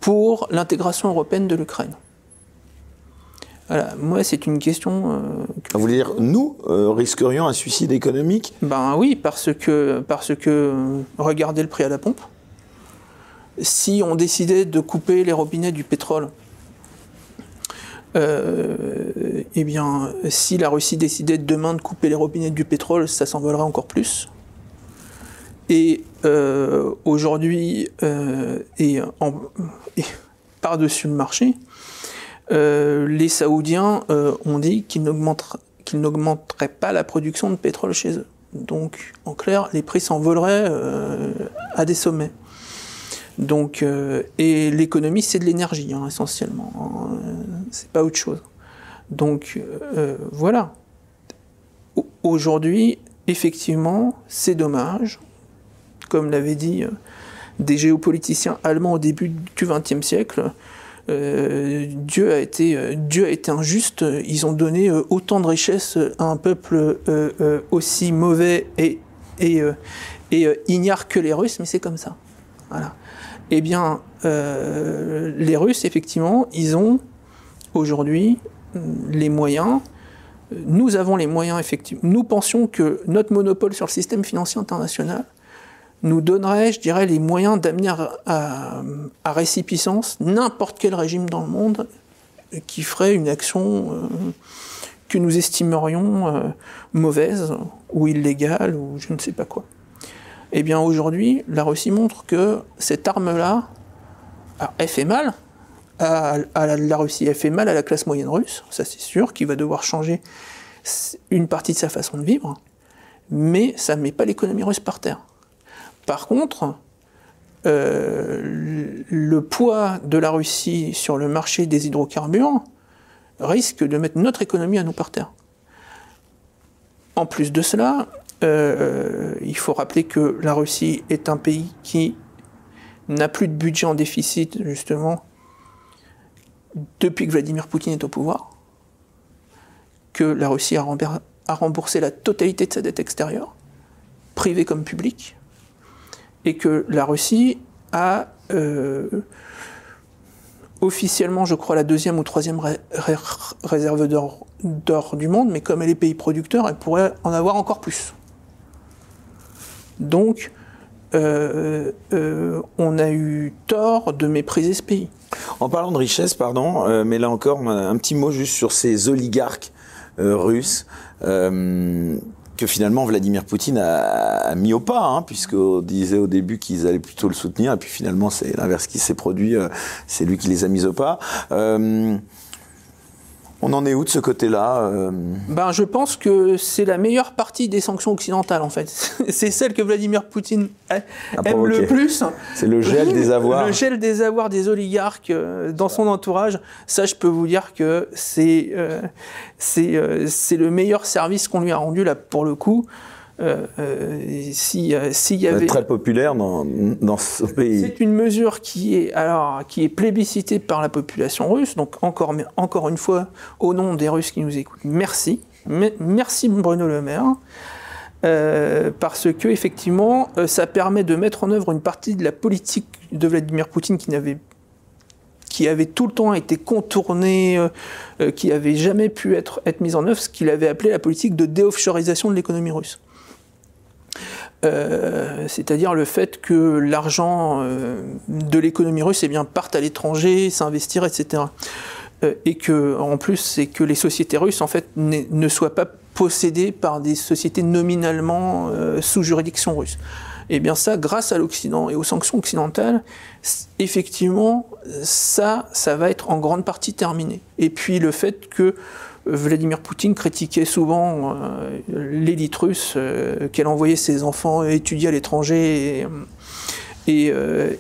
pour l'intégration européenne de l'Ukraine? Voilà, moi, c'est une question. Euh, Vous voulez dire, nous euh, risquerions un suicide économique? Ben oui, parce que, parce que regardez le prix à la pompe. Si on décidait de couper les robinets du pétrole, euh, eh bien, si la Russie décidait demain de couper les robinets du pétrole, ça s'envolerait encore plus. Et euh, aujourd'hui, euh, et, par-dessus le marché, euh, les Saoudiens ont dit qu'ils n'augmenteraient pas la production de pétrole chez eux. Donc, en clair, les prix s'envoleraient à des sommets. Donc, et l'économie, c'est de l'énergie, hein, essentiellement. Hein, c'est pas autre chose. Donc, voilà. Aujourd'hui, effectivement, c'est dommage comme l'avaient dit euh, des géopoliticiens allemands au début du XXe siècle. Euh, Dieu, a été, euh, Dieu a été injuste, ils ont donné autant de richesses à un peuple aussi mauvais et, et, et ignare que les Russes, mais c'est comme ça. Voilà. Eh bien, les Russes, effectivement, ils ont aujourd'hui les moyens nous avons les moyens effectivement. Nous pensions que notre monopole sur le système financier international nous donnerait, je dirais, les moyens d'amener à, récipiscence n'importe quel régime dans le monde qui ferait une action euh, que nous estimerions euh, mauvaise ou illégale ou je ne sais pas quoi. Eh bien aujourd'hui, la Russie montre que cette arme-là, elle fait mal à, la Russie, elle fait mal à la classe moyenne russe, ça c'est sûr, qui va devoir changer une partie de sa façon de vivre, mais ça ne met pas l'économie russe par terre. Par contre, euh, le poids de la Russie sur le marché des hydrocarbures risque de mettre notre économie à nous par terre. En plus de cela, euh, il faut rappeler que la Russie est un pays qui n'a plus de budget en déficit, justement, depuis que Vladimir Poutine est au pouvoir, que la Russie a remboursé la totalité de sa dette extérieure, privée comme publique, et que la Russie a euh, officiellement, je crois, la deuxième ou troisième réserve d'or du monde, mais comme elle est pays producteur, elle pourrait en avoir encore plus. Donc, euh, euh, on a eu tort de mépriser ce pays. En parlant de richesse, pardon, mais là encore, un petit mot juste sur ces oligarques russes que finalement Vladimir Poutine a, mis au pas, hein, puisqu'on disait au début qu'ils allaient plutôt le soutenir, et puis finalement c'est l'inverse qui s'est produit, euh, c'est lui qui les a mis au pas. On en est où de ce côté-là euh ben, Je pense que c'est la meilleure partie des sanctions occidentales, en fait. c'est celle que Vladimir Poutine aime le plus. C'est le gel des avoirs. Le gel des avoirs des oligarques euh, dans son entourage. Ça, je peux vous dire que c'est euh, c'est le meilleur service qu'on lui a rendu, là, pour le coup. Euh, euh, si, euh, s'il y avait très populaire dans, dans ce pays. C'est une mesure qui est alors qui est plébiscitée par la population russe. Donc encore encore une fois, au nom des Russes qui nous écoutent, merci, merci Bruno Le Maire. parce que effectivement, ça permet de mettre en œuvre une partie de la politique de Vladimir Poutine qui n'avait qui avait tout le temps été contournée, qui n'avait jamais pu être, être mise en œuvre, ce qu'il avait appelé la politique de déoffshoreisation de l'économie russe. C'est-à-dire le fait que l'argent de l'économie russe eh bien, parte à l'étranger, s'investir, etc. et que, en plus, c'est que les sociétés russes, en fait, ne soient pas possédées par des sociétés nominalement sous juridiction russe. Et eh bien ça, grâce à l'Occident et aux sanctions occidentales, effectivement, ça, ça va être en grande partie terminé. Et puis le fait que Vladimir Poutine critiquait souvent euh, l'élite russe, euh, qu'elle envoyait ses enfants étudier à l'étranger et, euh,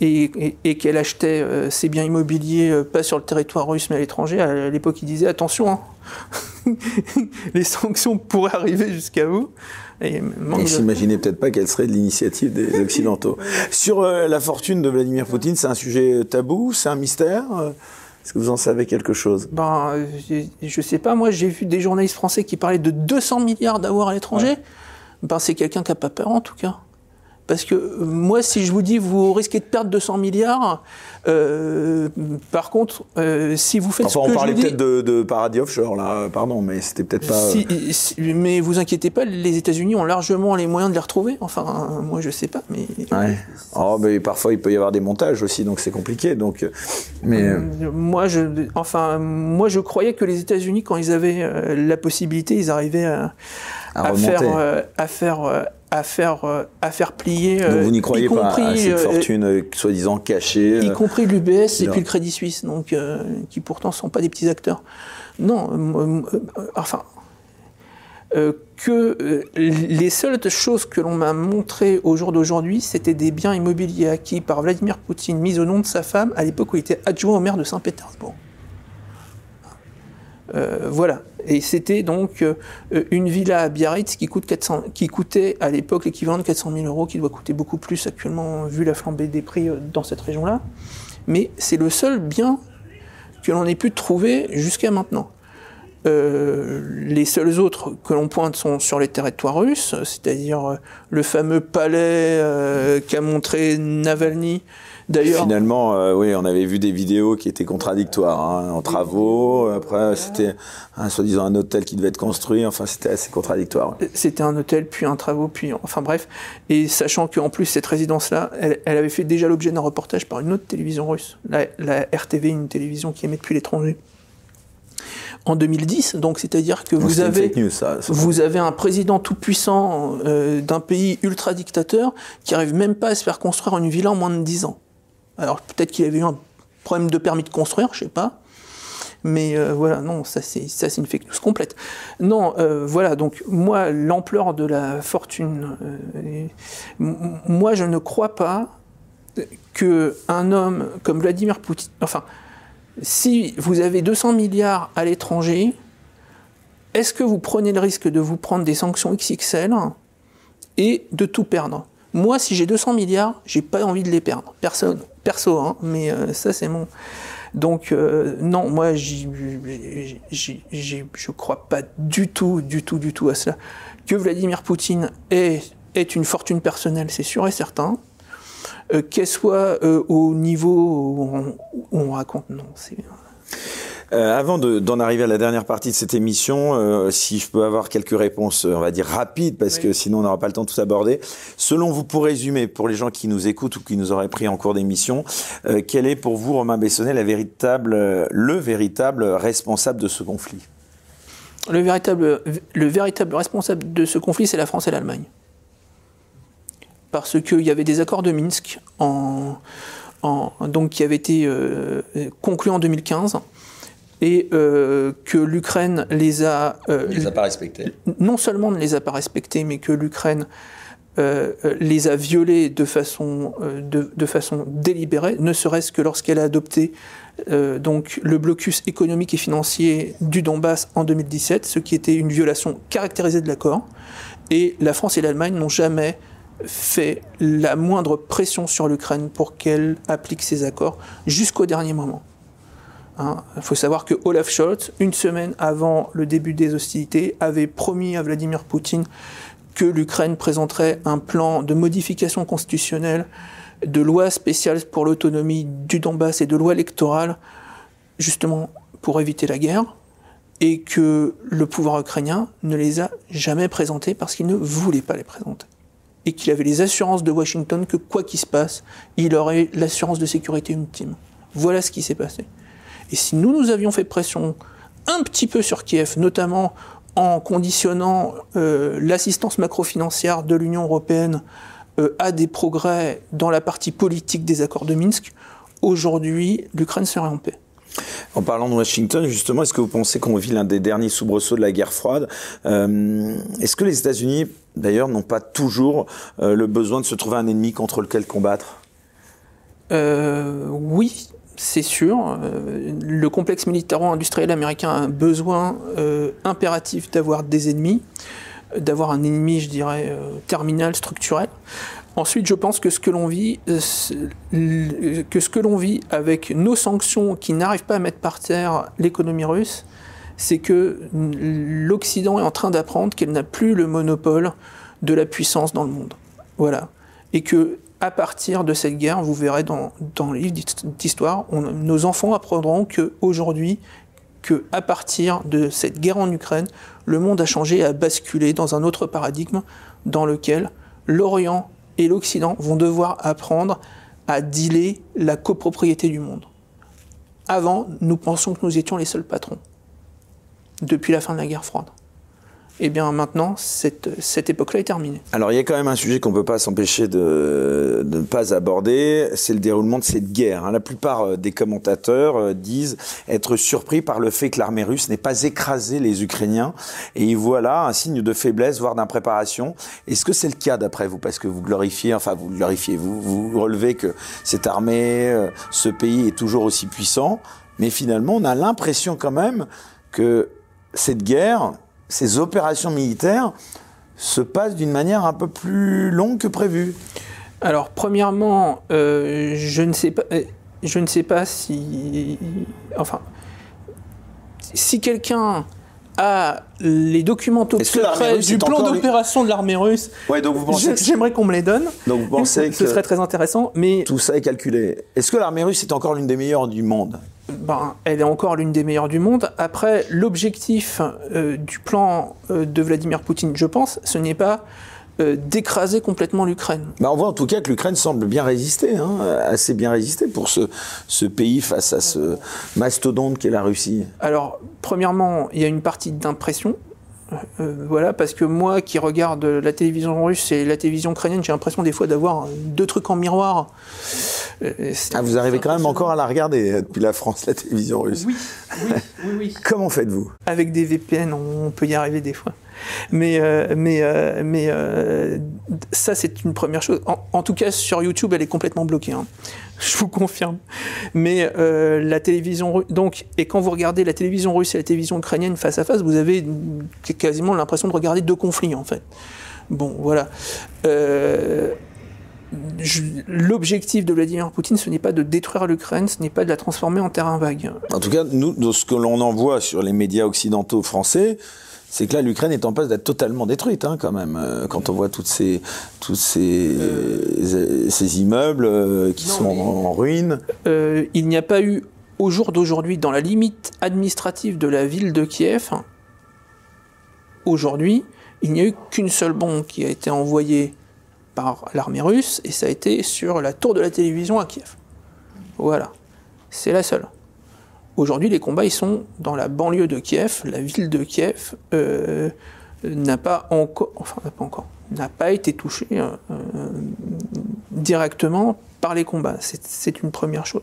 et, qu'elle achetait ses biens immobiliers pas sur le territoire russe mais à l'étranger. À l'époque, il disait attention, hein, les sanctions pourraient arriver jusqu'à vous. Et ne s'imaginait peut-être pas qu'elle serait de l'initiative des Occidentaux. Sur euh, la fortune de Vladimir Poutine, c'est un sujet tabou, c'est un mystère est-ce que vous en savez quelque chose? Ben, Je ne sais pas, moi j'ai vu des journalistes français qui parlaient de 200 milliards d'avoir à l'étranger. Ben, c'est quelqu'un qui n'a pas peur en tout cas. Parce que euh, moi, si je vous dis vous risquez de perdre 200 milliards, euh, par contre, euh, si vous faites enfin, ce que on parlait peut-être de, paradis offshore là, pardon, mais c'était peut-être pas. Si, mais vous inquiétez pas, les États-Unis ont largement les moyens de les retrouver. Enfin, moi je sais pas, mais. Ouais. Oh, mais parfois il peut y avoir des montages aussi, donc c'est compliqué. Donc, mais. Moi, je, enfin, moi je croyais que les États-Unis, quand ils avaient la possibilité, ils arrivaient à, à, faire, à faire à faire, euh, à faire plier. Donc vous n'y euh, croyez pas à cette euh, fortune soi-disant cachée Y compris l'UBS et puis le Crédit Suisse, donc, qui pourtant ne sont pas des petits acteurs. Non, enfin, que les seules choses que l'on m'a montrées au jour d'aujourd'hui, c'était des biens immobiliers acquis par Vladimir Poutine, mis au nom de sa femme, à l'époque où il était adjoint au maire de Saint-Pétersbourg. Euh, voilà. Et c'était donc euh, une villa à Biarritz qui, coûte 400, qui coûtait à l'époque l'équivalent de 400 000 euros, qui doit coûter beaucoup plus actuellement vu la flambée des prix euh, dans cette région-là. Mais c'est le seul bien que l'on ait pu trouver jusqu'à maintenant. les seuls autres que l'on pointe sont sur les territoires russes, c'est-à-dire le fameux palais qu'a montré Navalny Finalement, euh, oui, on avait vu des vidéos qui étaient contradictoires, hein, en travaux. Après, c'était un soi-disant un hôtel qui devait être construit. Enfin, c'était assez contradictoire. C'était un hôtel, puis un travaux, puis enfin bref. Et sachant qu'en plus cette résidence-là, elle, avait fait déjà l'objet d'un reportage par une autre télévision russe, la, RTV, une télévision qui émet depuis l'étranger en 2010. Donc, c'est-à-dire que vous avez, vous avez un président tout puissant euh, d'un pays ultra dictateur qui arrive même pas à se faire construire une villa en moins de 10 ans. Alors peut-être qu'il avait eu un problème de permis de construire, je sais pas. Mais euh, voilà, non, ça c'est une fake news complète. Non, euh, voilà, donc moi l'ampleur de la fortune, euh, moi je ne crois pas que un homme comme Vladimir Poutine, enfin, si vous avez 200 milliards à l'étranger, est-ce que vous prenez le risque de vous prendre des sanctions XXL et de tout perdre? Moi, si j'ai 200 milliards, j'ai pas envie de les perdre. Personne perso, hein, mais euh, ça c'est mon. Donc euh, non, moi je ne crois pas du tout, du tout, du tout à cela. Que Vladimir Poutine est, une fortune personnelle, c'est sûr et certain. Euh, qu'elle soit au niveau où on, raconte, non, c'est. Euh, avant d'en arriver à la dernière partie de cette émission, euh, si je peux avoir quelques réponses, on va dire rapides, parce que sinon on n'aura pas le temps de tout aborder. Selon vous, pour résumer, pour les gens qui nous écoutent ou qui nous auraient pris en cours d'émission, euh, quel est pour vous, Romain Bessonnet, la véritable, le véritable responsable de ce conflit? Le véritable, le véritable responsable de ce conflit, c'est la France et l'Allemagne. Parce qu'il y avait des accords de Minsk en, en, donc, qui avaient été conclus en 2015 et euh, que l'Ukraine les a... Euh, les a pas respectés. Non seulement ne les a pas respectés, mais que l'Ukraine euh, les a violés de façon, de, de façon délibérée, ne serait-ce que lorsqu'elle a adopté donc le blocus économique et financier du Donbass en 2017, ce qui était une violation caractérisée de l'accord. Et la France et l'Allemagne n'ont jamais fait la moindre pression sur l'Ukraine pour qu'elle applique ces accords jusqu'au dernier moment. Hein, il faut savoir que Olaf Scholz, une semaine avant le début des hostilités, avait promis à Vladimir Poutine que l'Ukraine présenterait un plan de modification constitutionnelle de loi spéciale pour l'autonomie du Donbass et de loi électorale, justement pour éviter la guerre, et que le pouvoir ukrainien ne les a jamais présentés parce qu'il ne voulait pas les présenter. Et qu'il avait les assurances de Washington que quoi qu'il se passe, il aurait l'assurance de sécurité ultime. Voilà ce qui s'est passé. Et si nous, nous avions fait pression un petit peu sur Kiev, notamment en conditionnant euh, l'assistance macrofinancière de l'Union européenne euh, à des progrès dans la partie politique des accords de Minsk, aujourd'hui, l'Ukraine serait en paix. En parlant de Washington, justement, est-ce que vous pensez qu'on vit l'un des derniers soubresauts de la guerre froide? Euh, Est-ce que les États-Unis, d'ailleurs, n'ont pas toujours le besoin de se trouver un ennemi contre lequel combattre? Oui, c'est sûr. le complexe militaro-industriel américain a un besoin impératif d'avoir des ennemis d'avoir un ennemi, je dirais, euh, terminal, structurel. Ensuite, je pense que ce que l'on vit, euh, que ce que l'on vit avec nos sanctions qui n'arrivent pas à mettre par terre l'économie russe, c'est que l'Occident est en train d'apprendre qu'elle n'a plus le monopole de la puissance dans le monde. Voilà. Et que à partir de cette guerre, vous verrez dans, dans le livre d'histoire, nos enfants apprendront qu'aujourd'hui, que à partir de cette guerre en Ukraine, le monde a changé et a basculé dans un autre paradigme dans lequel l'Orient et l'Occident vont devoir apprendre à dealer la copropriété du monde. Avant, nous pensions que nous étions les seuls patrons, depuis la fin de la guerre froide eh bien maintenant, cette, cette époque-là est terminée. Alors il y a quand même un sujet qu'on ne peut pas s'empêcher de, ne pas aborder, c'est le déroulement de cette guerre. Hein. La plupart euh, des commentateurs euh, disent être surpris par le fait que l'armée russe n'ait pas écrasé les Ukrainiens, et ils voient là un signe de faiblesse, voire d'impréparation. Est-ce que c'est le cas d'après vous? Parce que vous glorifiez, enfin vous glorifiez, vous, vous relevez que cette armée, euh, ce pays est toujours aussi puissant, mais finalement on a l'impression quand même que cette guerre, ces opérations militaires se passent d'une manière un peu plus longue que prévu Alors, premièrement, euh, je ne sais pas, euh, je ne sais pas si, enfin, si quelqu'un a les documents top secrets du plan d'opération de l'armée russe. Ouais, donc vous pensez J'aimerais qu'on me les donne. Donc vous pensez que ce serait très intéressant, mais tout ça est calculé. Est-ce que l'armée russe est encore l'une des meilleures du monde? Ben, elle est encore l'une des meilleures du monde. Après, l'objectif euh, du plan euh, de Vladimir Poutine, je pense, ce n'est pas euh, d'écraser complètement l'Ukraine. Ben, on voit en tout cas que l'Ukraine semble bien résister, hein, assez bien résister pour ce, ce pays face à ce mastodonte qu'est la Russie. Alors, premièrement, il y a une partie d'impression. Voilà, parce que moi qui regarde la télévision russe et la télévision ukrainienne, j'ai l'impression des fois d'avoir deux trucs en miroir. Euh, ah, vous arrivez quand même encore à la regarder euh, depuis la France, la télévision russe. Oui, oui, oui. Comment faites-vous? Avec des VPN, on peut y arriver des fois. Mais, euh, mais, mais ça, c'est une première chose. En, tout cas, sur YouTube, elle est complètement bloquée. Hein. Je vous confirme. Mais la télévision donc, et quand vous regardez la télévision russe et la télévision ukrainienne face à face, vous avez quasiment l'impression de regarder deux conflits, en fait. Bon, voilà l'objectif de Vladimir Poutine, ce n'est pas de détruire l'Ukraine, ce n'est pas de la transformer en terrain vague. En tout cas, nous, de ce que l'on en voit sur les médias occidentaux français, c'est que là, l'Ukraine est en passe d'être totalement détruite, hein, quand même. Euh, quand on voit toutes ces, tous ces, euh, ces immeubles euh, qui sont en, ruine. il n'y a pas eu, au jour d'aujourd'hui, dans la limite administrative de la ville de Kiev, aujourd'hui, il n'y a eu qu'une seule bombe qui a été envoyée par l'armée russe, et ça a été sur la tour de la télévision à Kiev. Voilà, c'est la seule. Aujourd'hui, les combats, ils sont dans la banlieue de Kiev, la ville de Kiev euh, n'a pas encore, enfin n'a pas encore, n'a pas été touchée euh, directement par les combats. C'est une première chose.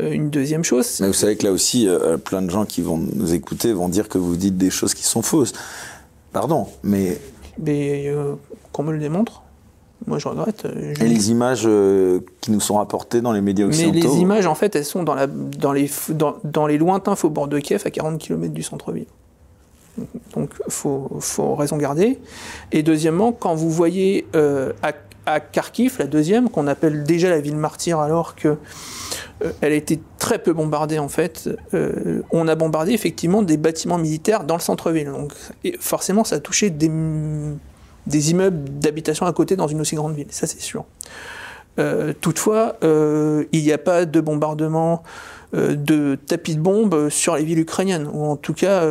Euh, une deuxième chose. Mais vous savez que là aussi, plein de gens qui vont nous écouter vont dire que vous dites des choses qui sont fausses. Pardon, mais. Mais qu'on me le démontre moi, je regrette. Euh, Et les images euh, qui nous sont rapportées dans les médias occidentaux Mais les images, en fait, elles sont dans, la, dans, les, dans, dans les lointains faubourgs de Kiev, à 40 km du centre-ville. Donc, il faut, faut, raison garder. Et deuxièmement, quand vous voyez euh, à, à, Kharkiv, la deuxième, qu'on appelle déjà la ville martyre, alors que elle a été très peu bombardée en fait. on a bombardé effectivement des bâtiments militaires dans le centre-ville. Donc et forcément, ça a touché des des immeubles d'habitation à côté dans une aussi grande ville, ça c'est sûr. toutefois, il n'y a pas de bombardement de tapis de bombes sur les villes ukrainiennes, ou en tout cas,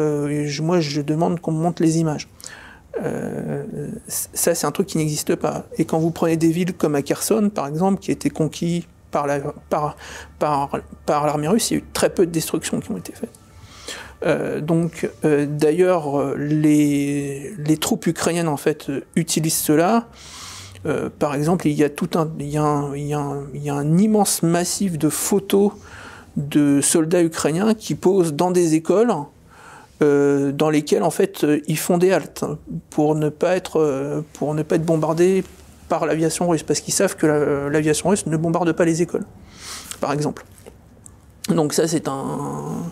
moi je demande qu'on monte les images. ça, c'est un truc qui n'existe pas. Et quand vous prenez des villes comme à par exemple, qui a été conquis par l'armée russe, il y a eu très peu de destructions qui ont été faites. Euh, donc, euh, d'ailleurs, les, les, troupes ukrainiennes en fait utilisent cela. Euh, par exemple, il y a tout un, il y a un immense massif de photos de soldats ukrainiens qui posent dans des écoles dans lesquelles en fait ils font des haltes pour ne pas être pour ne pas être bombardés par l'aviation russe, parce qu'ils savent que l'aviation russe ne bombarde pas les écoles, par exemple. Donc ça c'est un,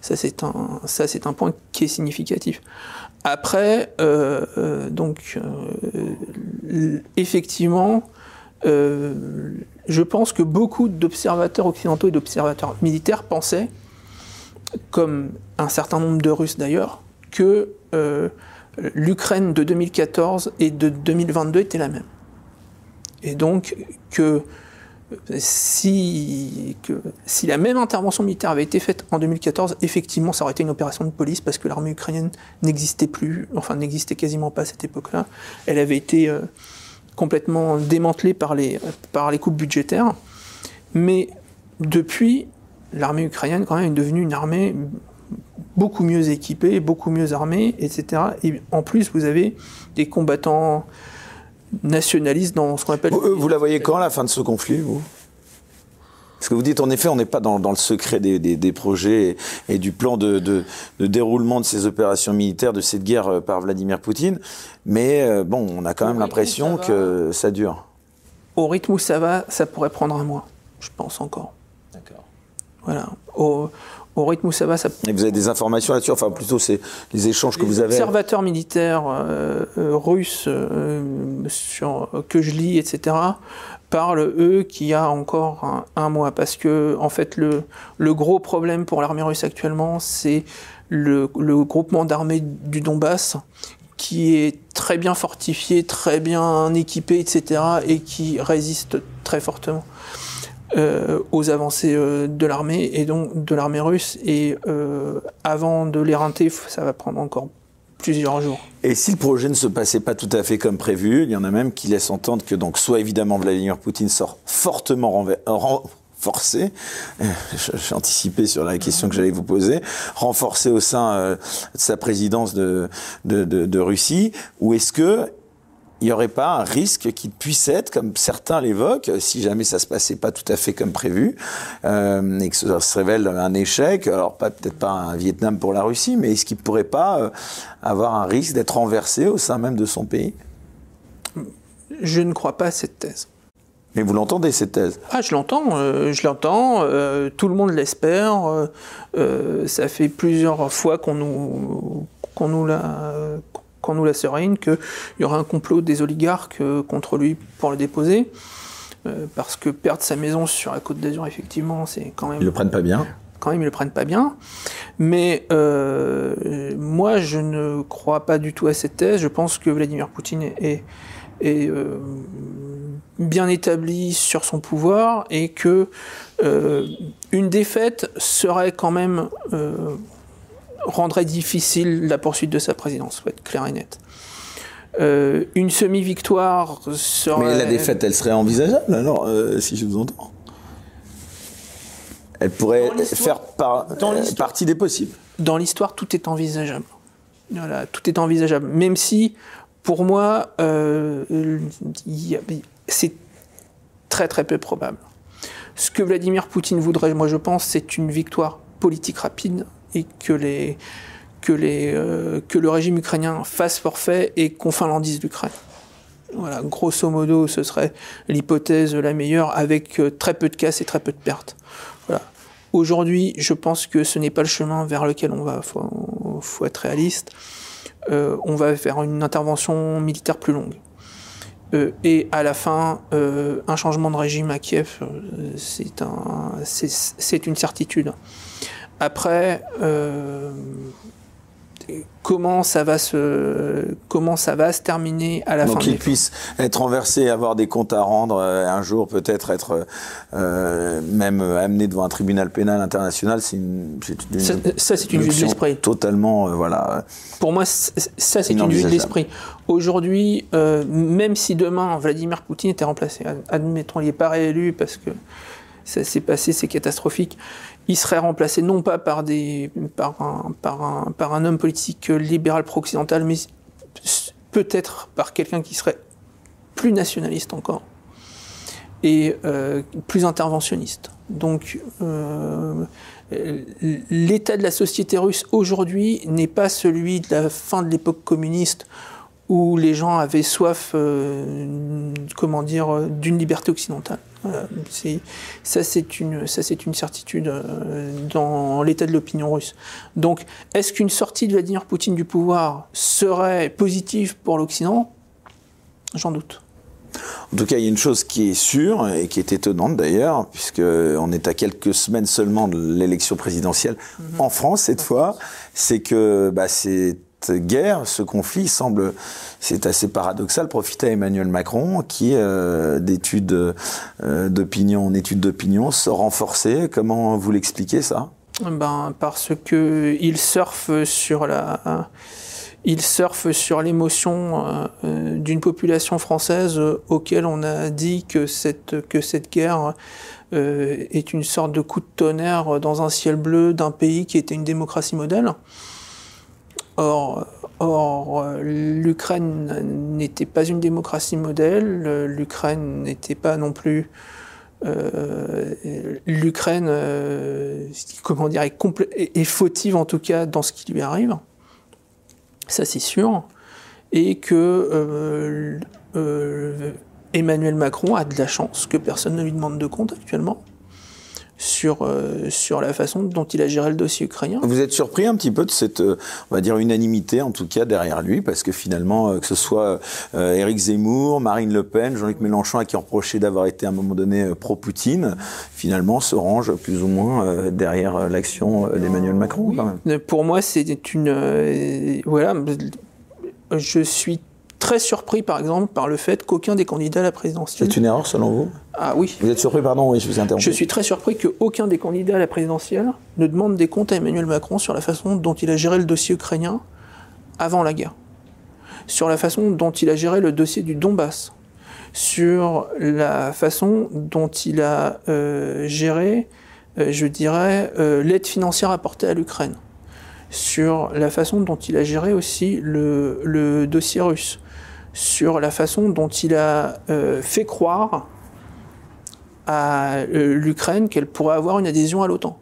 ça c'est un, un point qui est significatif. Après, euh, euh, donc euh, effectivement, je pense que beaucoup d'observateurs occidentaux et d'observateurs militaires pensaient, comme un certain nombre de Russes d'ailleurs, que l'Ukraine de 2014 et de 2022 était la même. Et donc que si, la même intervention militaire avait été faite en 2014, effectivement, ça aurait été une opération de police parce que l'armée ukrainienne n'existait plus, enfin n'existait quasiment pas à cette époque-là. Elle avait été euh, complètement démantelée par les, par les coupes budgétaires. Mais depuis, l'armée ukrainienne quand même est devenue une armée beaucoup mieux équipée, beaucoup mieux armée, etc. Et en plus, vous avez des combattants nationaliste dans ce qu'on appelle. Vous, la voyez quand la fin de ce conflit, vous? Parce que vous dites, en effet, on n'est pas dans, le secret des, projets et, du plan de, déroulement de ces opérations militaires, de cette guerre euh, par Vladimir Poutine, mais euh, bon, on a quand même l'impression que ça dure. Au rythme où ça va, ça pourrait prendre un mois, je pense encore. D'accord. Voilà. Au, au rythme où ça va. Ça... Et vous avez des informations là-dessus Enfin, plutôt, c'est les échanges que vous avez. Les observateurs militaires euh, euh, russes euh, sur, que je lis, etc., parlent, eux, qu'il y a encore un, mois. Parce que, en fait, le, le gros problème pour l'armée russe actuellement, c'est le, le groupement d'armées du Donbass qui est très bien fortifié, très bien équipé, etc., et qui résiste très fortement. Euh, aux avancées euh, de l'armée et donc de l'armée russe. Et euh, avant de les rinter, ça va prendre encore plusieurs jours. Et si le projet ne se passait pas tout à fait comme prévu, il y en a même qui laissent entendre que donc soit évidemment Vladimir Poutine sort fortement renforcé, j'ai anticipé sur la question que j'allais vous poser, renforcé au sein de sa présidence de, de, de, de Russie, ou est-ce que il n'y aurait pas un risque qu'il puisse être, comme certains l'évoquent, si jamais ça se passait pas tout à fait comme prévu, euh, et que ça se révèle un échec, alors pas peut-être pas un Vietnam pour la Russie, mais est-ce qu'il ne pourrait pas euh, avoir un risque d'être renversé au sein même de son pays? Je ne crois pas à cette thèse. Mais vous l'entendez cette thèse? Ah, je l'entends, euh, je l'entends. tout le monde l'espère. ça fait plusieurs fois qu'on nous qu'on nous l'a qu'on nous la serine, qu'il y aura un complot des oligarques euh, contre lui pour le déposer. Euh, parce que perdre sa maison sur la côte d'Azur, effectivement, c'est quand même. Ils le prennent pas bien Quand même, ils le prennent pas bien. Mais euh, moi, je ne crois pas du tout à cette thèse. Je pense que Vladimir Poutine est, est bien établi sur son pouvoir et que une défaite serait quand même rendrait difficile la poursuite de sa présidence, faut être clair et net. Euh, une semi-victoire serait... Mais la défaite, elle serait envisageable alors, euh, si je vous entends Elle pourrait faire par, euh, partie des possibles. Dans l'histoire, tout est envisageable. Voilà, tout est envisageable. Même si, pour moi, c'est très très peu probable. Ce que Vladimir Poutine voudrait, moi je pense, c'est une victoire politique rapide et euh, que le régime ukrainien fasse forfait et qu'on finlandise l'Ukraine. Voilà, grosso modo, ce serait l'hypothèse la meilleure avec euh, très peu de casse et très peu de pertes. Voilà. Aujourd'hui, je pense que ce n'est pas le chemin vers lequel on va. Faut, faut être réaliste. Euh, on va faire une intervention militaire plus longue. Et à la fin, un changement de régime à Kiev, c'est une certitude. Après, euh, comment ça va se comment ça va se terminer à la fin. Donc qu'il puisse être renversé, avoir des comptes à rendre, euh, un jour peut-être être euh, même amené devant un tribunal pénal international, c'est une, une, ça, ça c'est une vue de l'esprit. Totalement, euh, voilà. Pour moi, ça c'est une vue de l'esprit. Aujourd'hui, même si demain Vladimir Poutine était remplacé, admettons, il n'est pas réélu parce que ça s'est passé, c'est catastrophique il serait remplacé non pas par, un, homme politique libéral pro-occidental, mais peut-être par quelqu'un qui serait plus nationaliste encore et euh, plus interventionniste. Donc euh, l'état de la société russe aujourd'hui n'est pas celui de la fin de l'époque communiste où les gens avaient soif, euh, d'une liberté occidentale. Ça, c'est une, ça, c'est une certitude euh, dans l'état de l'opinion russe. Donc, est-ce qu'une sortie de Vladimir Poutine du pouvoir serait positive pour l'Occident? J'en doute. En tout cas, il y a une chose qui est sûre et qui est étonnante d'ailleurs, puisqu'on est à quelques semaines seulement de l'élection présidentielle mhm. en France cette fois, c'est que bah, c'est guerre, ce conflit semble, c'est assez paradoxal, profiter à Emmanuel Macron, qui euh, d'études euh, d'opinion en études d'opinion se renforcer. Comment vous l'expliquez ça? Ben parce que il surfe sur la, il surfe sur l'émotion euh, d'une population française auquel on a dit que cette que cette guerre est une sorte de coup de tonnerre dans un ciel bleu d'un pays qui était une démocratie modèle. Or, or l'Ukraine n'était pas une démocratie modèle, l'Ukraine n'était pas non plus... Euh, L'Ukraine, euh, comment dire, est, fautive en tout cas dans ce qui lui arrive, ça c'est sûr, et que euh, Emmanuel Macron a de la chance que personne ne lui demande de compte actuellement sur, euh, sur la façon dont il a géré le dossier ukrainien. Vous êtes surpris un petit peu de cette, euh, on va dire, unanimité, en tout cas, derrière lui, parce que finalement, euh, que ce soit Éric Zemmour, Marine Le Pen, Jean-Luc Mélenchon, à qui on reprochait d'avoir été à un moment donné pro-Poutine, finalement se range plus ou moins derrière l'action d'Emmanuel Macron. Quand même. Pour moi, c'est une... voilà, je suis très surpris, par exemple, par le fait qu'aucun des candidats à la présidentielle. C'est une erreur selon vous? Ah oui. Vous êtes surpris, pardon, oui, je vous interromps. Je suis très surpris qu'aucun des candidats à la présidentielle ne demande des comptes à Emmanuel Macron sur la façon dont il a géré le dossier ukrainien avant la guerre, sur la façon dont il a géré le dossier du Donbass, sur la façon dont il a euh, géré, euh, je dirais, euh, l'aide financière apportée à l'Ukraine sur la façon dont il a géré aussi le, le dossier russe, sur la façon dont il a euh, fait croire à euh, l'Ukraine qu'elle pourrait avoir une adhésion à l'OTAN.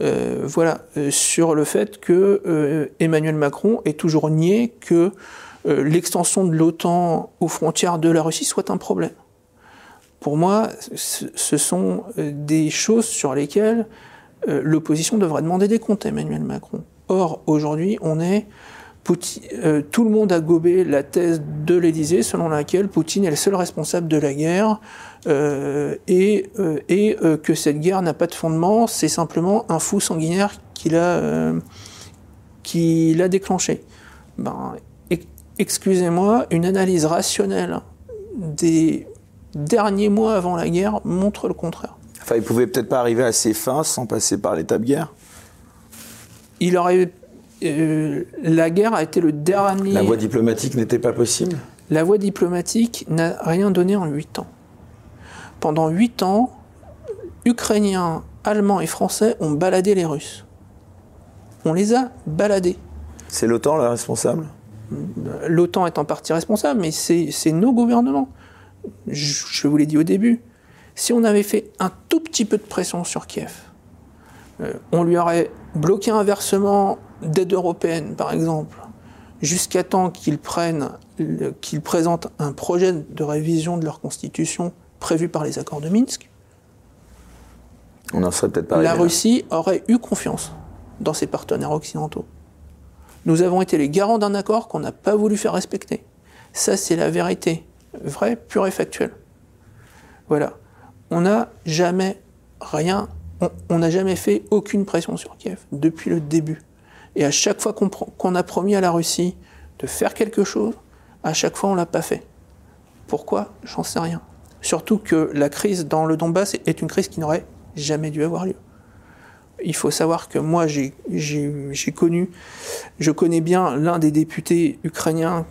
Euh, voilà, sur le fait que Emmanuel Macron ait toujours nié que l'extension de l'OTAN aux frontières de la Russie soit un problème. Pour moi, ce sont des choses sur lesquelles l'opposition devrait demander des comptes à Emmanuel Macron. Or, aujourd'hui, on est euh, tout le monde a gobé la thèse de l'Élysée selon laquelle Poutine est le seul responsable de la guerre euh, et, euh, et que cette guerre n'a pas de fondement, c'est simplement un fou sanguinaire qui l'a qui l'a déclenché. Ben, excusez-moi, une analyse rationnelle des derniers mois avant la guerre montre le contraire. Enfin, il pouvait peut-être pas arriver à ses fins sans passer par l'étape guerre? Il aurait euh, la guerre a été le dernier. La voie diplomatique n'était pas possible? La voie diplomatique n'a rien donné en huit ans. Pendant huit ans, Ukrainiens, Allemands et Français ont baladé les Russes. On les a baladés. C'est l'OTAN la responsable? L'OTAN est en partie responsable, mais c'est nos gouvernements. Je, je vous l'ai dit au début. Si on avait fait un tout petit peu de pression sur Kiev, euh, on lui aurait bloqué un versement d'aide européenne, par exemple, jusqu'à temps qu'ils prennent, qu'ils présentent un projet de révision de leur constitution prévu par les accords de Minsk, on en serait peut-être pas La Russie aurait eu confiance dans ses partenaires occidentaux. Nous avons été les garants d'un accord qu'on n'a pas voulu faire respecter. Ça, c'est la vérité, vraie, pure et factuelle. Voilà. On n'a jamais rien, on n'a jamais fait aucune pression sur Kiev depuis le début Et à chaque fois qu'on a promis à la Russie de faire quelque chose, à chaque fois on l'a pas fait. Pourquoi? J'en sais rien. Surtout que la crise dans le Donbass est une crise qui n'aurait jamais dû avoir lieu. Il faut savoir que moi, j'ai connu, je connais bien l'un des députés ukrainiens,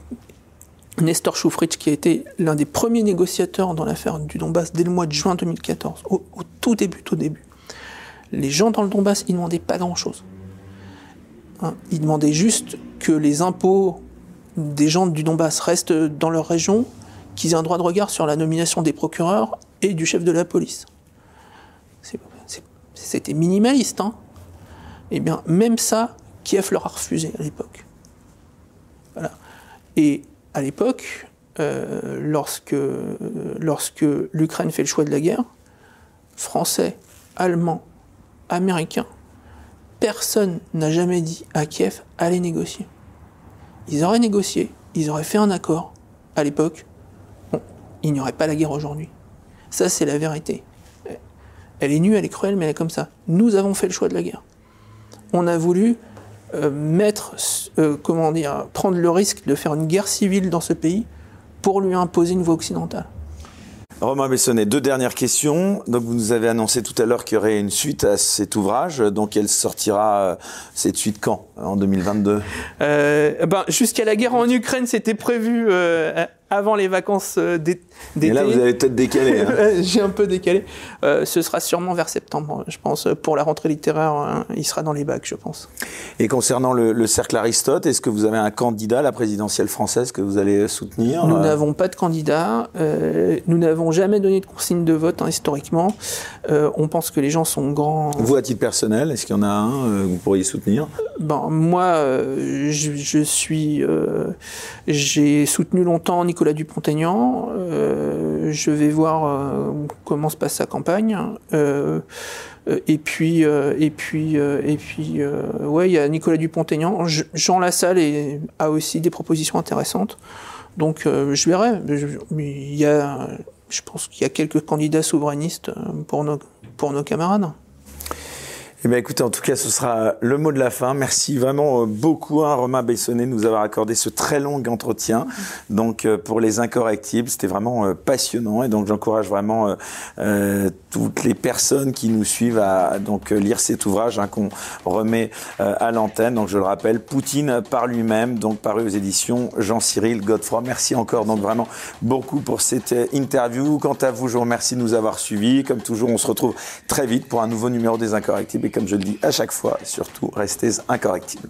Nestor Choufrich, qui a été l'un des premiers négociateurs dans l'affaire du Donbass dès le mois de juin 2014, au, tout début, tout début. Les gens dans le Donbass, ils ne demandaient pas grand-chose. Hein, ils demandaient juste que les impôts des gens du Donbass restent dans leur région, qu'ils aient un droit de regard sur la nomination des procureurs et du chef de la police. C'était minimaliste. Hein eh bien, même ça, Kiev leur a refusé à l'époque. Et à l'époque, euh, lorsque, lorsque l'Ukraine fait le choix de la guerre, Français, Allemands, Américains, personne n'a jamais dit à Kiev allez négocier. Ils auraient négocié, ils auraient fait un accord à l'époque. Bon, il n'y aurait pas la guerre aujourd'hui. Ça, c'est la vérité. Elle est nue, elle est cruelle, mais elle est comme ça. Nous avons fait le choix de la guerre. On a voulu euh, mettre, euh, prendre le risque de faire une guerre civile dans ce pays pour lui imposer une voie occidentale. Romain Bessonnet, deux dernières questions. Donc, vous nous avez annoncé tout à l'heure qu'il y aurait une suite à cet ouvrage. Donc, elle sortira, euh, cette suite quand? En 2022 ben, Jusqu'à la guerre en Ukraine, c'était prévu avant les vacances d'été. Et là, vous allez peut-être décaler. Hein. J'ai un peu décalé. Euh, ce sera sûrement vers septembre, je pense. Pour la rentrée littéraire, hein, il sera dans les bacs, je pense. Et concernant le, cercle Aristote, est-ce que vous avez un candidat à la présidentielle française que vous allez soutenir Nous n'avons pas de candidat. Euh, nous n'avons jamais donné de consigne de vote hein, historiquement. Euh, on pense que les gens sont grands. Vous, à titre personnel, est-ce qu'il y en a un que vous pourriez soutenir? Ben, Moi, je, je, suis. J'ai soutenu longtemps Nicolas Dupont-Aignan. Euh, je vais voir euh, comment se passe sa campagne. Euh, et puis, et puis, et puis, ouais, il y a Nicolas Dupont-Aignan. Jean Lassalle a aussi des propositions intéressantes. Donc, je verrai. Il y a, je pense qu'il y a quelques candidats souverainistes pour nos camarades. Eh bien, écoutez, en tout cas, ce sera le mot de la fin. Merci vraiment euh, beaucoup, à hein, Romain Bessonnet, de nous avoir accordé ce très long entretien. Donc, euh, pour les incorrectibles, c'était vraiment euh, passionnant. Et donc, j'encourage vraiment toutes les personnes qui nous suivent à donc lire cet ouvrage hein, qu'on remet à l'antenne. Donc, je le rappelle, Poutine par lui-même, donc paru aux éditions Jean-Cyril Godefroy. Merci encore, donc vraiment beaucoup pour cette interview. Quant à vous, je vous remercie de nous avoir suivis. Comme toujours, on se retrouve très vite pour un nouveau numéro des incorrectibles comme je le dis à chaque fois, surtout restez incorrectibles.